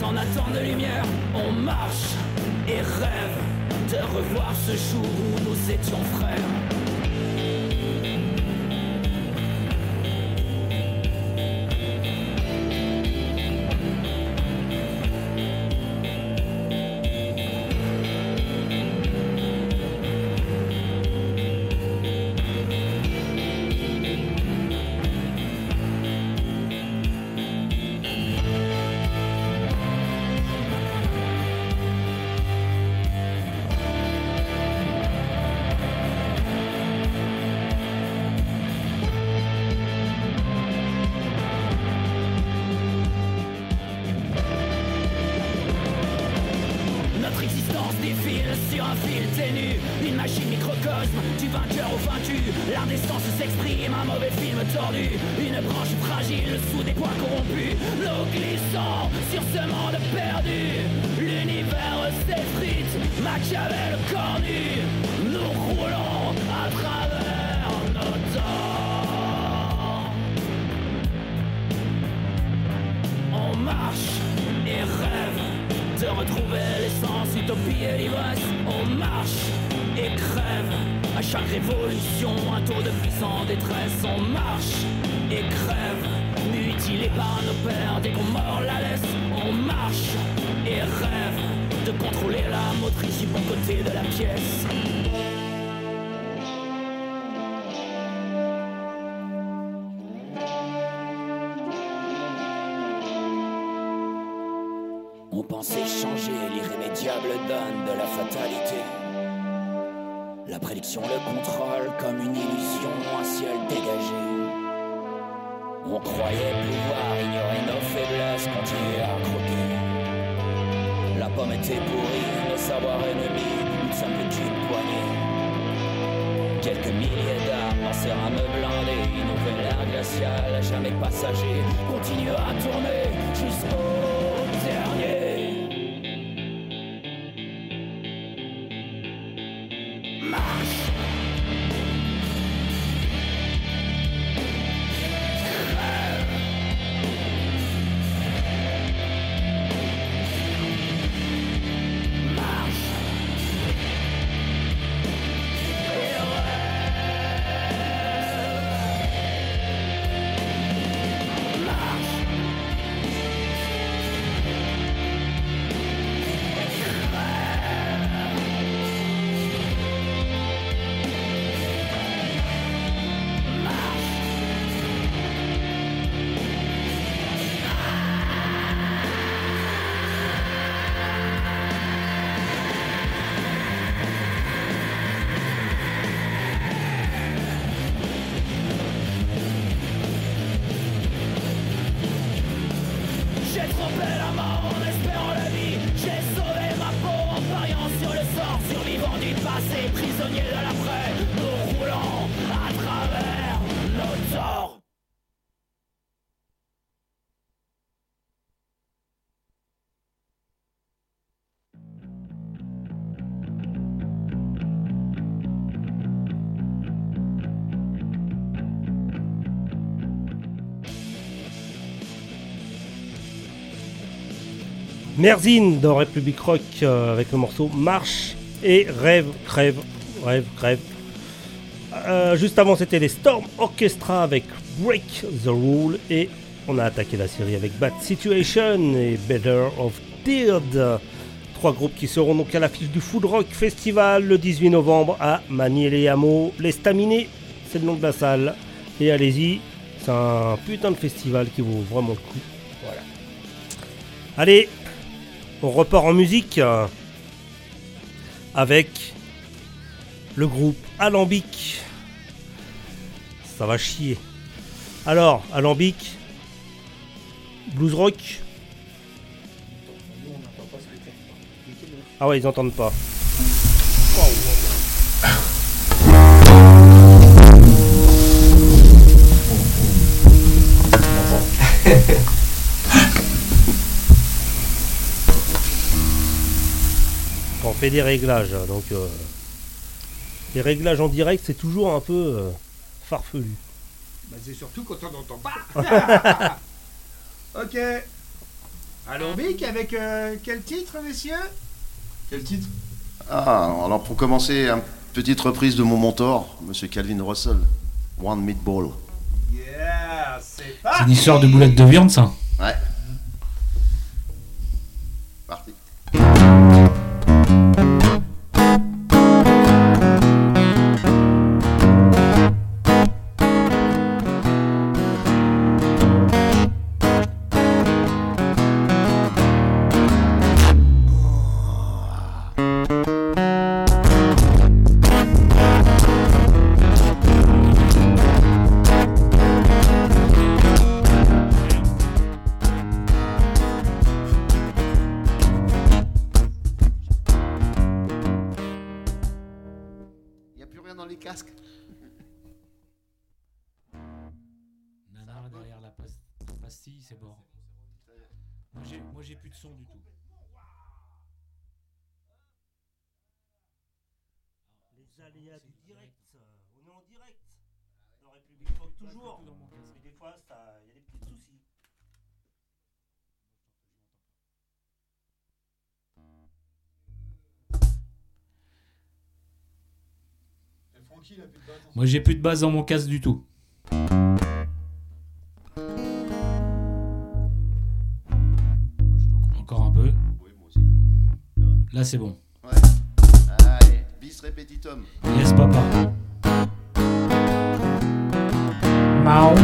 en attente de lumière. On marche et rêve de revoir ce jour où nous étions frères. Était pourrie, nos savoirs ennemis, nous ne sommes plus qu'une poignée. Quelques milliers d'armes lancèrent un me blindé, une nouvelle ère glaciale, jamais passager, continue à tourner jusqu'au Merzine dans République Rock euh, avec le morceau Marche et Rêve, Crève, Rêve, Crève. Euh, juste avant, c'était les Storm Orchestra avec Break the Rule et on a attaqué la série avec Bad Situation et Better of Dead. Trois groupes qui seront donc à l'affiche du Food Rock Festival le 18 novembre à Manier-les-Hameaux. C'est le nom de la salle. Et allez-y, c'est un putain de festival qui vaut vraiment le coup. Voilà. Allez, on repart en musique euh, avec le groupe Alambic. Ça va chier. Alors, Alambic, blues rock. Ah ouais, ils entendent pas. [laughs] fait des réglages, hein, donc euh, les réglages en direct, c'est toujours un peu euh, farfelu. Bah, c'est surtout quand on n'entend pas. [laughs] ok. Alambic avec euh, quel titre, messieurs? Quel titre? Ah, alors pour commencer, une petite reprise de mon mentor, Monsieur Calvin Russell, One Meatball. Yeah, c'est C'est une histoire de boulette de viande, ça? Ouais. Moi j'ai plus de base dans mon casque du tout. Encore un peu. Là c'est bon. Ouais. Allez, bis repetitum. Yes papa. Mao.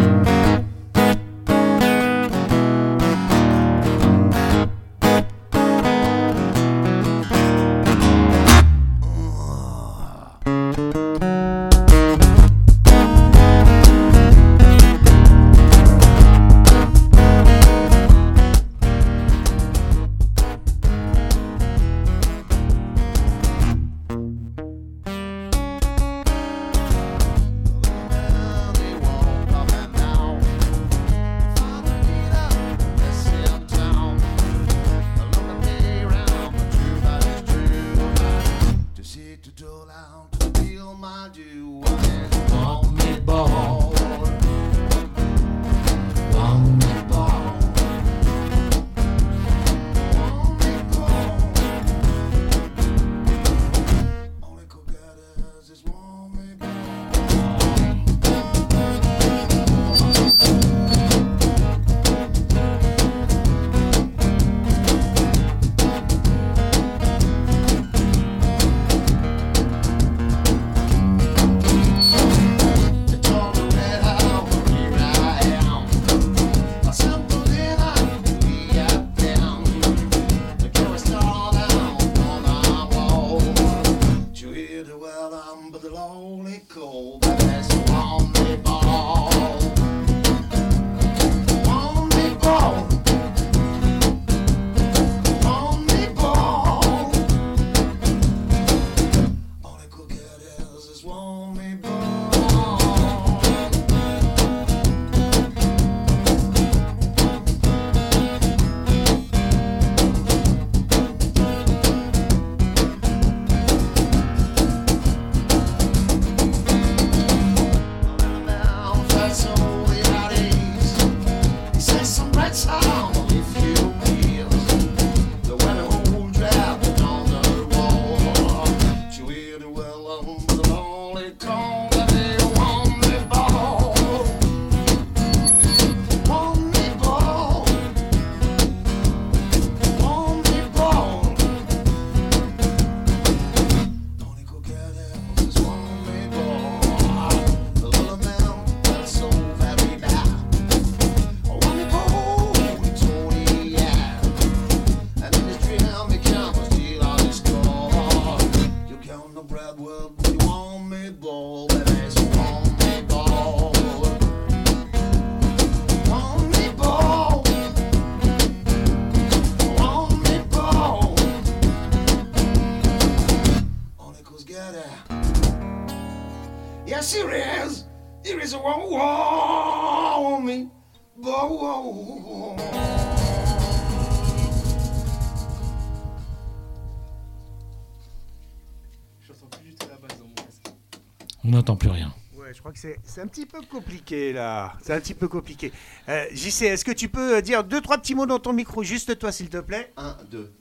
C'est un petit peu compliqué là. C'est un petit peu compliqué. Euh, JC, est-ce que tu peux euh, dire deux, trois petits mots dans ton micro, juste toi, s'il te plaît? Un, deux.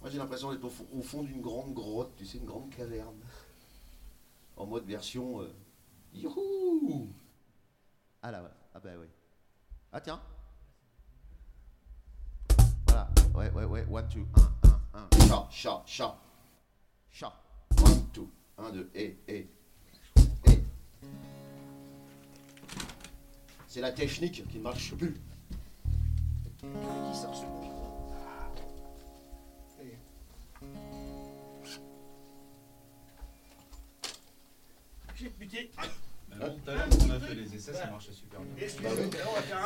Moi j'ai l'impression d'être au, au fond d'une grande grotte, tu sais, une grande caverne. En mode version. euh, Youhou Ah là, voilà. Ah bah oui. Ah tiens. Voilà. Ouais, ouais, ouais. One, two. Un, un, un. Chat, chat, chat. Chat. One, two. Un, deux. Et, et. Et. C'est la technique qui ne marche plus. Qui sort ce micro J'ai buté. Tout à l'heure, on a fait les essais, ça marchait super bien.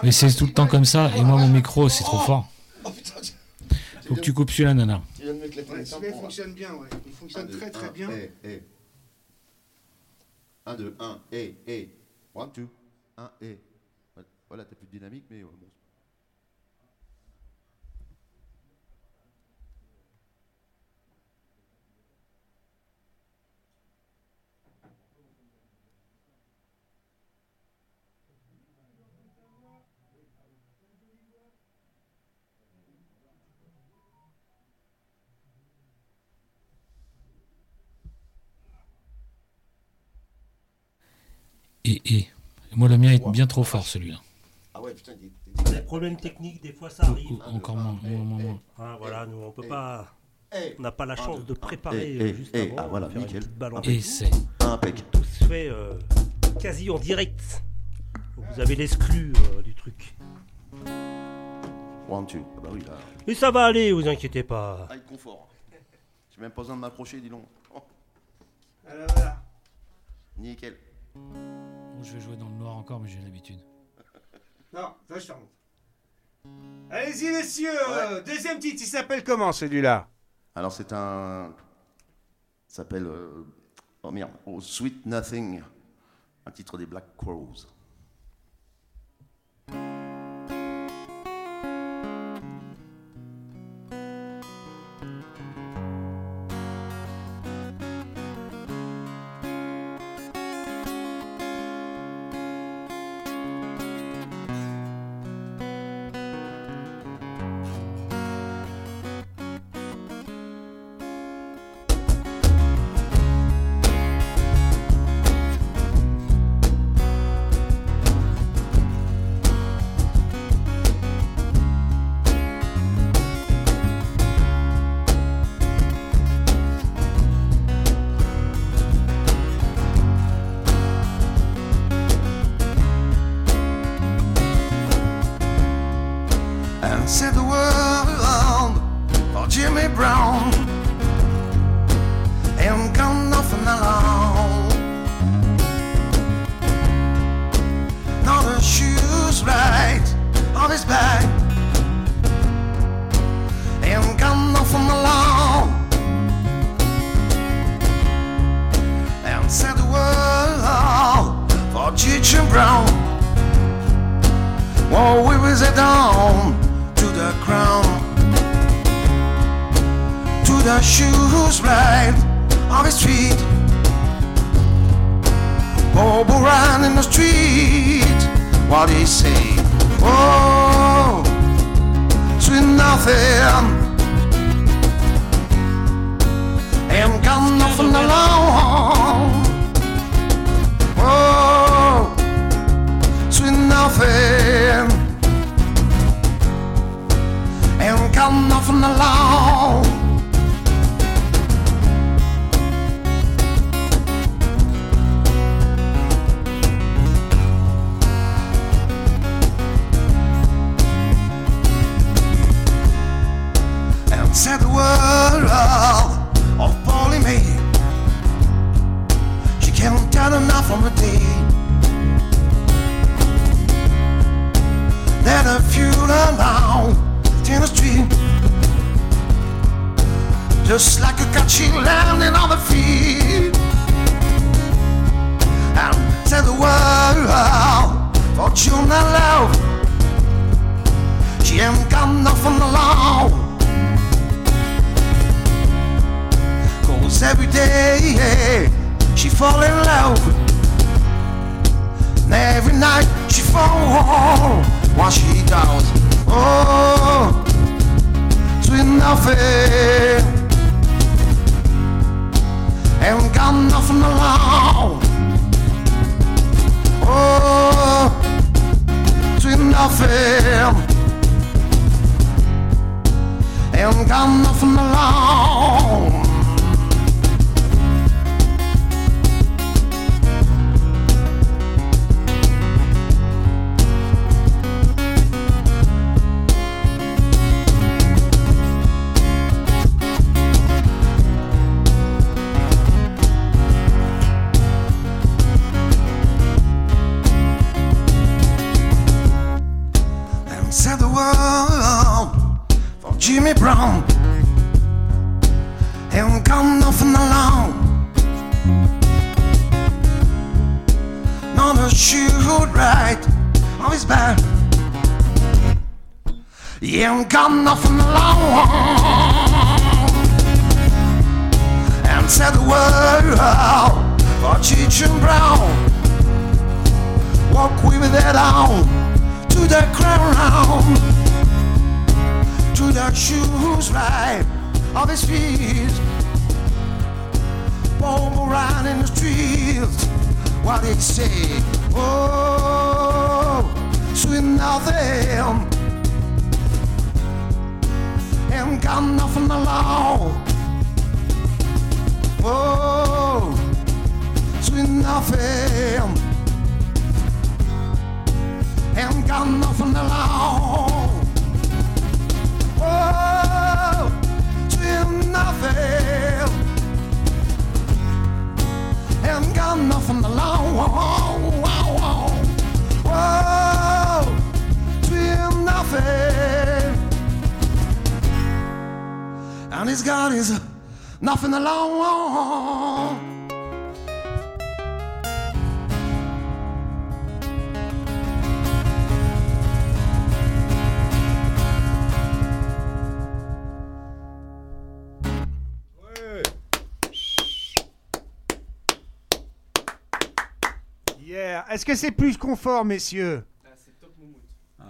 Mais c'est tout le temps comme ça, et moi mon micro c'est trop fort. Oh Faut que tu coupes celui-là, nana. celui-là, fonctionne bien, ouais. Il fonctionne très très bien. Et, et. 1, 2, 1, et, et. 1, 2, 1, et. Voilà, t'as plus de dynamique, mais euh, bon. Et, et. Moi le mien est bien trop fort celui-là. Ah putain, Des problèmes techniques, des fois ça arrive. Encore moins, moins, moins, moins. Ah, voilà, nous on peut Eh. pas. Eh. On n'a pas la chance de préparer Eh, euh, eh, juste eh. avant. Ah, voilà, faire une nickel. Impec. Et c'est. Impec. Tout se fait euh, quasi en direct. Donc vous avez l'exclu euh, du truc. 1, 2. Ah bah oui, là. Mais ça va aller, vous inquiétez pas. Ah, il confort. J'ai même pas besoin de m'approcher, dis donc. Oh, Voilà, voilà. nickel. Bon, je vais jouer dans le noir encore, mais j'ai l'habitude. Non, ça je te remonte. Allez-y, messieurs. euh, deuxième titre, il s'appelle comment celui-là? Alors, c'est un. Ça s'appelle. euh, Oh merde. Oh, Sweet Nothing. Un titre des Black Crows. C'est confort, messieurs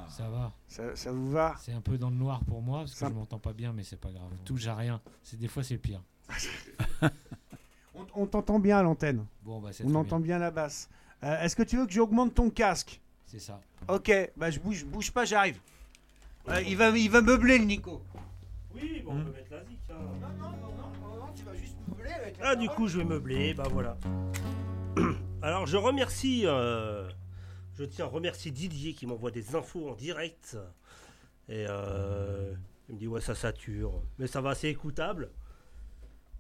Ça va. Ça, ça vous va C'est un peu dans le noir pour moi parce que je m'entends pas bien, mais c'est pas grave. Touche à rien. C'est des fois c'est le pire. [laughs] On, on t'entend bien à l'antenne. Bon, bah, On entend bien. bien la basse. Euh, Est-ce que tu veux que j'augmente ton casque? C'est ça. Ok, bah je bouge, bouge pas, j'arrive. Euh, il, va, il va meubler le Nico. Oui, bon, on peut mettre la zik. hein. Non, non, non, non, non, tu vas juste meubler avec Ah, du coup, je vais meubler, bah voilà. [coughs] Alors, je remercie, euh, je tiens à remercier Didier qui m'envoie des infos en direct. Et euh, il me dit, ouais, ça sature, mais ça va, c'est écoutable.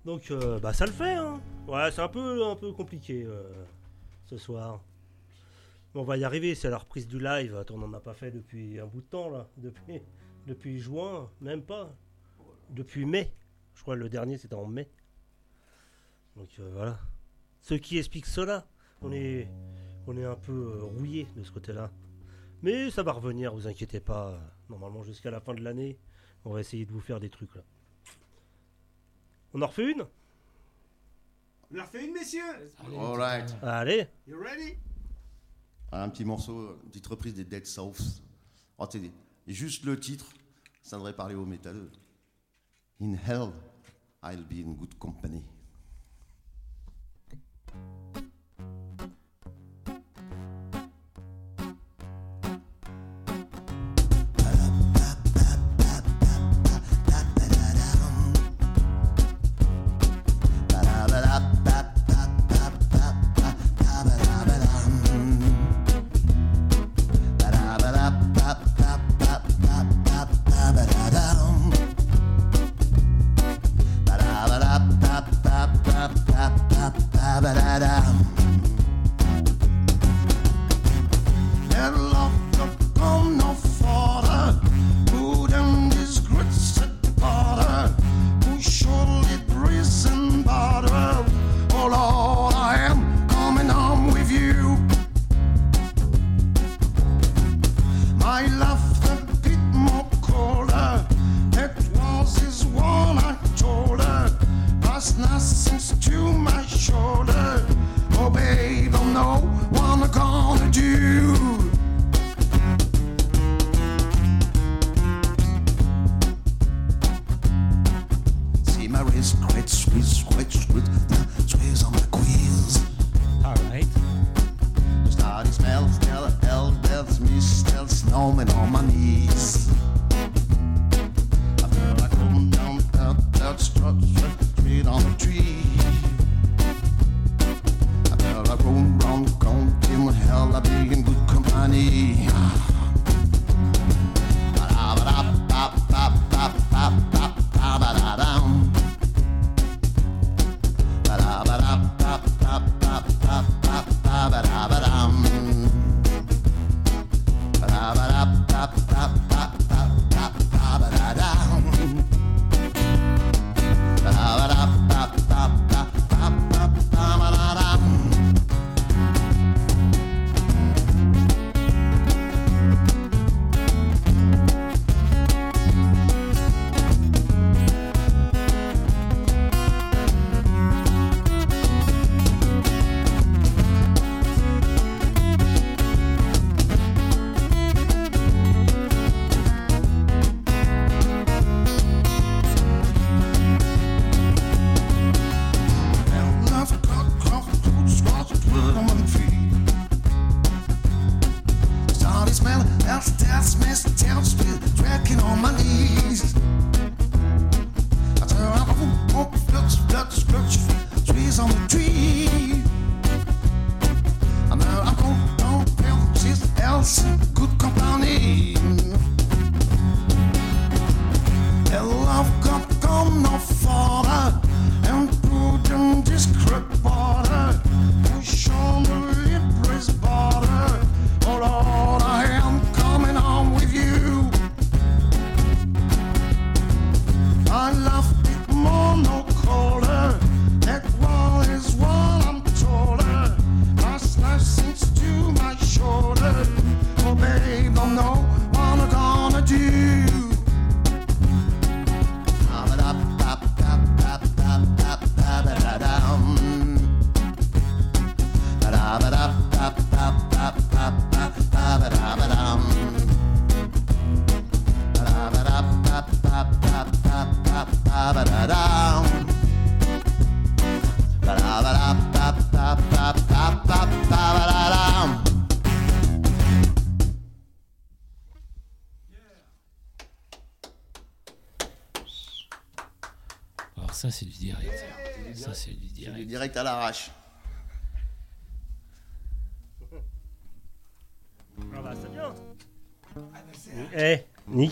Donc, euh, bah, ça le fait, hein. Ouais, c'est un peu, un peu compliqué euh, ce soir. On va y arriver, c'est la reprise du live. On n'en a pas fait depuis un bout de temps. Depuis, depuis juin, même pas. Depuis mai. Je crois que le dernier, c'était en mai. Donc voilà. Ce qui explique cela, on est, on est un peu euh, rouillé de ce côté-là. Mais ça va revenir, vous inquiétez pas. Normalement, jusqu'à la fin de l'année, on va essayer de vous faire des trucs là. On en refait une? On en refait une, messieurs? Alright. Allez You ready? Un petit morceau, une petite reprise des Dead Souths. Oh, juste le titre, ça devrait parler aux métalleux. In hell, I'll be in good company.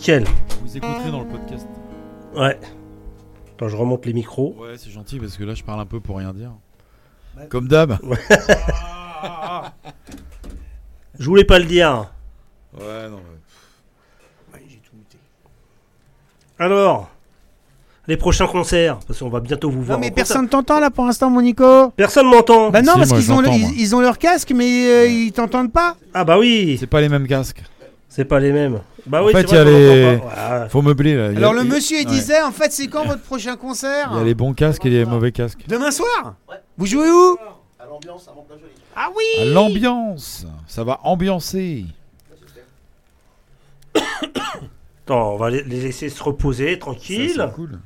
Nickel. Vous écouterez dans le podcast. Ouais. Attends, je remonte les micros. Ouais, c'est gentil parce que là, je parle un peu pour rien dire. Comme d'hab. [laughs] Je voulais pas le dire. Ouais, non. Alors, les prochains concerts, parce qu'on va bientôt vous voir. Non, mais personne t'entend là pour l'instant, mon Nico. Personne m'entend. Bah non, Si, parce qu'ils ont, ils ont leur casque, mais euh, ils t'entendent pas. Ah bah oui. C'est pas les mêmes casques. C'est pas les mêmes. Bah en oui, fait, c'est il y a les. Ouais. Faut meubler là. Il Alors le il- monsieur il ouais. disait, en fait, c'est quand votre prochain concert Il y a les bons casques et les mauvais casques. Demain soir Vous jouez où À l'ambiance, à. Ah À oui L'ambiance. Ça va ambiancer. [coughs] Attends, on va les laisser se reposer tranquille. C'est cool.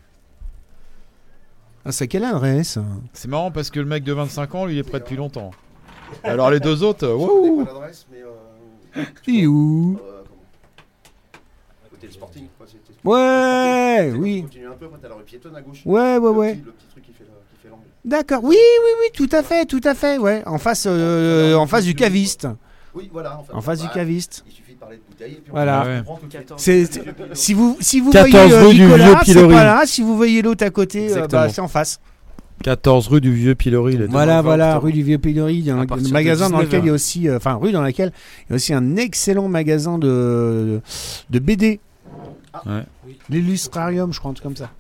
Ah, c'est quelle adresse C'est marrant parce que le mec de 25 ans, lui, il est prêt depuis longtemps. Alors les deux autres, euh. Pas l'adresse, mais. Euh, où Ouais, c'était- oui. Continue un peu, après, t'as la rue piétonne à gauche. Ouais, ouais, Le ouais. petit- Le petit truc qui fait fait l'angle. D'accord, oui, oui, oui, tout à fait, tout à fait, ouais. En face, euh, en face du caviste. Oui, voilà. En, fait, En face du caviste. Il suffit de parler de bouteille et puis on Voilà. Ouais. C'est, si vous, si vous 14 voyez euh, rue du Nicolas, c'est pas là. Si vous voyez l'autre à côté, euh, bah, c'est en face. 14 rue du Vieux Pilori. là, Voilà, voilà, rue du Vieux Pilori. Il y a un magasin dans 19 lequel il y a aussi, euh, enfin, rue dans laquelle il y a aussi un excellent magasin de, de BD. Ouais. L'Illustrarium, je crois, un truc comme ça.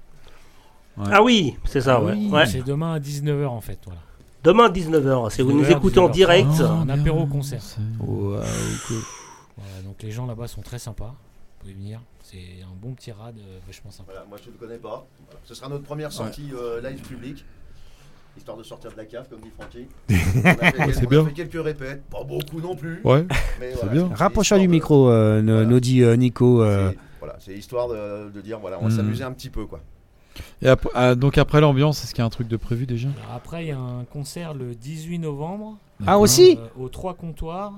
Ah oui, c'est ça, ouais. Oui. ouais. C'est demain à 19h en fait. Voilà. Demain 19h, si vous nous 19h, écoutez en 19h30, direct. Un apéro concert. Cool. Voilà, donc les gens là-bas sont très sympas. Vous pouvez venir. C'est un bon petit rad euh, vachement sympa. Voilà, moi je ne le connais pas. Voilà. Ce sera notre première sortie euh, live public. Histoire de sortir de la cave, comme dit Francky. [laughs] On a fait, quel- C'est on a bien. fait quelques répètes, pas beaucoup non plus. Ouais, mais c'est voilà, bien. c'est Rapproche-toi du de- micro, euh, Voilà. nous dit euh, Nico. euh, c'est- Voilà, c'est histoire de, de dire, voilà, on va Mhm. s'amuser un petit peu, quoi. Et ap- ah, donc après l'ambiance, est-ce qu'il y a un truc de prévu déjà? Alors après, il y a un concert le 18 novembre. Ah, aussi? Euh, Aux trois comptoirs.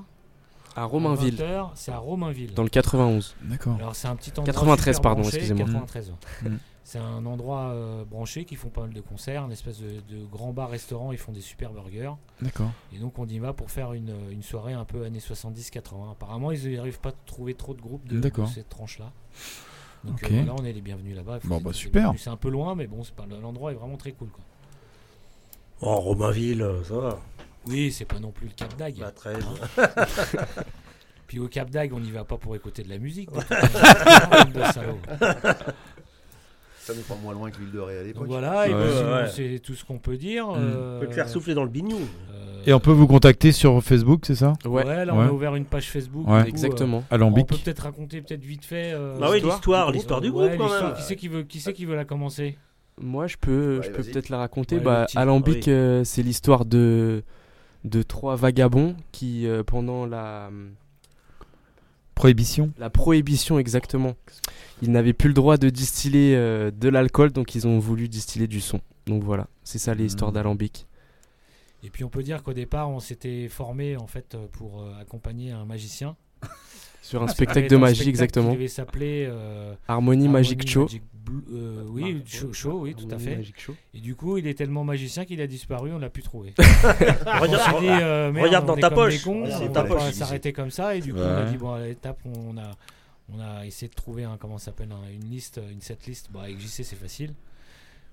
À Romainville. 20h, C'est à Romainville. Dans le 91. D'accord. Alors c'est un petit endroit 93, super pardon, excusez-moi. 93, ouais. C'est un endroit euh, branché qui font pas mal de concerts, une espèce de, de grand bar-restaurant, ils font des super burgers. D'accord. Et donc on y va pour faire une, une soirée un peu années 70-80. Apparemment ils n'arrivent pas à trouver trop de groupes de, cette tranche-là. Donc euh, voilà, on est les bienvenus là-bas. Bon, bah, super. C'est un peu loin, mais bon, c'est pas l'endroit est vraiment très cool. Quoi. Oh, Romainville, euh, ça va. Oui, c'est pas non plus le Cap d'Agde. Bah, 13. [laughs] Puis au Cap d'Agde, on n'y va pas pour écouter de la musique. [laughs] Ça n'est pas moins loin que l'île de Ré à l'époque. Donc voilà, et Ouais. ben, sinon, Ouais. c'est tout ce qu'on peut dire. Mm. euh, On peut te faire souffler dans le bignou. euh, Et on peut vous contacter sur Facebook, c'est ça Ouais, Ouais, là on Ouais. a ouvert une page Facebook. Ouais. coup, exactement. euh, on Alambic. peut peut-être raconter peut-être vite fait. euh, Bah oui, l'histoire, du l'histoire du Ouais, groupe, quand même. Qui c'est qui veut, qui c'est qui veut la commencer Moi, je peux, Ouais, je peux peut-être la raconter. Ouais, bah, Alambic, oui. euh, c'est l'histoire de, de trois vagabonds qui, euh, pendant la, Prohibition. la prohibition exactement, ils n'avaient plus le droit de distiller euh, de l'alcool, donc ils ont voulu distiller du son. Donc voilà, c'est ça l'histoire Mhm. d'Alambic. Et puis on peut dire qu'au départ, on s'était formé en fait euh, pour euh, accompagner un magicien. [laughs] Sur un spectacle de magie, spectacle exactement. Qui devait s'appeler euh, Harmonie Magic Show. Euh, oui, show, show, oui, tout à Harmonie fait. Magic Show. Et du coup, il est tellement magicien qu'il a disparu, on l'a plus trouvé. [laughs] Regarde, dit, euh, merde, regarde on dans ta poche. cons, on va s'arrêter comme ça. Et du coup, on a dit, bon, à l'étape, on a, on a essayé de trouver un, comment s'appelle, un- une liste, une setlist. Bah, avec JC, c'est facile.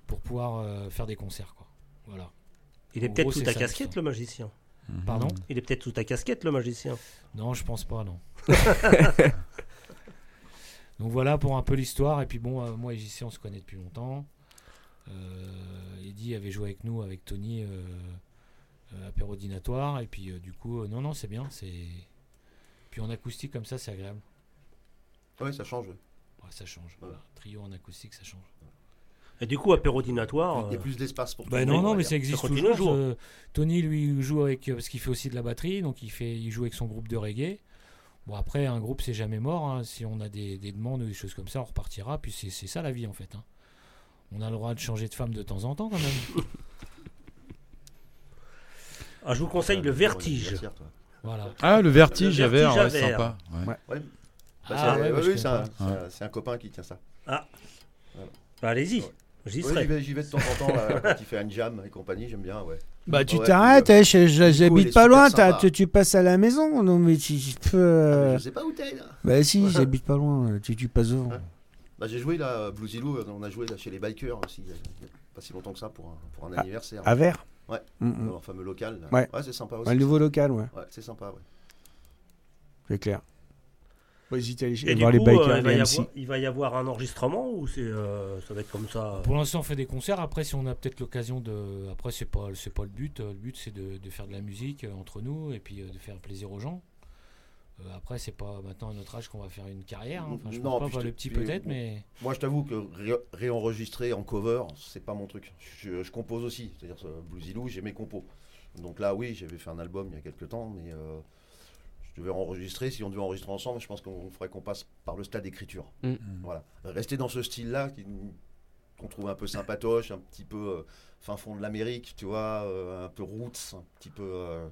Pour pouvoir euh, faire des concerts, quoi. Voilà. Il est peut-être sous ta casquette, le magicien. Pardon? Il est peut-être sous ta casquette, le magicien. Non, je pense pas, non. [laughs] [laughs] Donc voilà pour un peu l'histoire. Et puis bon, euh, moi et JC, on se connaît depuis longtemps. Euh, Eddie avait joué avec nous, avec Tony, euh, euh, apéro dînatoire. Et puis euh, du coup, euh, non, non, c'est bien. c'est Puis en acoustique comme ça, c'est agréable. Ouais, ça change. Ouais, ça change. Voilà. Trio en acoustique, ça change. Et du coup, apérodinatoire. Il y a euh, plus d'espace pour Bah tout le non, non, mais ça existe toujours. toujours. Euh, Tony, lui, joue avec euh, parce qu'il fait aussi de la batterie, donc il fait, il joue avec son groupe de reggae. Bon après, un groupe c'est jamais mort. hein. Si on a des, des demandes ou des choses comme ça, on repartira. Puis c'est c'est ça la vie en fait. hein. On a le droit de changer de femme de temps en temps quand même. Ah, je vous conseille Ouais, le bon vertige. voilà. Ah, le vertige Le à verre, ouais, vertige à verre. sympa. ouais. Ouais. Bah, Ah, ouais, bah, oui, c'est un, copain qui tient ça. Bah, allez-y. J'y Ouais, serai. j'y vais, j'y vais de temps en temps là, quand il fait un jam et compagnie, j'aime bien, ouais. Bah tu Ouais, t'arrêtes, hein, il est j'habite pas loin, tu, tu passes à la maison, non mais tu, tu peux... Ah, euh, mais je sais pas où t'es là. Bah si, j'habite pas loin, tu, tu passes devant. Ouais. Bah, j'ai joué là, à Blues Ilou, on a joué là chez les bikers aussi, il y a- pas si longtemps que ça pour un, pour un Ah, anniversaire. À Vert Ouais, Mm, mm. dans leur fameux local. là. Ouais. c'est sympa aussi. Un nouveau local, ouais, Ouais, c'est sympa, ouais. c'est clair. Faut hésiter à aller Et du voir coup, les bikers euh, il, va y les avoir, MC. il va y avoir un enregistrement ou c'est euh, ça va être comme ça Pour l'instant, on fait des concerts. Après, si on a peut-être l'occasion de, après c'est pas c'est pas le but. Euh, Le but c'est de, de faire de la musique euh, entre nous et puis de faire plaisir aux gens. Euh, après, c'est pas maintenant à notre âge qu'on va faire une carrière. hein. Enfin, je Non, pense pas, le petit peut-être, mais Moi, je t'avoue que ré- réenregistrer en cover, c'est pas mon truc. Je, je compose aussi, c'est-à-dire ce Blues Ilou, j'ai mes compos. Donc là, oui, j'avais fait un album il y a quelques temps, mais euh, je devais enregistrer. Si on devait enregistrer ensemble, je pense qu'on ferait qu'on passe par le stade d'écriture. Mm. Voilà. Rester dans ce style-là, qu'on trouve un peu sympatoche, un petit peu euh, fin fond de l'Amérique, tu vois, euh, un peu roots, un petit peu. euh,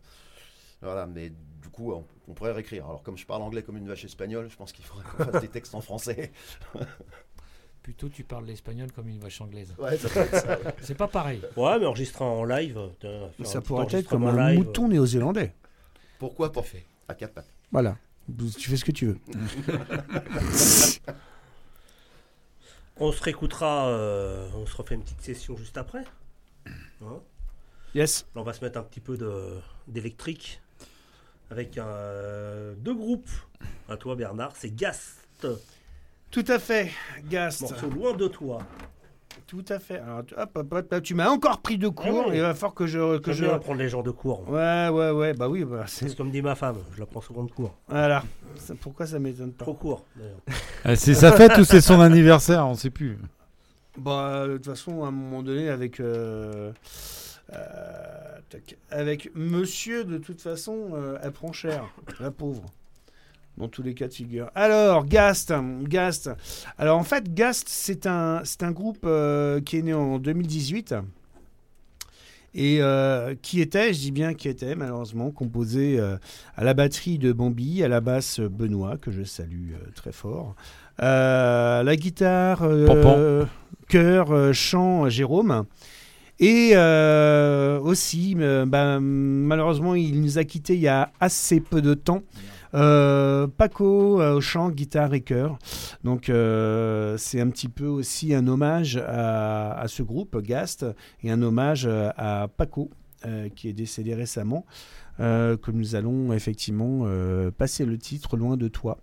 voilà, mais du coup, on, on pourrait réécrire. Alors, comme je parle anglais comme une vache espagnole, je pense qu'il faudrait qu'on fasse des textes en français. [laughs] plutôt tu parles l'espagnol comme une vache anglaise. Ouais. C'est pas pareil. Ouais, mais enregistrer en live. Ça un petit pourrait être comme un live. mouton néo-zélandais. Pourquoi Tout à quatre pattes. Voilà, tu fais ce que tu veux. [laughs] On se réécoutera, euh, on se refait une petite session juste après. Hein Yes. on va se mettre un petit peu de- d'électrique avec un, deux groupes. À toi Bernard, c'est Gast. Tout à fait, Gast. Morceau loin de toi. Tout à fait. Alors, tu- hop, hop, hop, hop, tu m'as encore pris de. Ah ouais. Il va falloir que je. Que je... prendre les gens de cours. Ouais, ouais, ouais. Bah oui, bah, c'est. C'est comme dit ma femme, je la prends souvent de cours. Voilà. Ça- Pourquoi ça m'étonne pas Trop court. d'ailleurs. [laughs] Ah, c'est sa fête ou c'est son anniversaire On sait plus. Bah, de toute façon, à un moment donné, avec. euh, euh, avec monsieur, de toute façon, euh, elle prend cher, la pauvre. Dans tous les cas de figure. Alors, Gast, Gast. Alors, en fait, Gast, c'est un, c'est un groupe euh, qui est né en 2018 et euh, qui était, je dis bien qui était, malheureusement, composé euh, à la batterie de Bambi, à la basse Benoît, que je salue euh, très fort, à la guitare, chœur, chant, Jérôme. Et aussi, ben, malheureusement, il nous a quittés il y a assez peu de temps. Euh, Paco euh, au chant, guitare et chœur. Donc euh, c'est un petit peu aussi un hommage à, ce groupe Gast et un hommage à Paco qui est décédé récemment. que nous allons effectivement passer le titre Loin de toi.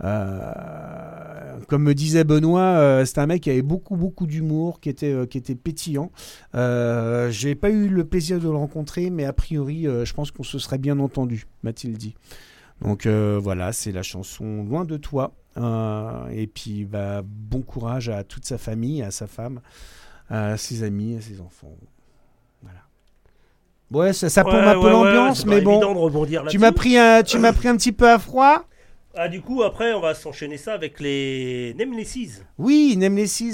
Comme me disait Benoît, c'est un mec qui avait beaucoup beaucoup d'humour, qui était qui était pétillant. J'ai pas eu le plaisir de le rencontrer, mais a priori, je pense qu'on se serait bien entendu, m'a-t-il dit. Donc euh, voilà, c'est la chanson Loin de toi. Euh, et puis bah, bon courage à toute sa famille, à sa femme, à ses amis, à ses enfants. Voilà. Ouais, ça, ça Ouais, un peu ouais, l'ambiance, mais bon. évident de rebondir Tu m'as pris un, tu m'as pris un petit peu à froid. Ah, du coup, après, on va s'enchaîner ça avec les Namelesses. Oui,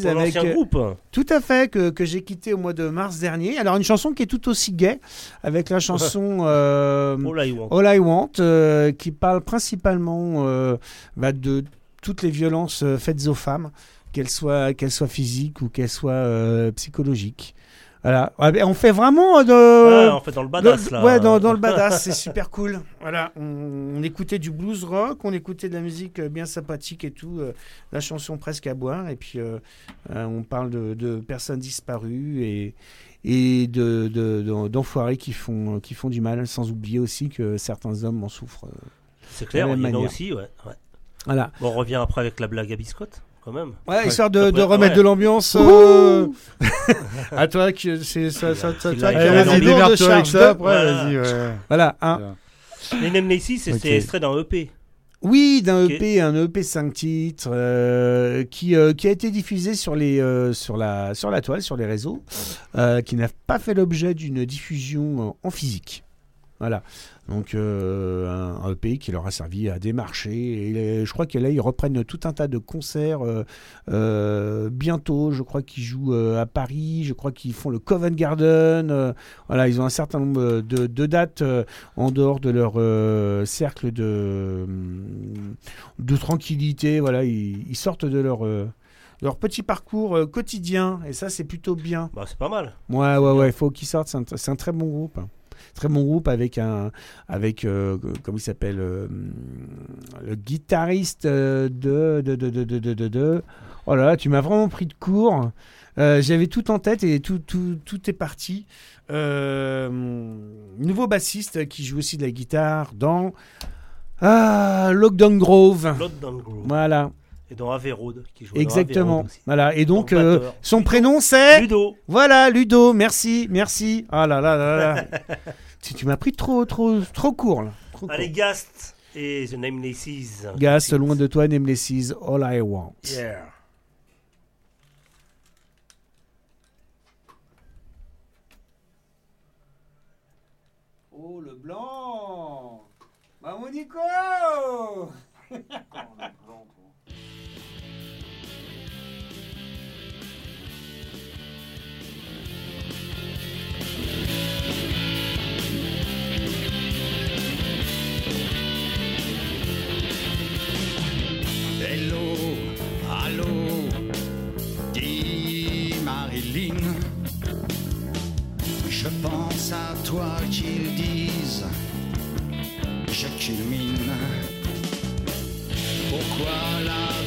Ton avec ancien euh, groupe. Tout à fait que, que j'ai quitté au mois de mars dernier. Alors une chanson qui est tout aussi gay avec la chanson [laughs] euh, All I Want. All I Want, euh, qui parle principalement euh, bah, de toutes les violences faites aux femmes, qu'elles soient qu'elles soient physiques ou qu'elles soient psychologiques. Voilà, Ouais, ben, on fait vraiment de. Ouais, on fait dans le badass, là. Ouais, dans, dans le badass, c'est [laughs] super cool. Voilà, on, on écoutait du blues rock, on écoutait de la musique euh, bien sympathique et tout, euh, la chanson presque à boire, et puis euh, euh, on parle de, de personnes disparues et et de de- de- d'enfoirés qui font qui font du mal, sans oublier aussi que certains hommes en souffrent. euh, C'est de clair, la il y en a aussi, ouais. ouais. Voilà. Bon, on revient après avec la blague à biscotte, quand même. Ouais, histoire de, remettre ouais. de l'ambiance. Euh, [laughs] à toi, qui c'est ça, ça, ça, toi qui as lourde Démerde-toi avec charge ça, de- après, Voilà. vas-y, ouais. Voilà, hein. Les Namelesses, c'était Ok. extrait d'un EP. Oui, d'un Ok. EP, un EP 5 titres euh, qui, euh, qui a été diffusé sur, les, euh, sur, la, sur la toile, sur les réseaux, euh, qui n'a pas fait l'objet d'une diffusion euh, en physique. Voilà. Donc euh, un, un EP qui leur a servi à démarcher. Et je crois que là, ils reprennent tout un tas de concerts euh, euh, bientôt. Je crois qu'ils jouent à Paris. Je crois qu'ils font le Covent Garden. voilà, ils ont un certain nombre de, de dates en dehors de leur cercle de, de tranquillité. Voilà, ils, ils sortent de leur, leur petit parcours euh, quotidien. Et ça, c'est plutôt bien. Bah, c'est pas mal. Ouais, ouais, ouais, il faut qu'ils sortent. C'est un, c'est un très bon groupe. Très bon groupe avec un, avec, euh, comment il s'appelle, euh, le guitariste euh, de, de, de, de, de, de, de- de- Oh là là, tu m'as vraiment pris de court. J'avais tout en tête et tout, tout, tout est parti. Nouveau bassiste qui joue aussi de la guitare dans ah, Lockdown Grove. Lockdown Grove. Voilà. Et dans Road, qui joue Exactement. Voilà. Et donc, euh, son prénom c'est Ludo. Voilà, Ludo. Merci, merci. Ah là là là là. [laughs] tu tu m'as pris trop, trop, trop court là. Trop Allez, court. Gast et The Namelesses. Gast, loin de toi, Namelesses, All I Want. Yeah. Oh le blanc Maman [laughs] Hello, allô, dit Marilyn. Je pense à toi qu'ils disent, je culmine. Pourquoi la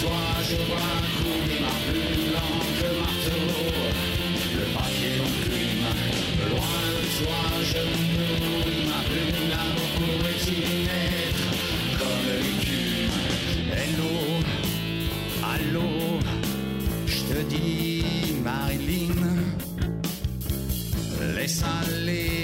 Toi, je vois couler ma plume lente que marteau. Le papier en plume, loin de toi, je me nourris. Ma plume, l'amour pourrait y naître comme l'écume. Hello, allô, je te dis, Marilyn, laisse aller.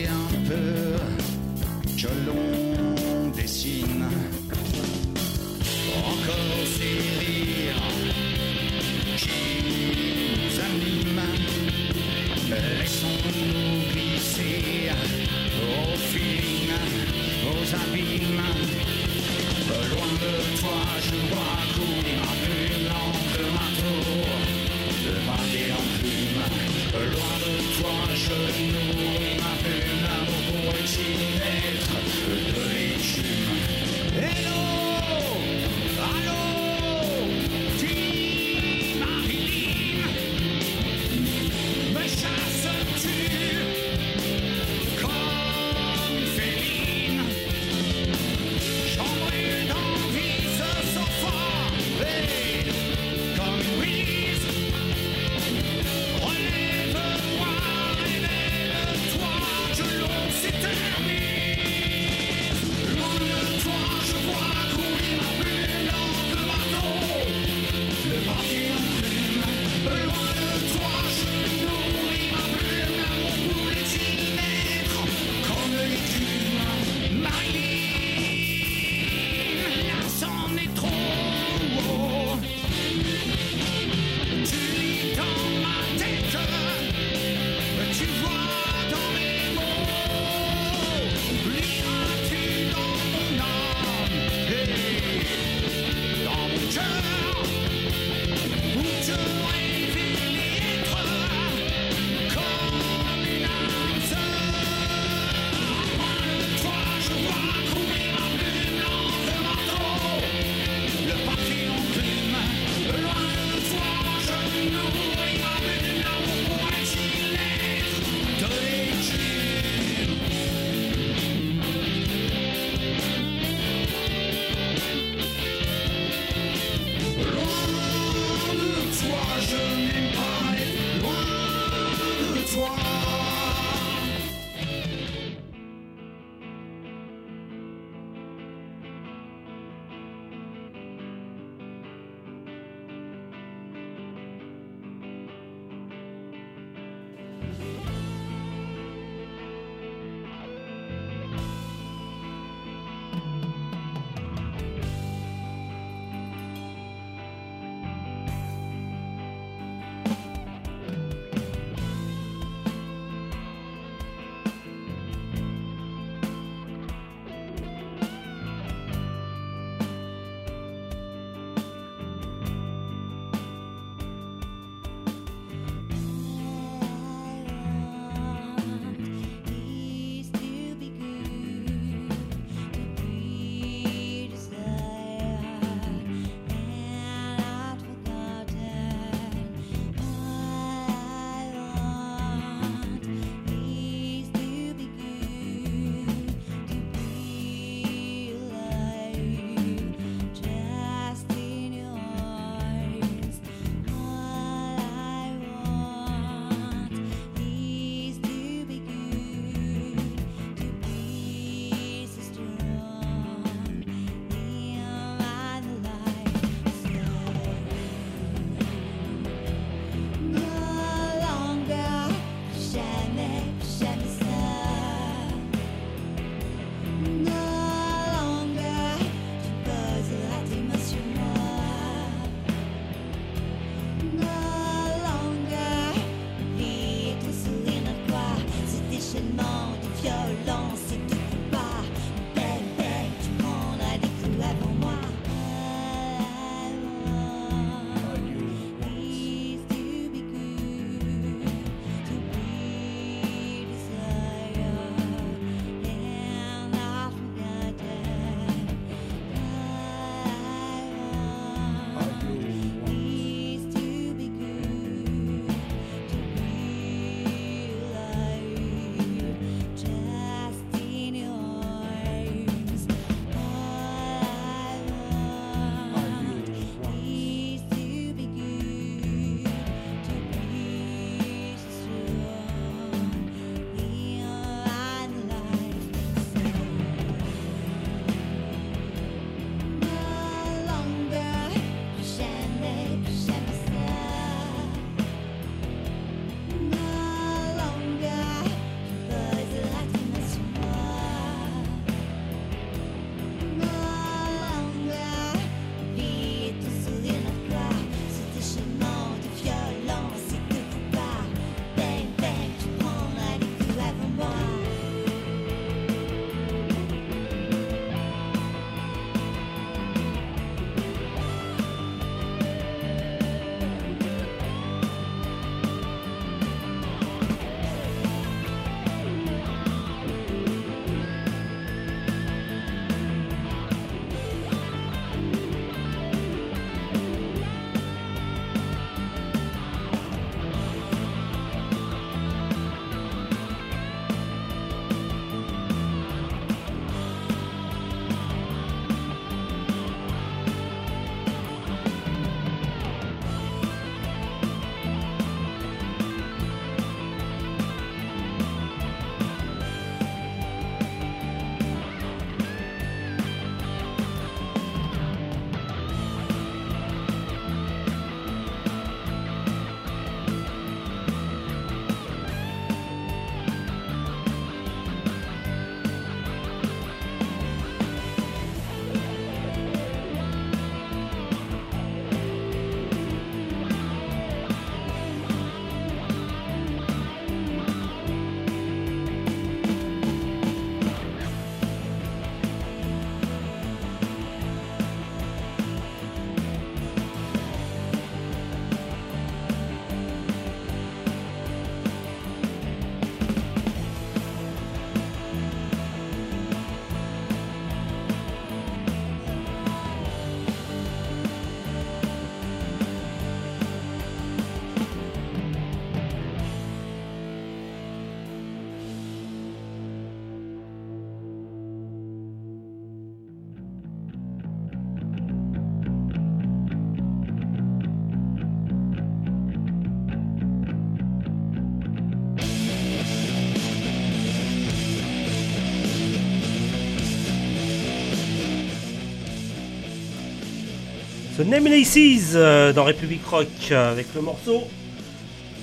The Namelesses euh, dans République Rock euh, avec le morceau.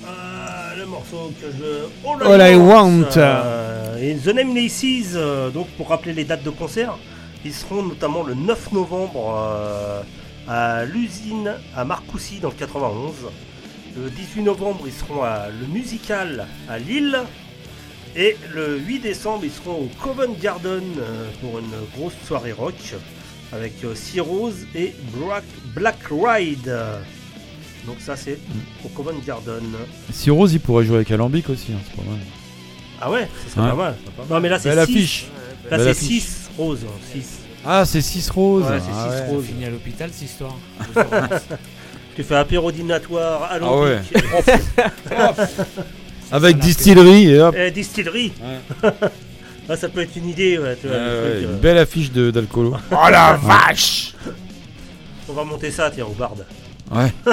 euh, le morceau que je. All I Want. euh, et The euh, donc pour rappeler les dates de concert, ils seront notamment le 9 novembre à l'usine à Marcoussis dans le 91. Le 18 novembre, ils seront à le musical à Lille. Et le 8 décembre, ils seront au Covent Garden pour une grosse soirée rock avec euh, Sea Rose et Black, Black Ride. Donc ça c'est au Covent Garden. Si Rose, il pourrait jouer avec Alambic aussi, hein, c'est pas mal. Ah ouais, ça serait Ouais. pas mal. Non mais là c'est Belle 6. affiche. Là c'est affiche. 6 Rose. 6. Ah, c'est 6 Rose. Ouais, c'est Ah 6 ouais. Rose. Fini à l'hôpital cette histoire. [laughs] tu fais apérodinatoire, Ah alambic. [laughs] Avec distillerie et hop. Eh, distillerie. Ah, ça peut être une idée. Ouais, tu vois, le une euh. belle affiche de- d'alcoolo. [laughs] Oh la vache On va monter ça, tiens, au bar. Ouais. [laughs]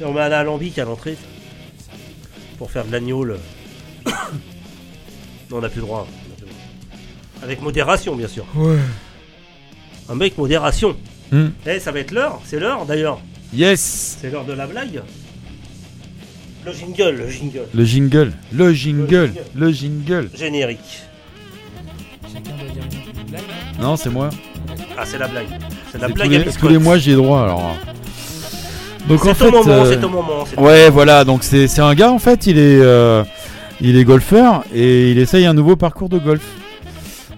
Et on met un alambic à l'entrée pour faire de l'agneau. le- [coughs] non, on n'a plus le droit. on a plus le droit. Avec modération, bien sûr. Ouais. Un mec, modération. Hmm. Eh, ça va être l'heure. C'est l'heure d'ailleurs. Yes C'est l'heure de la blague. Le jingle, le jingle. Le jingle, le jingle, le jingle. Générique. Non, c'est moi. Ah, c'est la blague. C'est la blague tous, les, tous les mois, j'ai droit alors. Donc C'est en fait, moment, euh, c'est ton moment, c'est ton Ouais, voilà. Donc c'est c'est un gars en fait, il est euh, il est golfeur et il essaye un nouveau parcours de golf.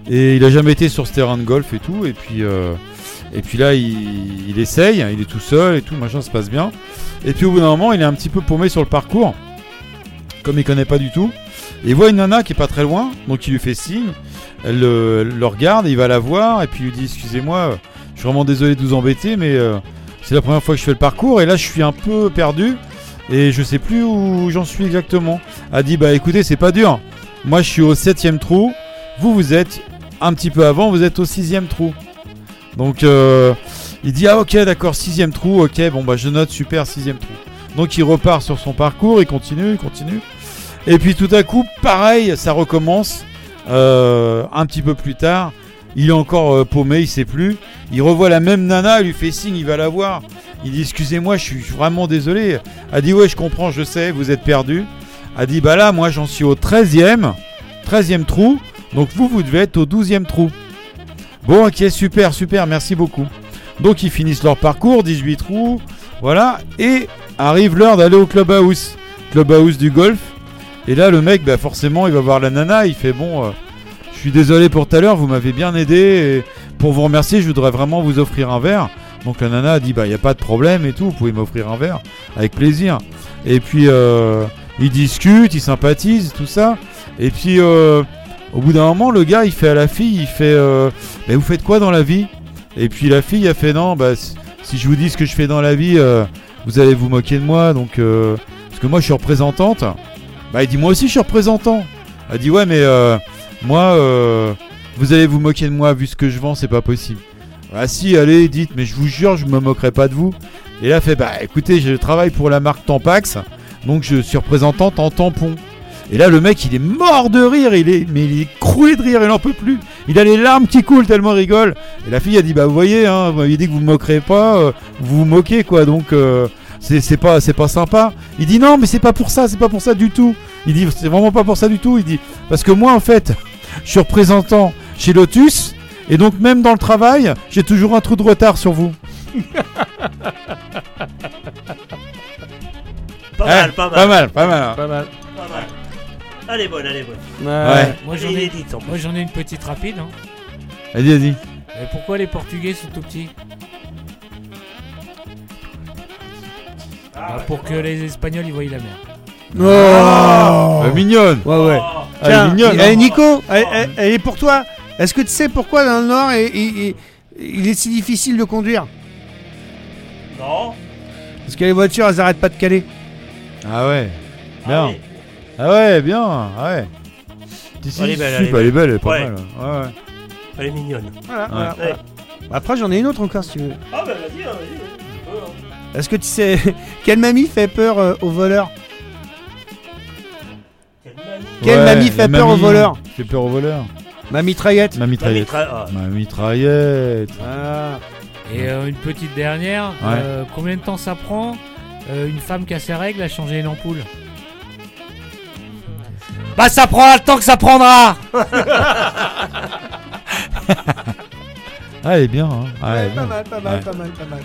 Et il a jamais été sur ce terrain de golf et tout. Et puis euh, et puis là, il, essaye, il est tout seul et tout, machin, se passe bien. Et puis au bout d'un moment, il est un petit peu paumé sur le parcours, comme il connaît pas du tout. Il voit une nana qui est pas très loin, donc il lui fait signe. Elle le, regarde, il va la voir et puis il lui dit Excusez-moi, je suis vraiment désolé de vous embêter, mais euh, c'est la première fois que je fais le parcours et là je suis un peu perdu et je sais plus où j'en suis exactement. Elle dit Bah écoutez, c'est pas dur. Moi je suis au septième trou, vous vous êtes un petit peu avant, vous êtes au sixième trou. Donc euh, il dit Ah ok, d'accord, sixième trou, ok, bon bah je note super, sixième trou. Donc il repart sur son parcours, il continue, il continue. Et puis tout à coup, pareil, ça recommence. Euh, un petit peu plus tard, il est encore euh, paumé, il sait plus. Il revoit la même nana, il lui fait signe, il va la voir. Il dit excusez-moi, je suis vraiment désolé. Elle dit ouais, je comprends, je sais, vous êtes perdu. Elle dit bah là, moi j'en suis au 13e, 13e trou. Donc vous, vous devez être au 12e trou. Bon, ok, super, super, merci beaucoup. Donc ils finissent leur parcours, 18 trous, voilà, et arrive l'heure d'aller au clubhouse, clubhouse du golf. Et là, le mec, bah forcément, il va voir la nana, il fait bon, euh, je suis désolé pour tout à l'heure, vous m'avez bien aidé, pour vous remercier, je voudrais vraiment vous offrir un verre. Donc la nana dit, bah il y a pas de problème et tout, vous pouvez m'offrir un verre, avec plaisir. Et puis euh, ils discutent, ils sympathisent, tout ça. Et puis euh, au bout d'un moment, le gars, il fait à la fille, il fait, euh, mais vous faites quoi dans la vie? Et puis la fille a fait, non, bah si- je vous dis ce que je fais dans la vie, euh, vous allez vous moquer de moi, donc euh, parce que moi je suis représentante. Bah il dit, moi aussi je suis représentant. Elle dit, ouais, mais euh, moi, euh, vous allez vous moquer de moi vu ce que je vends, c'est pas possible. Ah si, allez, dites, mais je vous jure, je me moquerai pas de vous. Et là, fait, bah écoutez, je travaille pour la marque Tampax, donc je suis représentante en tampon. Et là, le mec, il est mort de rire, il est, mais il est croué de rire, il en peut plus. Il a les larmes qui coulent tellement il rigole. Et la fille a dit, bah vous voyez, hein, vous dit que vous me moquerez pas, euh, vous vous moquez quoi, donc euh, c'est pas, c'est pas sympa. Il dit non, mais c'est pas pour ça, c'est pas pour ça du tout. Il dit, c'est vraiment pas pour ça du tout. Il dit, parce que moi en fait, [laughs] je suis représentant chez Lotus. Et donc même dans le travail, j'ai toujours un trou de retard sur vous. Pas Eh, mal, pas mal. pas mal, pas mal, hein. Pas mal. Pas mal. Elle est bonne, elle est bonne. Ouais. Moi j'en ai, Inédite, en plus. moi j'en ai une petite rapide. Hein. Vas-y, vas-y. Et pourquoi les Portugais sont tout petits? Bah, Pour que les Espagnols ils voient la mer. Oh Euh, mignonne. Ouais, ouais. Ah, Tiens, elle est mignonne, eh, hein. Nico, elle, elle- elle est pour toi. Est-ce que tu sais pourquoi dans le Nord il, il- il est si difficile de conduire? Non. Parce que les voitures, elles arrêtent pas de caler. Ah ouais. Bien. oui. Ah ouais, bien. Ah ouais. Elle est belle, elle est bah, elle est belle, elle est pas Ouais. mal. Ouais, ouais. Elle est mignonne. Voilà, Ouais. voilà, Ouais. voilà. Après, j'en ai une autre encore si tu veux. Ah bah vas-y, hein, vas-y. hein. Est-ce que tu sais [laughs] quelle mamie fait peur euh, aux voleurs Quelle Ouais, mamie la fait peur aux mamie voleurs Fait peur aux voleurs. Ma mitraillette. Ma mitraillette. mitraille- ah. Ma mitraillette. Ah. Et euh, une petite dernière, Ouais. euh, combien de temps ça prend euh, une femme qui a ses règles à changer une ampoule? Bah ça prend le temps que ça prendra Ah, elle est bien. Hein. Ah, elle est pas mal, pas mal, Ouais. pas mal, pas mal.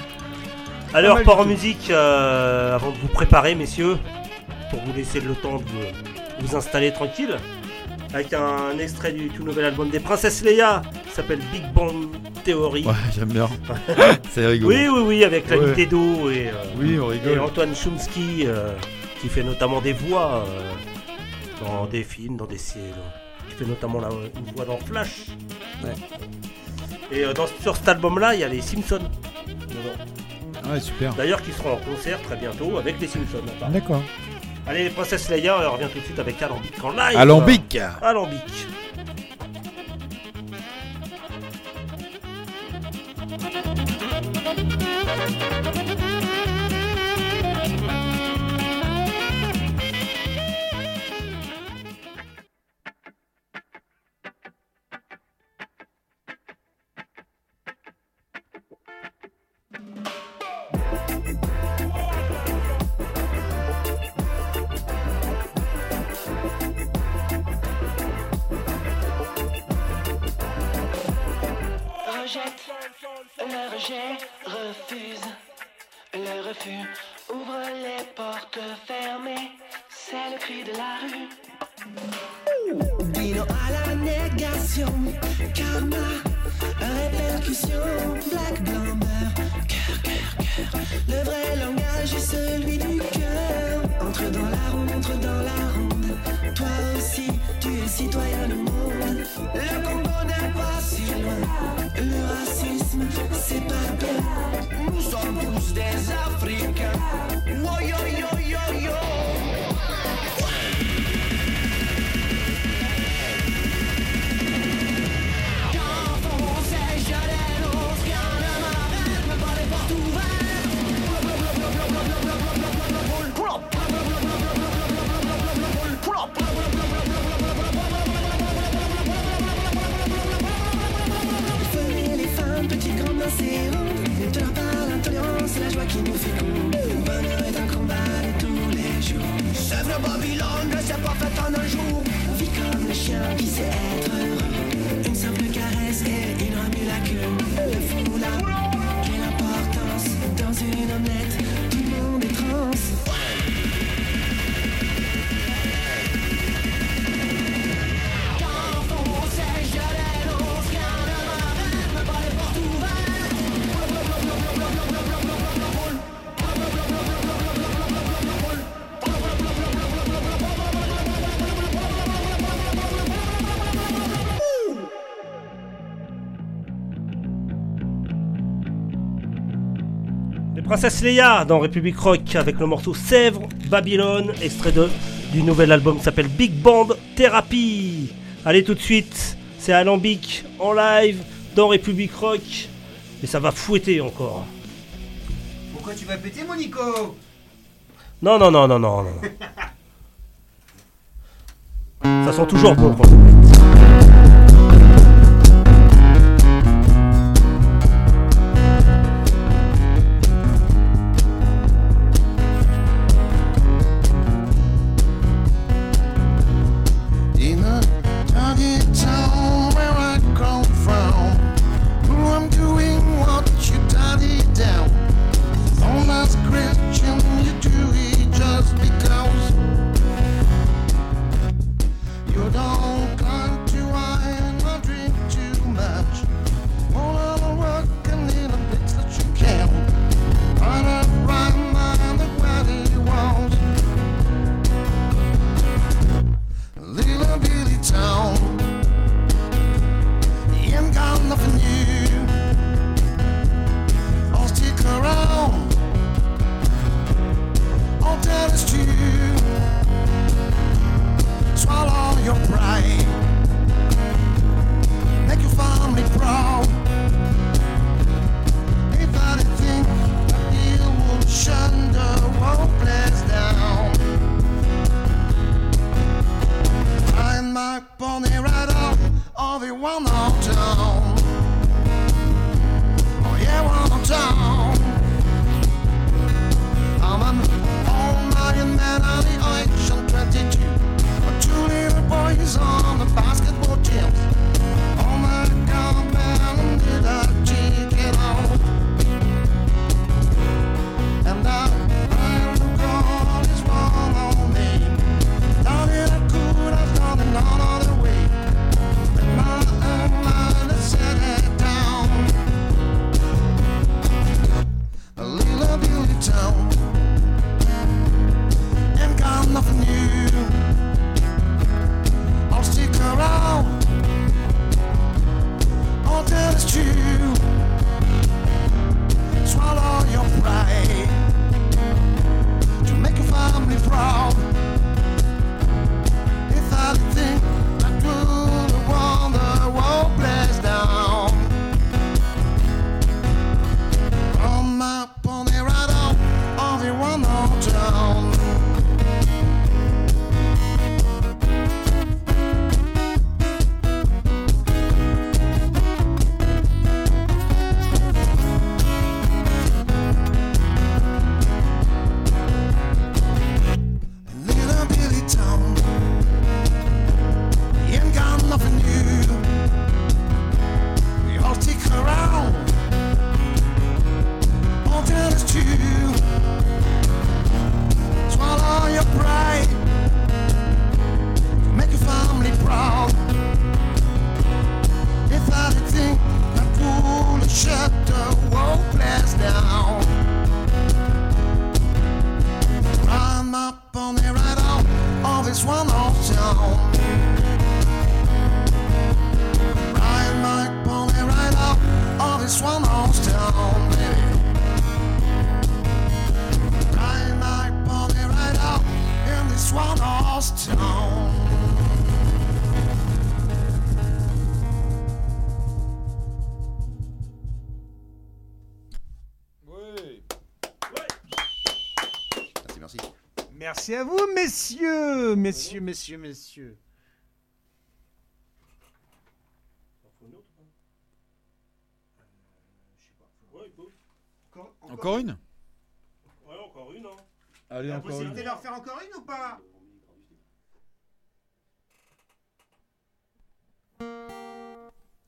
Alors, mal en tout. musique, euh, avant de vous préparer, messieurs, pour vous laisser le temps de vous, vous installer tranquille, avec un extrait du tout nouvel album des Princesses Leia, qui s'appelle Big Bang Theory. Ouais, j'aime bien. [laughs] C'est rigolo. Oui, oui, oui, avec la Ouais. Nintendo et, euh, Oui, on rigole. et Antoine Chomsky, euh, qui fait notamment des voix euh, dans des films, dans des séries. Qui fait notamment la, une voix dans Flash. Et euh, dans, sur cet album-là, il y a les Simpsons. dedans. Ouais, super. D'ailleurs, qui seront en concert très bientôt avec les Simpsons. D'accord. Allez, les Princesses Leia, on revient tout de suite avec Alambic en live. Alambic. Alambic. Le rejet refuse, le refus ouvre les portes fermées, c'est le cri de la rue. Dino à la négation, karma, répercussion, black blamber, cœur, cœur, cœur. Le vrai langage est celui du cœur. Entre dans la ronde, entre dans la ronde. Toi aussi, tu es citoyen du monde. Le Congo n'est pas si loin. Le racisme, c'est pas bien. Nous sommes tous des Africains. Oh, yo, yo. Part l'intolérance, la joie qui nous fait Le bonheur est un combat de tous les jours. C'est Babylone, ne s'est pas faite en un jour. Vit comme le chien qui sait être Les Princesses Leia dans République Rock avec le morceau Sèvres, Babylone, extrait de, du nouvel album qui s'appelle Big Band Therapy. Allez tout de suite, c'est Alambic en live dans République Rock et ça va fouetter encore. Pourquoi tu vas péter, mon Nico? Non, non, non, non, non, non. [laughs] Ça sent toujours bon. quoi. on and right on, all the one on town. Oh yeah, one on town. I'm an all-night man of the ocean 22. With two little boys on the basketball team. Oh my God. Merci à vous, messieurs, messieurs, messieurs, messieurs. Encore, une, Ouais, encore une. Hein. Allez, La encore une. de leur faire encore une ou pas?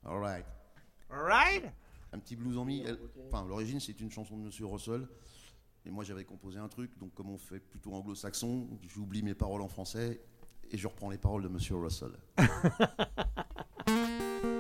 All right. All right. Un petit blues en mi. Enfin, l'origine, c'est une chanson de Monsieur Russell. Et moi, j'avais composé un truc, donc comme on fait plutôt anglo-saxon, j'oublie mes paroles en français et je reprends les paroles de Monsieur Russell. [laughs]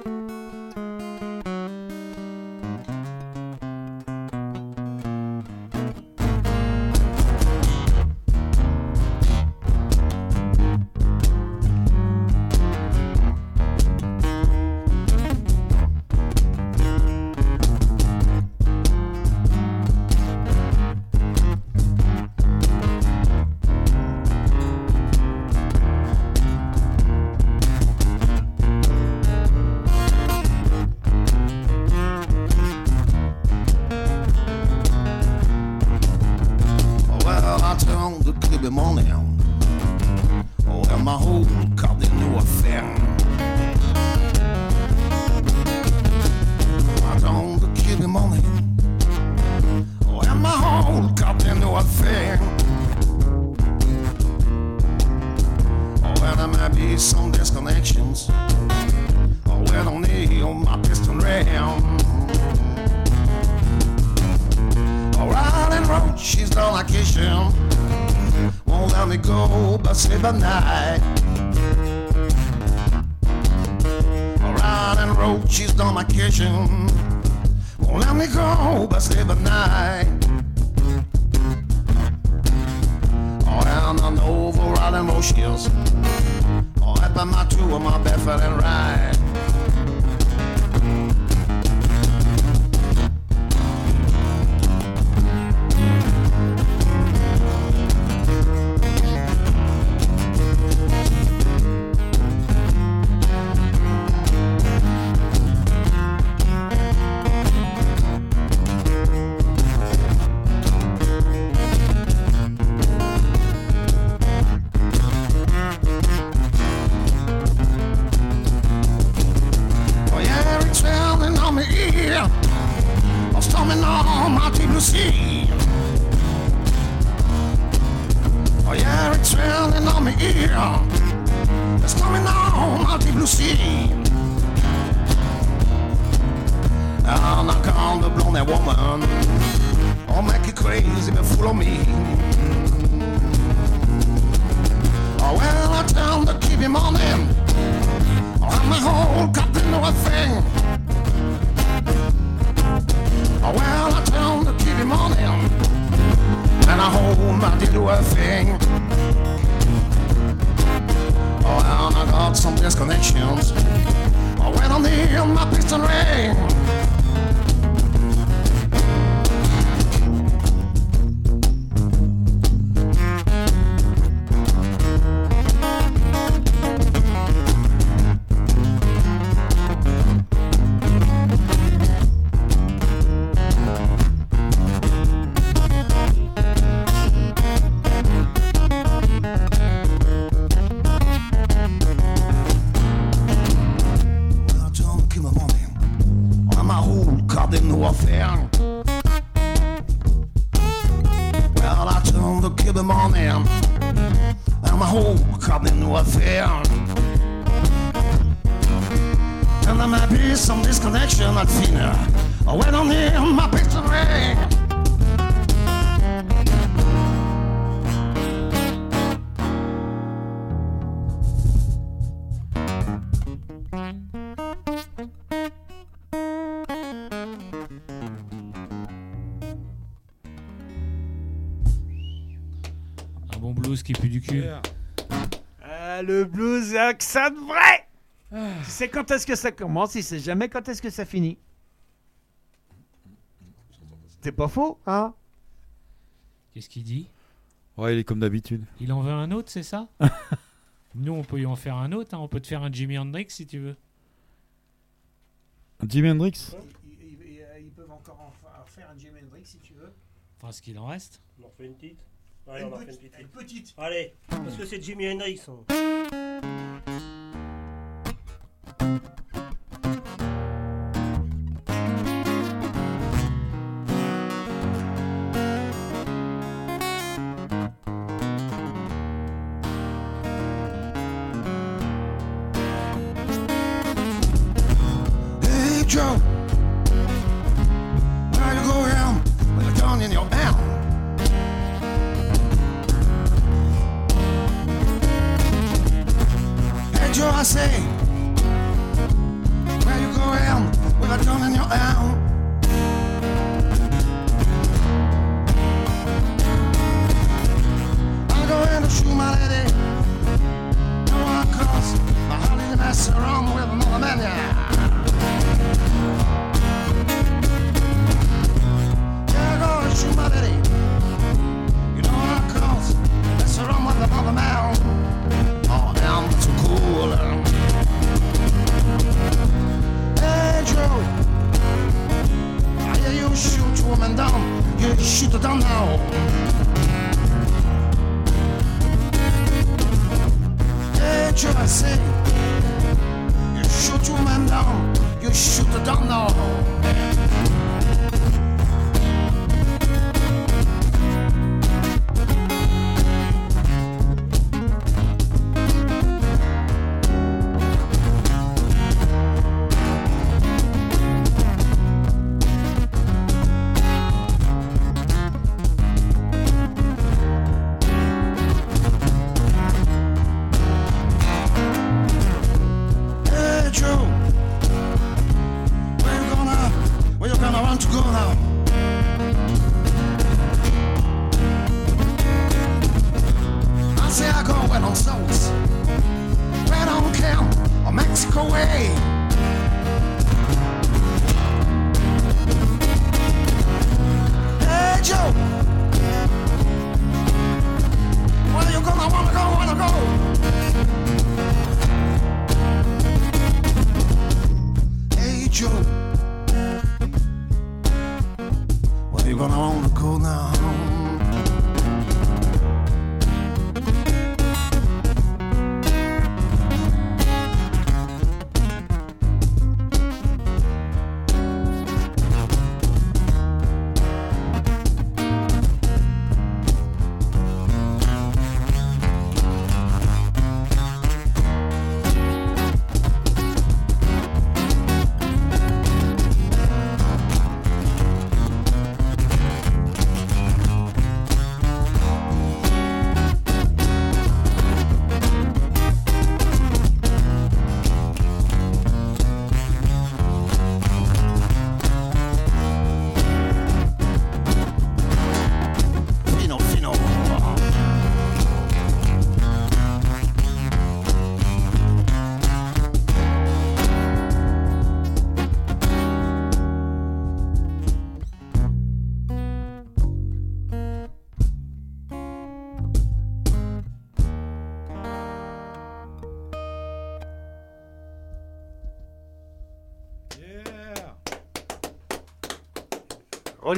que ça devrait. Tu sais quand est-ce que ça commence, il sait jamais quand est-ce que ça finit. C'est pas faux, hein Qu'est-ce qu'il dit? Ouais, il est comme d'habitude. Il en veut un autre, c'est ça? [laughs] Nous, on peut y en faire un autre. Hein. On peut te faire un Jimi Hendrix si tu veux. Un Jimi Hendrix? Ils, peuvent encore faire un Jimi Hendrix si tu veux. Enfin, ce qu'il en reste. Une. Allez, une, on en fait une petite. une petite. Allez, parce que c'est Jimi Hendrix. Hein.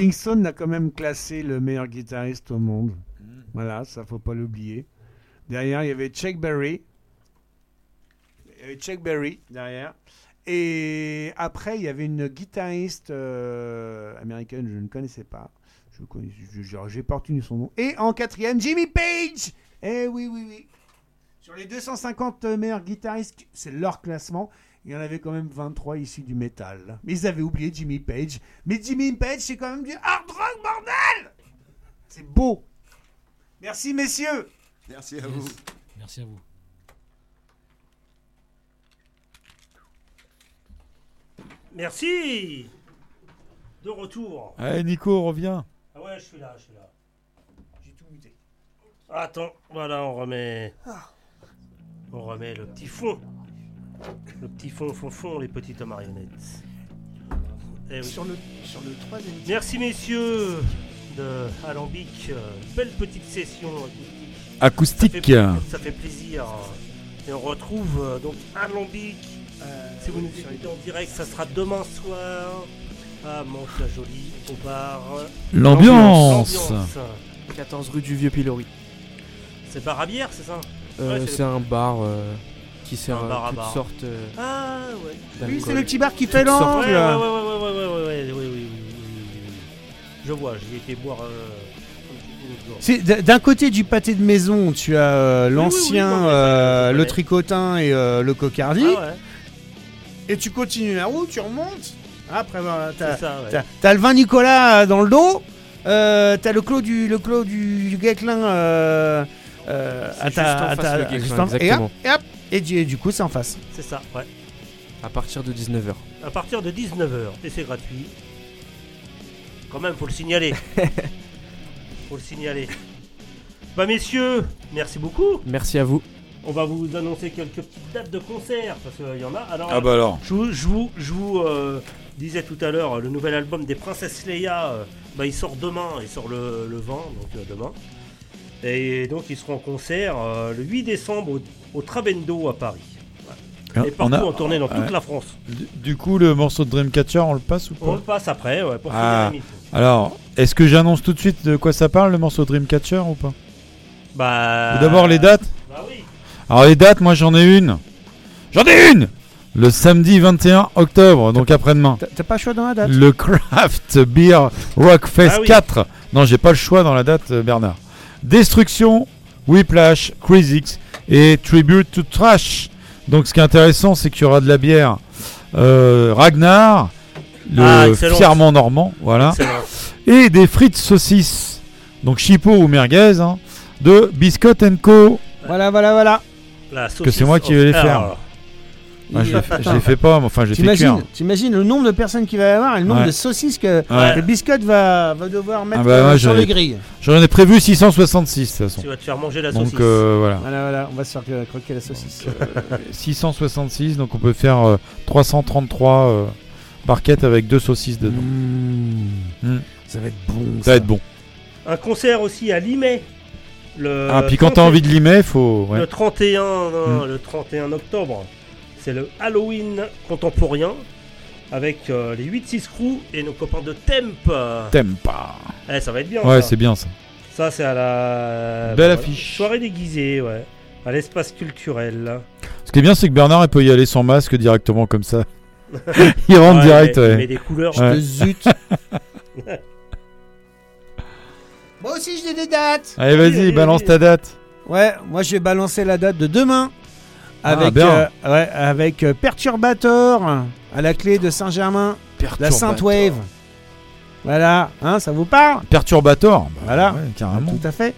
Rolling Stone a quand même classé le meilleur guitariste au monde. Voilà, ça faut pas l'oublier. Derrière, il y avait Chuck Berry. Il y avait Chuck Berry derrière. Et après, il y avait une guitariste euh, américaine, je ne connaissais pas. Je connais, j'ai pas retenu son nom. Et en quatrième, Jimmy Page. Eh oui, oui, oui. Sur les 250 meilleurs guitaristes, c'est leur classement. Il y en avait quand même 23 issus du métal. Mais ils avaient oublié Jimmy Page. Mais Jimmy Page, c'est quand même du hard rock, bordel C'est beau. Merci, messieurs. Merci à vous. Merci à vous. Merci De retour. Allez, Nico, reviens. Ah ouais, je suis là, je suis là. J'ai tout muté. Attends, voilà, on remet. On remet le petit fond. Le petit fond, fond, fond, les petites marionnettes. Eh oui. Sur le, sur le troisième. Merci messieurs de Alambic. euh, Belle petite session Acoustique. acoustique. Ça fait, ça fait plaisir. Et on retrouve euh, donc Alambic. si vous nous écoutez en direct, ça sera demain soir à Mantes-la-Jolie, au bar. L'ambiance. L'ambiance. 14 rue du Vieux Pilori. C'est bar à bière, c'est ça? Euh, Ouais, c'est un bar euh, qui sert euh, à toutes sortes. Euh, ah ouais. C'est le petit bar qui fait l'angle. Je vois, j'ai été boire. Euh, c'est d'un côté du pâté de maison, tu as l'ancien, le tricotin et le cocardi. Ah, et tu continues la route, tu remontes. Après, bah, t'as le vin Nicolas dans le dos. t'as le clos du le clos du, du à ta, et hop, et hop et du, du coup c'est en face. C'est ça, ouais. À partir de 19h. À partir de 19h, et c'est gratuit. Quand même, faut le signaler. [laughs] faut le signaler. Bah messieurs, merci beaucoup. Merci à vous. On va vous annoncer quelques petites dates de concert, parce qu'il y en a. Alors, Ah bah alors. Je vous, je vous, je vous, euh, disais tout à l'heure, le nouvel album des Princesses Leia, euh, bah, il sort demain, il sort le, le 20, donc euh, demain. Et donc ils seront en concert euh, le 8 décembre au, au Trabendo à Paris. Ah, Et partout on a- en tournée dans toute ouais. la France. Du, du coup, le morceau de Dreamcatcher, on le passe ou pas On le passe après, ouais, pour Ah, finir. Alors, est-ce que j'annonce tout de suite de quoi ça parle, le morceau Dreamcatcher ou pas Bah. D'abord les dates Bah oui. Alors les dates, moi j'en ai une. J'en ai une Le samedi 21 octobre, donc après-demain. T'as- pas choix dans la date Le Craft Beer Rock Fest Ah oui. 4. Non, j'ai pas le choix dans la date, euh, Bernard. Destruction, Whiplash, Crazy et Tribute to Trash. Donc ce qui est intéressant, c'est qu'il y aura de la bière euh, Ragnar, le Ah, fièrement normand, voilà, Excellent. et des frites saucisses, donc chipot ou merguez, hein, de Biscott Co. Voilà, voilà, voilà. La Que c'est moi qui vais les faire. Hell. Ah, je, je les fais pas, mais enfin j'ai fait cuire. t'imagines le nombre de personnes qu'il va y avoir et le nombre Ouais. de saucisses que, Ouais. que Biscotte va, va devoir mettre Ah bah, euh, sur les grilles. J'en ai prévu 666 de toute façon. Tu vas te faire manger la Donc saucisse. euh, voilà. Voilà, voilà, on va se faire euh, croquer la saucisse. 666, donc on peut faire euh, 333 euh, barquettes avec deux saucisses dedans. Mm. Ça va être bon. Ça va être bon. Un concert aussi à Limay. Le Ah, puis quand t'as 30 envie de limer, faut. ouais. Le 31, non, Mm. le 31 octobre, c'est le Halloween contemporain avec euh, les 8-6 crew et nos copains de Temp. Tempa. Eh, ça va être bien. Ouais, ça. c'est bien ça. Ça, c'est à la. Belle bah, affiche. Soirée déguisée, ouais. À l'espace culturel. Ce qui est bien, c'est que Bernard il peut y aller sans masque directement comme ça. [laughs] il rentre Ouais, direct, il ouais. met des couleurs. Ouais. Zut. [laughs] Moi aussi j'ai des dates. Allez, vas-y, balance ta date. Ouais, moi je vais balancer la date de demain avec bien. euh, ouais, avec euh, Perturbator à la clé de Saint-Germain, la Perturbator. Sainte Wave. Voilà, hein, ça vous parle? Perturbator. Bah, Voilà, ouais, carrément. tout à fait.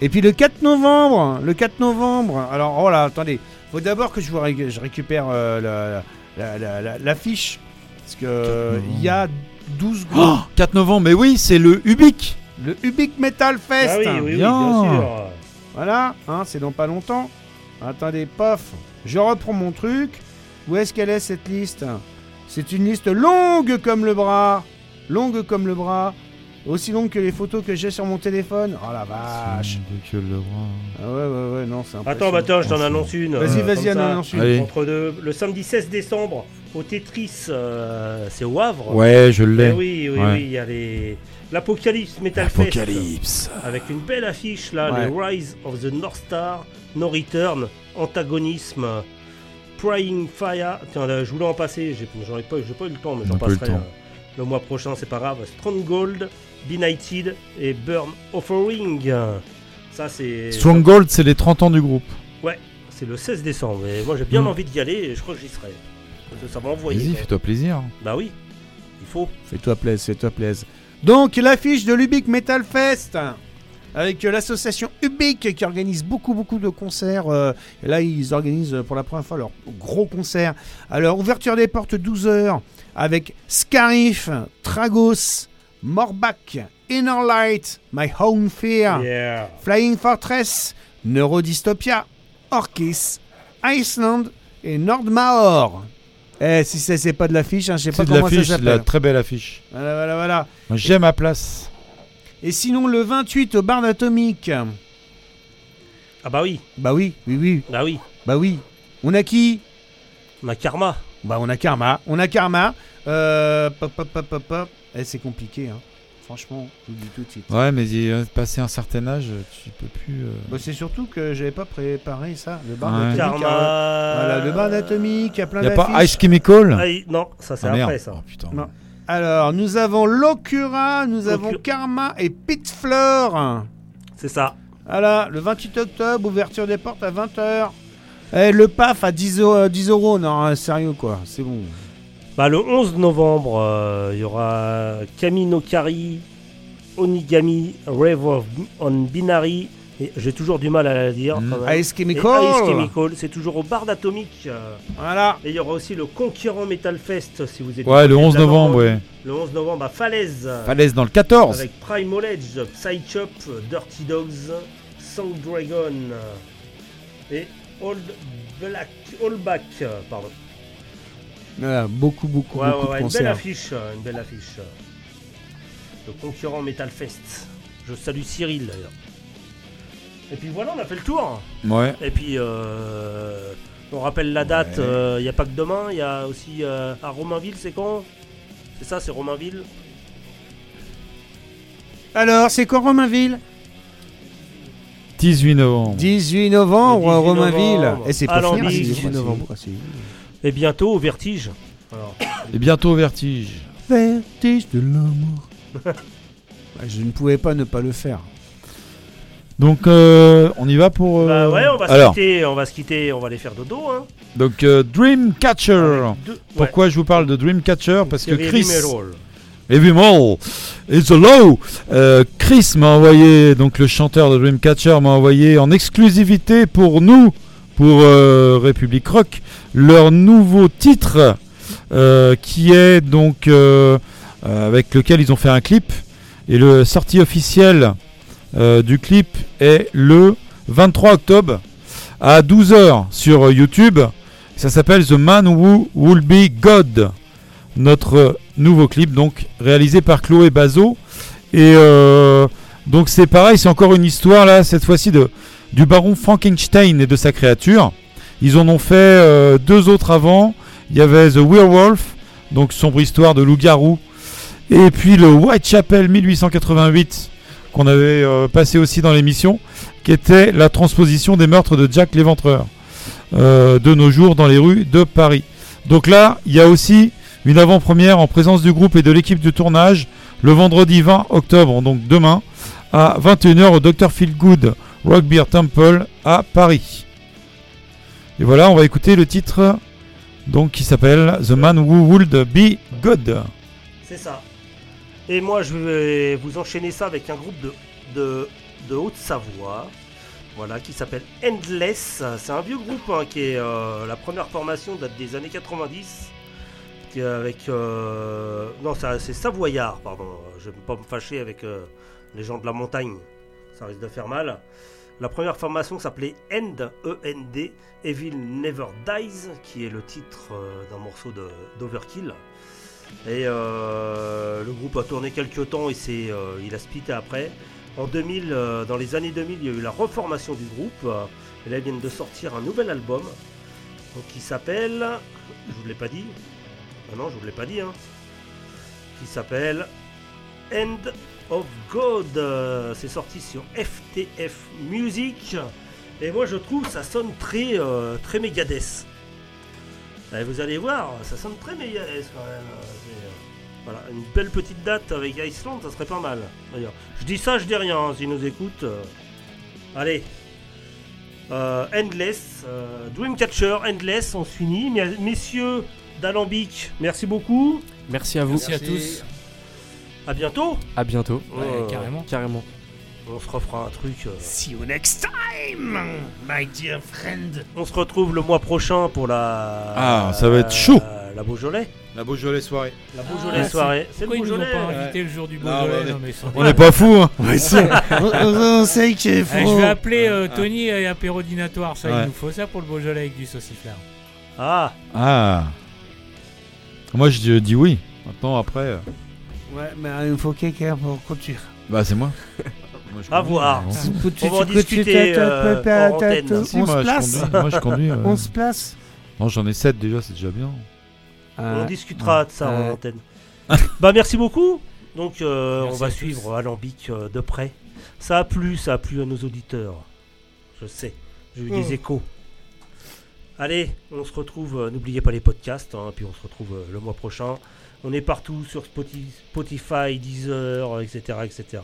Et puis le 4 novembre, le 4 novembre. Alors oh là, attendez, faut d'abord que je vous ré- je récupère euh, la- la- la- la- l'affiche parce que il y a 12 groupes. Oh, 4 novembre, mais oui, c'est le Ubique. Le Ubique Metal Fest. Ah oui, oui, oui, Bien. bien sûr. Voilà, hein, c'est dans pas longtemps. Attendez, pof, je reprends mon truc. Où est-ce qu'elle est cette liste? C'est une liste longue comme le bras, longue comme le bras. Aussi longue que les photos que j'ai sur mon téléphone. Oh la vache. Que le roi. Ah ouais, ouais, ouais, non, c'est Attends, bah attends, je t'en annonce une. Vas-y, euh, vas-y, annonce une. Allez. Entre deux, le samedi 16 décembre, au Tetris, euh, c'est au Havre. Ouais, je l'ai. Eh oui, oui, Ouais. oui, il y a les... l'Apocalypse Metal Fest. Apocalypse. Avec une belle affiche là, Ouais. les Rise of the North Star, No Return, Antagonisme, Prying Fire. Tiens, là, je voulais en passer, j'ai j'en ai pas, j'ai pas eu le temps, mais j'en le passerai temps. euh, le mois prochain, c'est pas grave. Stronghold, Benighted et Burn Offering. Ça, c'est. Stronghold, c'est les 30 ans du groupe. Ouais, c'est le 16 décembre. Et moi, j'ai bien Mm. envie d'y aller et je crois que j'y serai. Ça va envoyer. Vas-y, fais-toi plaisir. Bah oui, il faut. Fais-toi plaisir, fais-toi plaisir. Donc, l'affiche de l'Ubic Metal Fest avec l'association Ubic qui organise beaucoup, beaucoup de concerts. euh, et là, ils organisent euh, pour la première fois leur gros concert. Alors, ouverture des portes 12h avec Scarif, Tragos, Morbach, Inner Light, My Own Fear, Yeah. Flying Fortress, Neurodystopia, Orkis, Iceland et Nordmaor. Eh, si ça c'est pas de l'affiche, hein, je sais pas C'est de comment ça l'affiche, s'appelle. la très belle affiche. Voilà, voilà, voilà. J'aime ma place. Et sinon, le 28 au bar d'Atomique. Ah bah oui, Bah oui, oui, oui. bah oui. Bah oui. On a qui? On a Karma. Bah on a Karma. On a Karma. Euh, pop, pop, pop, pop, pop. Eh, c'est compliqué, hein. Franchement, dis tout de suite. Ouais, mais passé un certain âge, tu peux plus. euh, Bah, c'est surtout que j'avais pas préparé ça. Le bar Ouais. d'Atomique. Karma. a- Voilà, le bar d'Atomique, il y a plein Y a pas Ice Chemical Ah, non, ça c'est Ah, après ça. Oh, putain. Non. Alors, nous avons Locura, nous avons. Karma et Pitfleur. C'est ça. Voilà, le 28 octobre, ouverture des portes à 20h. Eh, le PAF à 10, euros- 10 euros, non, hein, sérieux quoi, c'est bon. Bah, le 11 novembre, euh, il y aura Kaminokari, Onigami, Rave of on Binary. Et j'ai toujours du mal à la dire. Mm. Ice Chemical. Ice Chemical, c'est toujours au bar d'Atomique. euh, Voilà. Et il y aura aussi le Conquérant Metal Fest si vous êtes. Ouais, le côté 11 de la novembre, ouais. Le 11 novembre à Falaise. Falaise dans le 14. Avec Prime Knowledge, Psychop, Dirty Dogs, Song Dragon et Old Black, All Back, pardon. Voilà, beaucoup, beaucoup, Ouais, beaucoup ouais, ouais, de une belle affiche, euh, une belle affiche. Le concurrent Metal Fest. Je salue Cyril d'ailleurs. Et puis voilà, on a fait le tour. Ouais. Et puis euh, on rappelle la date. Il n'y a pas que demain, il y a aussi euh, à Romainville, c'est quand? C'est ça, c'est Romainville. Alors, c'est quoi Romainville? 18 novembre. 18 novembre, Le 18 Romainville. novembre. Et c'est À pas fini, Lambis. c'est 18 novembre. Et bientôt au Vertige. Alors, Et bientôt au vertige. Vertige de l'amour. [laughs] Je ne pouvais pas ne pas le faire. Donc, euh, on y va pour. bah euh, ouais, on va se Alors, quitter, on va se quitter, on va aller faire dodo. Hein. donc euh, Dreamcatcher. deux- Pourquoi je vous parle de Dreamcatcher Parce que C'est Chris. Heavy Metal. Heavy Metal, it's a low. Euh, Chris m'a envoyé, donc le chanteur de Dreamcatcher m'a envoyé en exclusivité pour nous, pour euh, République Rock, leur nouveau titre, euh, qui est donc euh, avec lequel ils ont fait un clip. Et le sortie officielle euh, du clip est le 23 octobre à 12h sur YouTube. Ça s'appelle The Man Who Will Be God notre nouveau clip donc réalisé par Chloé Bazo et donc c'est pareil c'est encore une histoire là cette fois-ci de du baron Frankenstein et de sa créature. Ils en ont fait euh, deux autres avant. Il y avait The Werewolf donc sombre histoire de loup-garou. Et puis le Whitechapel 1888 qu'on avait euh, passé aussi dans l'émission qui était la transposition des meurtres de Jack l'Éventreur euh, de nos jours dans les rues de Paris. Donc là il y a aussi une avant-première en présence du groupe et de l'équipe de tournage le vendredi 20 octobre, donc demain, à 21h au Dr. Feelgood Rock Beer Temple à Paris. Et voilà, on va écouter le titre donc qui s'appelle The Man Who Would Be God. C'est ça. Et moi, je vais vous enchaîner ça avec un groupe de, de, de Haute-Savoie. Voilà, qui s'appelle Endless. C'est un vieux groupe hein, qui est euh, la première formation date des années 90. Qui avec. euh, non, c'est Savoyard, pardon. Je ne vais pas me fâcher avec euh, les gens de la montagne. Risque de faire mal. La première formation s'appelait End, E-N-D, Evil Never Dies, qui est le titre euh, d'un morceau d'Overkill. Et euh, le groupe a tourné quelques temps et c'est, euh, il a splitté après. En 2000, euh, dans les années 2000, il y a eu la reformation du groupe. et là, ils viennent de sortir un nouvel album qui s'appelle. Je vous l'ai pas dit. Ah non, je vous l'ai pas dit. Hein, qui s'appelle End of God. Euh, C'est sorti sur FTF Music. Et moi, je trouve ça sonne très, euh, très Megadeth. Vous allez voir, ça sonne très Megadeth quand même. euh, Voilà, une belle petite date avec Iceland, ça serait pas mal. D'ailleurs, je dis ça, je dis rien. hein, S'ils nous écoutent, euh, allez. Euh, Endless, euh, Dreamcatcher, Endless, on se finit. Messieurs d'Alambic, merci beaucoup. Merci à vous. Merci à tous. À bientôt. À bientôt. Ouais, carrément. Carrément. On se refera un truc. euh, See you next time, my dear friend. On se retrouve le mois prochain pour la. Ah, ça va être chaud. La Beaujolais. La Beaujolais soirée. La Beaujolais Ah, soirée. c'est- le pourquoi ils nous ont Beaujolais. pas ouais. invité le jour du Non, Beaujolais on est- Non, mais ils sont on n'est pas fous, hein. [laughs] On, sait qu'il est Eh, je vais appeler euh, Tony et apérodinatoire. Ça, Ouais. il nous faut ça pour le Beaujolais avec du sauciflard. Ah. Ah. Moi, je dis, dis oui. Maintenant, après. euh, Ouais, mais il faut quelqu'un pour conduire. Bah, c'est moi. [laughs] Moi, je À conduis, voir. mais bon. Faut que tu- On va en tu- discuter t'as- euh, hors antenne. Si, on moi, se je place. conduis. Moi, je conduis. euh. On se place. Non, j'en ai 7 déjà, c'est déjà bien. On discutera de ça en antenne. [laughs] bah merci beaucoup. Donc euh, Merci on va à tous. suivre Alambic euh, de près. Ça a plu, ça a plu à nos auditeurs. Je sais. J'ai eu Mm. des échos. Allez, on se retrouve. euh, N'oubliez pas les podcasts. hein, puis on se retrouve euh, le mois prochain. On est partout sur Spoti- Spotify, Deezer, etc., etc.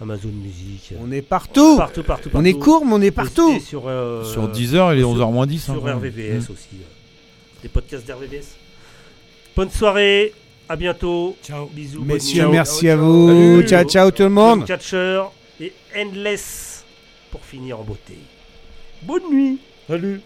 Amazon Music. On est partout. Partout, partout, On est partout. court, mais on est partout. et sur, euh, Sur 10 heures, il est sur- 11h moins 10. Sur hein, quand même. RVVS Mm. aussi. euh, Des podcasts d'RVVS. Bonne soirée. À bientôt. Ciao. Bisous. Messieurs, merci à vous. Ciao, ciao tout le monde. Catcher et Endless pour finir en beauté. Bonne nuit. Salut.